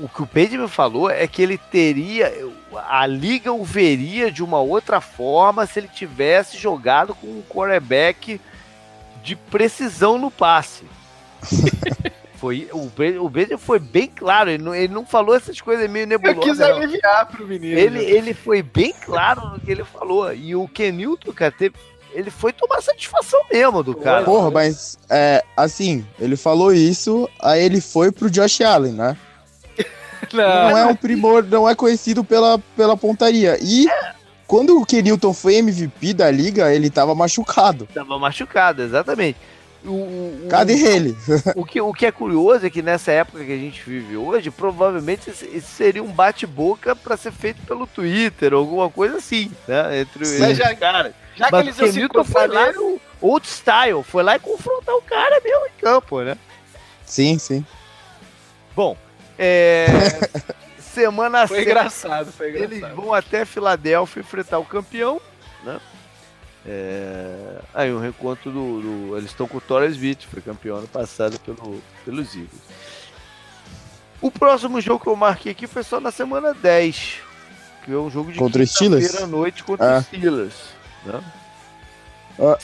O que o Benjamin falou é que ele teria. A liga o veria de uma outra forma se ele tivesse jogado com um quarterback de precisão no passe. foi, o, Ben- o Benjamin foi bem claro, ele não, ele não falou essas coisas meio Eu quis nebulosas. não. aliviar pro menino. Ele, né? ele foi bem claro no que ele falou. E o Kenilton, cara, teve, ele foi tomar satisfação mesmo do cara. Porra, mas é, assim, ele falou isso, aí ele foi pro Josh Allen, né? Não é um primor, não é conhecido pela, pela pontaria. E quando o Kenilton foi MVP da liga, ele tava machucado. Tava machucado, exatamente. O, o- Cadê ele? o, que, o que é curioso é que nessa época que a gente vive hoje, provavelmente esse, seria um bate-boca para ser feito pelo Twitter, alguma coisa assim, né? Entre Sim. esses já- caras. Já que Mas eles se lá no old style, foi lá e confrontar o cara mesmo em campo, né? Sim, sim. Bom, é, semana foi seis- engraçado, foi Eles engraçado. vão até Filadélfia enfrentar o campeão, né? É, Aí um reencontro do, do- Eles estão com o Torres Witt, foi campeão ano passado pelo, pelos Eagles. O próximo jogo que eu marquei aqui foi só na semana 10. Que é um jogo de Contra Steelers? à noite contra Ah. os Steelers. Né? Ah.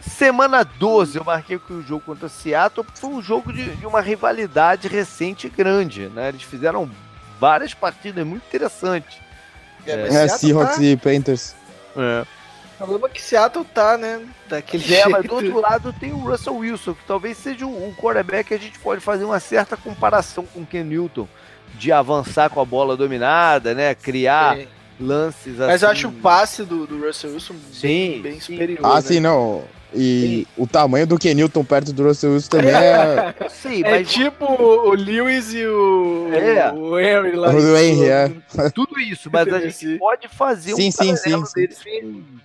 Semana 12, eu marquei que o jogo contra Seattle foi um jogo de, de uma rivalidade recente e grande. Né? Eles fizeram várias partidas muito interessantes. É, É, Seattle Seahawks tá- e Panthers. É. O problema é que Seattle tá, né? Daquele É, jeito. mas do outro lado tem o Russell Wilson, que talvez seja um um quarterback que a gente pode fazer uma certa comparação com o Ken Newton, de avançar com a bola dominada, né? Criar É. lances assim. Mas eu acho o passe do, do Russell Wilson Sim, bem, bem sim. superior. Ah, né? sim, não. E o tamanho do Kenilton perto do Russell Wilson também é. Sim, É mas tipo o Lewis e o, É. o Henry lá. O Henry, é. tudo isso, mas a Sim. gente pode fazer Sim, um sim, sim, sim. deles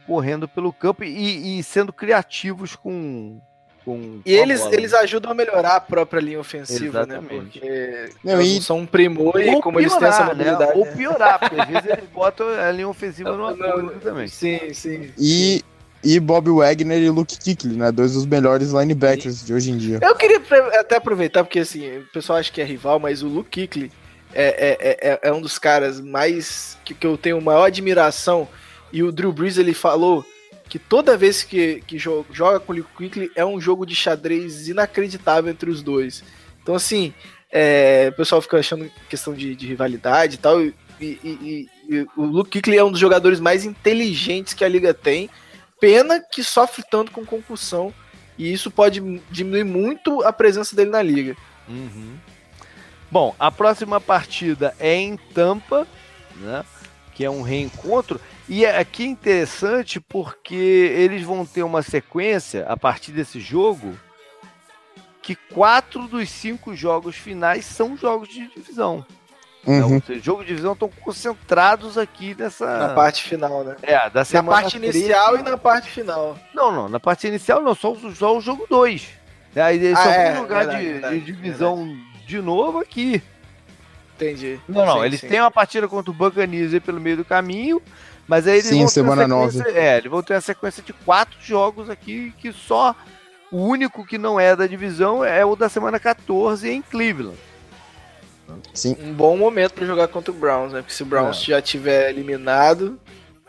correndo pelo campo e, e sendo criativos com. com E com eles, eles ajudam a melhorar a própria linha ofensiva, Exatamente. né? Porque Não, eles e- são um primor e Ou como eles têm essa piorar, né? mobilidade. Ou né? piorar, porque às vezes eles botam a linha ofensiva numa Não, não, coisa também. Sim, sim. E, e Bob Wagner e Luke Kuechly, né? Dois dos melhores linebackers de hoje em dia. Eu queria até aproveitar, porque assim, o pessoal acha que é rival, mas o Luke Kuechly é, é, é, é um dos caras mais. Que, que eu tenho maior admiração. E o Drew Brees ele falou que toda vez que, que jo- joga com o Luke Kuechly é um jogo de xadrez inacreditável entre os dois. Então, assim, é, o pessoal fica achando questão de, de rivalidade e tal. E, e- e- e o Luke Kuechly é um dos jogadores mais inteligentes que a liga tem. Pena que sofre tanto com concussão. E isso pode diminuir muito a presença dele na liga. Uhum. Bom, a próxima partida é em Tampa, né? Que é um reencontro. E é- aqui é interessante porque eles vão ter uma sequência a partir desse jogo que quatro dos cinco jogos finais são jogos de divisão. Uhum. Seja, jogos de divisão estão concentrados aqui nessa. Na parte final, né? É, da Na semana parte 13. inicial e na parte final. Não, não, na parte inicial não, só, o- só o jogo 2. Aí eles Ah, só é, vão jogar verdade, de, verdade, de divisão de novo aqui. Entendi. Não, não, Sim, eles sim. têm uma partida contra o Buccaneers aí pelo meio do caminho, mas aí eles Sim, vão ter semana uma sequência, É, eles vão ter a sequência de quatro jogos aqui que só o único que não é da divisão é o da semana 14 em Cleveland. Sim. Um bom momento pra jogar contra o Browns, né? Porque se o Browns É. já tiver eliminado.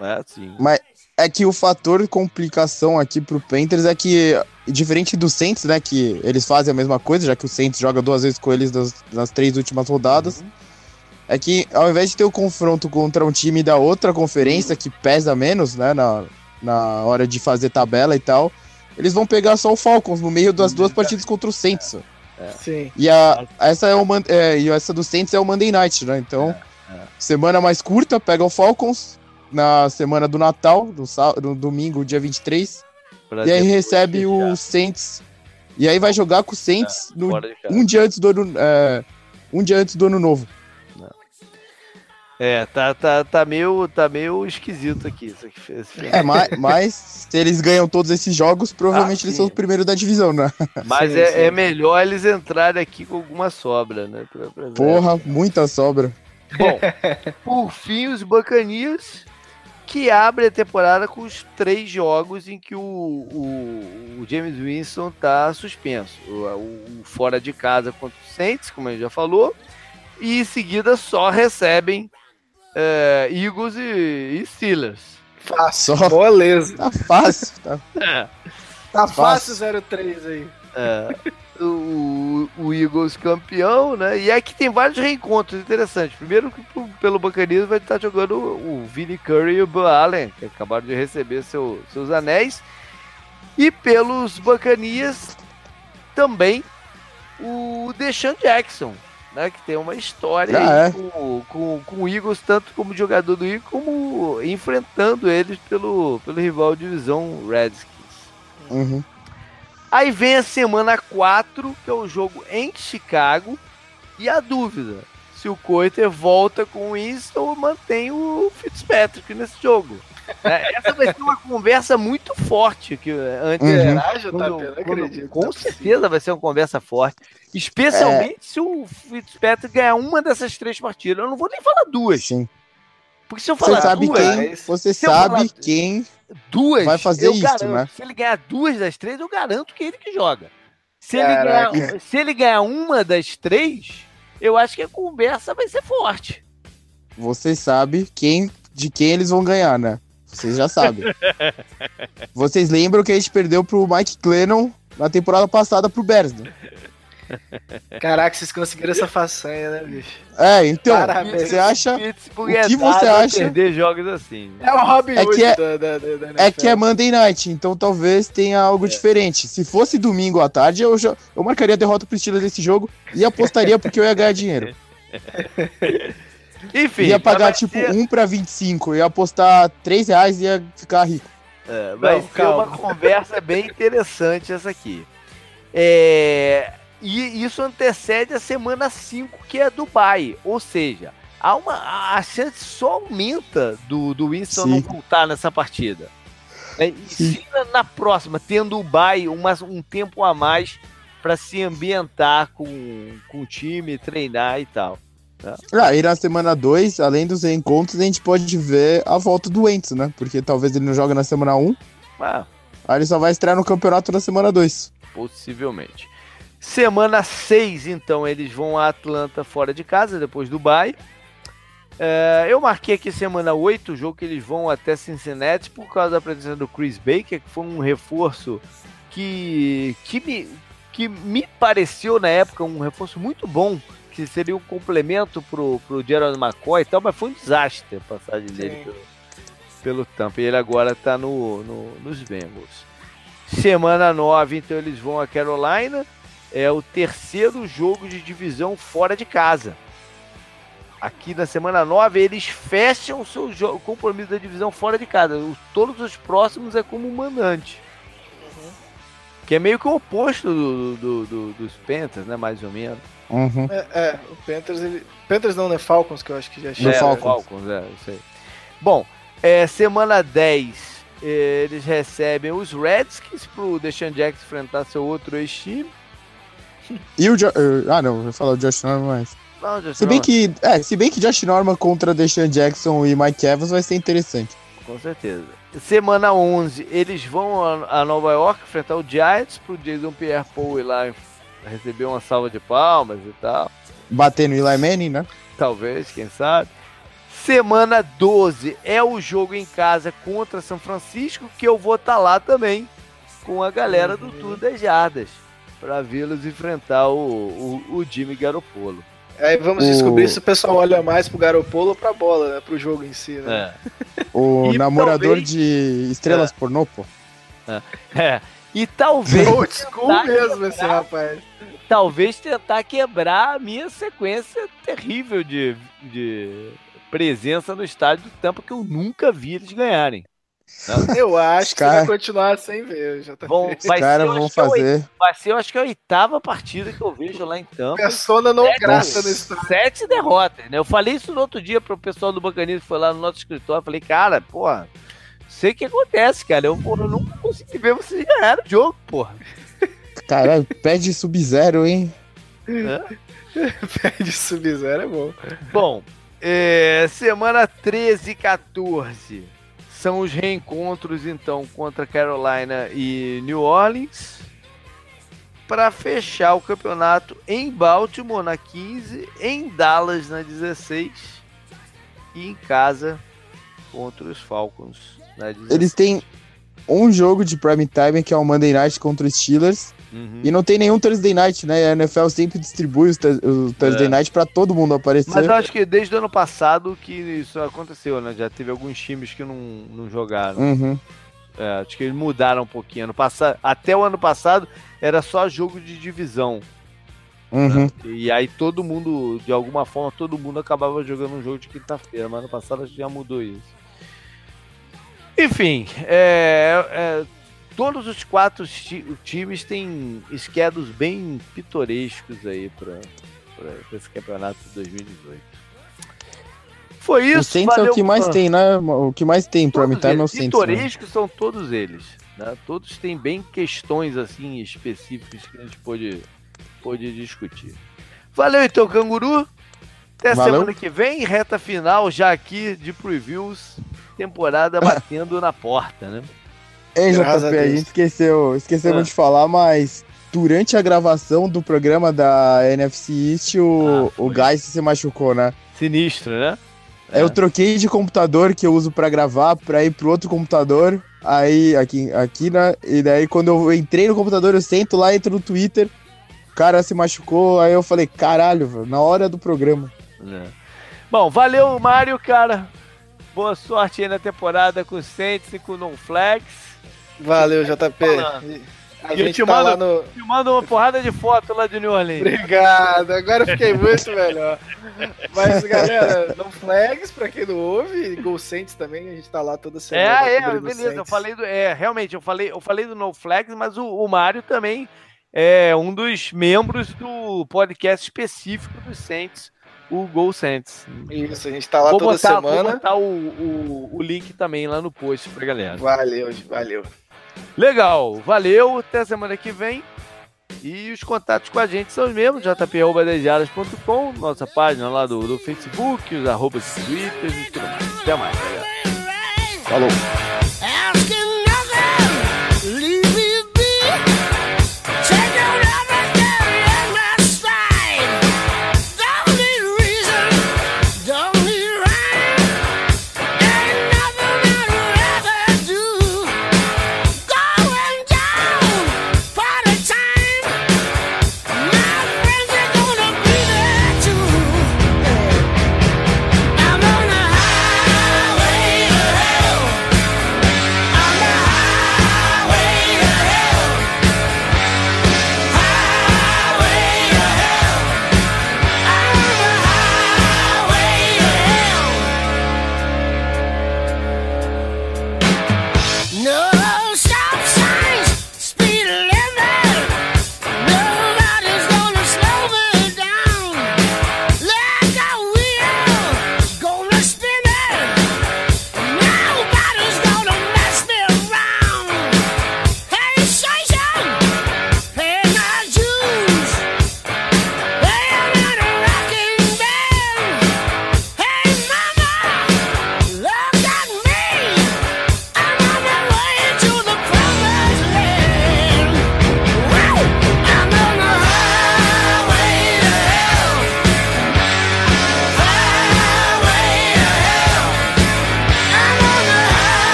É, assim. Mas é que o fator complicação aqui pro Panthers é que, diferente do Saints, né? Que eles fazem a mesma coisa, já que o Saints joga duas vezes com eles nas, nas três últimas rodadas. é que ao invés de ter o confronto contra um time da outra conferência que pesa menos, né, na, na hora de fazer tabela e tal, eles vão pegar só o Falcons no meio das duas partidas contra o Saints. É. Sim. E a, essa, é o, é, e essa do Saints é o Monday Night, né? Então, é, é. semana mais curta, pega o Falcons na semana do Natal, no, no domingo, dia 23. Pra e aí recebe o Saints. E aí vai jogar com o Saints é, no, um dia antes do ano, um dia antes do ano novo. É, tá, tá, tá, meio, tá meio esquisito aqui isso aqui. É, mas, mas se eles ganham todos esses jogos, provavelmente ah, eles são o primeiro da divisão, né? Mas sim, é, sim. é, melhor eles entrarem aqui com alguma sobra, né? Pra, pra Porra, muita sobra. Bom, por fim, os Bacanias que abre a temporada com os três jogos em que o, o, o James Winston tá suspenso. O, o, fora de casa contra o Saints, como a gente já falou, e em seguida só recebem é, Eagles e, e Steelers. Fácil, Só... beleza. Tá fácil. Tá, é. tá fácil 03 aí. É, o, o, Eagles campeão, né? E aqui tem vários reencontros interessantes. Primeiro, pelo Buccaneers vai estar jogando o Vinnie Curry e o Bill Allen, que acabaram de receber seu, seus anéis. E pelos Buccaneers também o Deshaun Jackson, né, que tem uma história ah, é. com, com, com, o Eagles, tanto como jogador do Eagles, como enfrentando eles pelo, pelo rival divisão Redskins. Uhum. Aí vem a semana 4, que é o jogo em Chicago, e a dúvida, se o Coiter volta com o Winston ou mantém o Fitzpatrick nesse jogo. É, essa vai ser uma conversa muito forte que antes. Uhum. quando, quando, com certeza vai ser uma conversa forte. Especialmente é. se o Fitzpatrick ganhar uma dessas três partidas. Eu não vou nem falar duas. Sim. Porque se eu falar você sabe duas, quem, você sabe falar, quem duas, vai fazer isso, garanto, né? Se ele ganhar duas das três, eu garanto que é ele que joga. Se ele, ganhar, se ele ganhar uma das três, eu acho que a conversa vai ser forte. Você sabe quem de quem eles vão ganhar, né? Vocês já sabem. Vocês lembram que a gente perdeu pro Mike Clennon na temporada passada pro Bears, né? Caraca, vocês conseguiram essa façanha, né, bicho? É, então, Parabéns. você acha. O que você acha? Perder jogos assim. É o Robin é que é, da, da, da é que é Monday Night, então talvez tenha algo é. diferente. Se fosse domingo à tarde, eu, já, eu marcaria a derrota pro estilo desse jogo e apostaria porque eu ia ganhar dinheiro. Enfim. Ia pagar tipo ser... 1 para 25, ia apostar 3 reais e ia ficar rico. É, vai Não, ser calma. uma conversa bem interessante essa aqui. É, e isso antecede a semana 5, que é Dubai. Ou seja, há uma, a chance só aumenta do, do Winston Sim. não voltar nessa partida. É, e se na, na, próxima, tendo Dubai uma, um tempo a mais para se ambientar com, com o time, treinar e tal. Ah, e na semana 2, além dos encontros, a gente pode ver a volta do Wentz, né? Porque talvez ele não joga na semana 1. Um, ah. Aí ele só vai estrear no campeonato na semana 2. Possivelmente. Semana 6, então, eles vão a Atlanta fora de casa, depois do bye. É, eu marquei aqui semana 8, o jogo que eles vão até Cincinnati por causa da presença do Chris Baker, que foi um reforço que, que, me, que me pareceu na época um reforço muito bom que seria um complemento pro, pro Gerald McCoy e tal, mas foi um desastre a passagem Sim. dele pelo, pelo Tampa. E ele agora tá no, no, nos Bengals. Semana 9, então eles vão a Carolina. É o terceiro jogo de divisão fora de casa. Aqui na semana 9, eles fecham o seu jogo, compromisso da divisão fora de casa. todos os próximos é como mandante. Que é meio que o oposto do, do, do, dos Panthers, né? Mais ou menos. Uhum. É, é, o Panthers, ele... Panthers não, né? Falcons, que eu acho que já chega. É, Falcons. Falcons, é, isso aí. Bom, é, semana 10, é, eles recebem os Redskins pro Deshaun Jackson enfrentar seu outro ex-time. E o... Jo uh, ah, não, eu vou falar o Josh Norman, mas... Não, Josh se bem que, é, se bem que Josh Norman contra Deshaun Jackson e Mike Evans vai ser interessante. Com certeza. Semana 11, eles vão a, Nova York enfrentar o Giants pro Jason Pierre-Paul ir lá receber uma salva de palmas e tal. Bater no Eli Manning, né? Talvez, quem sabe. Semana 12 é o jogo em casa contra São Francisco, que eu vou estar tá lá também com a galera do Tour das Jardas para vê-los enfrentar o, o, o Jimmy Garoppolo. Aí vamos O- descobrir se o pessoal olha mais pro Garopolo ou pra bola, né? Pro jogo em si, né? É. O E namorador talvez- de estrelas pornô, pô. É. E talvez, Old school mesmo esse quebrar- rapaz. talvez tentar quebrar a minha sequência terrível de, de presença no estádio do Tampa que eu nunca vi eles ganharem. Eu acho que Cara- você vai continuar sem ver, já tá Vão, Os vai, caras ser, eu vão que é fazer. vai ser, eu acho que é a oitava partida que eu vejo lá em Tampa. Persona não Sete- grata no estádio. Sete derrotas, né? Eu falei isso no outro dia pro pessoal do Bacanismo que foi lá no nosso escritório. Falei, cara, porra, sei o que acontece, cara. Eu, porra, eu nunca consegui ver vocês ganharem o jogo, porra. Caralho, pede Sub-Zero, hein? Pede Sub-Zero é bom. Bom, é, semana 13 e 14 são os reencontros, então, contra Carolina e New Orleans. Para fechar o campeonato em Baltimore na 15, em Dallas na 16 e em casa contra os Falcons na 16. Eles têm um jogo de prime time, que é o Monday Night contra os Steelers. Uhum. E não tem nenhum Thursday Night, né? A NFL sempre distribui o Thursday É. Night pra todo mundo aparecer. Mas eu acho que desde o ano passado que isso aconteceu, né? Já teve alguns times que não, não jogaram. Uhum. É, acho que eles mudaram um pouquinho. Ano passado, até o ano passado era só jogo de divisão. Uhum. E aí todo mundo, de alguma forma, todo mundo acabava jogando um jogo de quinta-feira. Mas ano passado já mudou isso. Enfim, é, é, todos os quatro ti- times têm schedules bem pitorescos aí para esse campeonato de 2018. Foi isso. o Saints é valeu, o que mais fã. tem, né? O que mais tem prime Todos time é o Saints. né? pitorescos são todos eles. né? Todos têm bem questões assim específicas que a gente pode, pode discutir. Valeu então, canguru. Até Valeu. semana que vem, reta final já aqui de previews, temporada batendo na porta, né? Ei, a JP, a, Deus. gente esqueceu, esquecemos Ah. de falar, mas durante a gravação do programa da NFC East, o, Ah, o Guy se machucou, né? Sinistro, né? Aí Eu troquei de computador que eu uso pra gravar pra ir pro outro computador. Aí, aqui, aqui, né? E daí, quando eu entrei no computador, eu sento lá, entro no Twitter. O cara se machucou. Aí eu falei, caralho, na hora do programa. É. Bom, valeu, Mário, cara. Boa sorte aí na temporada com o Saints e com o Non Flex. Valeu, JP. Falando. A E eu gente te tá mando- no. Me manda uma porrada de foto lá de New Orleans. Obrigado, agora eu fiquei muito melhor. Mas, galera, não flags pra quem não ouve, Gol Saints também, a gente tá lá toda semana. É, é, beleza. Eu Saints. falei do. É, realmente, eu falei, eu falei do No Flags, mas o, o Mário também é um dos membros do podcast específico dos Saints, o Gol Saints. Isso, a gente tá lá vou toda botar, vou semana. botar o, o, o link também lá no post pra galera. Valeu, valeu. Legal, valeu, até semana que vem. E os contatos com a gente são os mesmos, jp.dejadas.com, nossa página lá do, do Facebook, os arrobas do Twitter e tudo mais. Até mais, galera. Falou.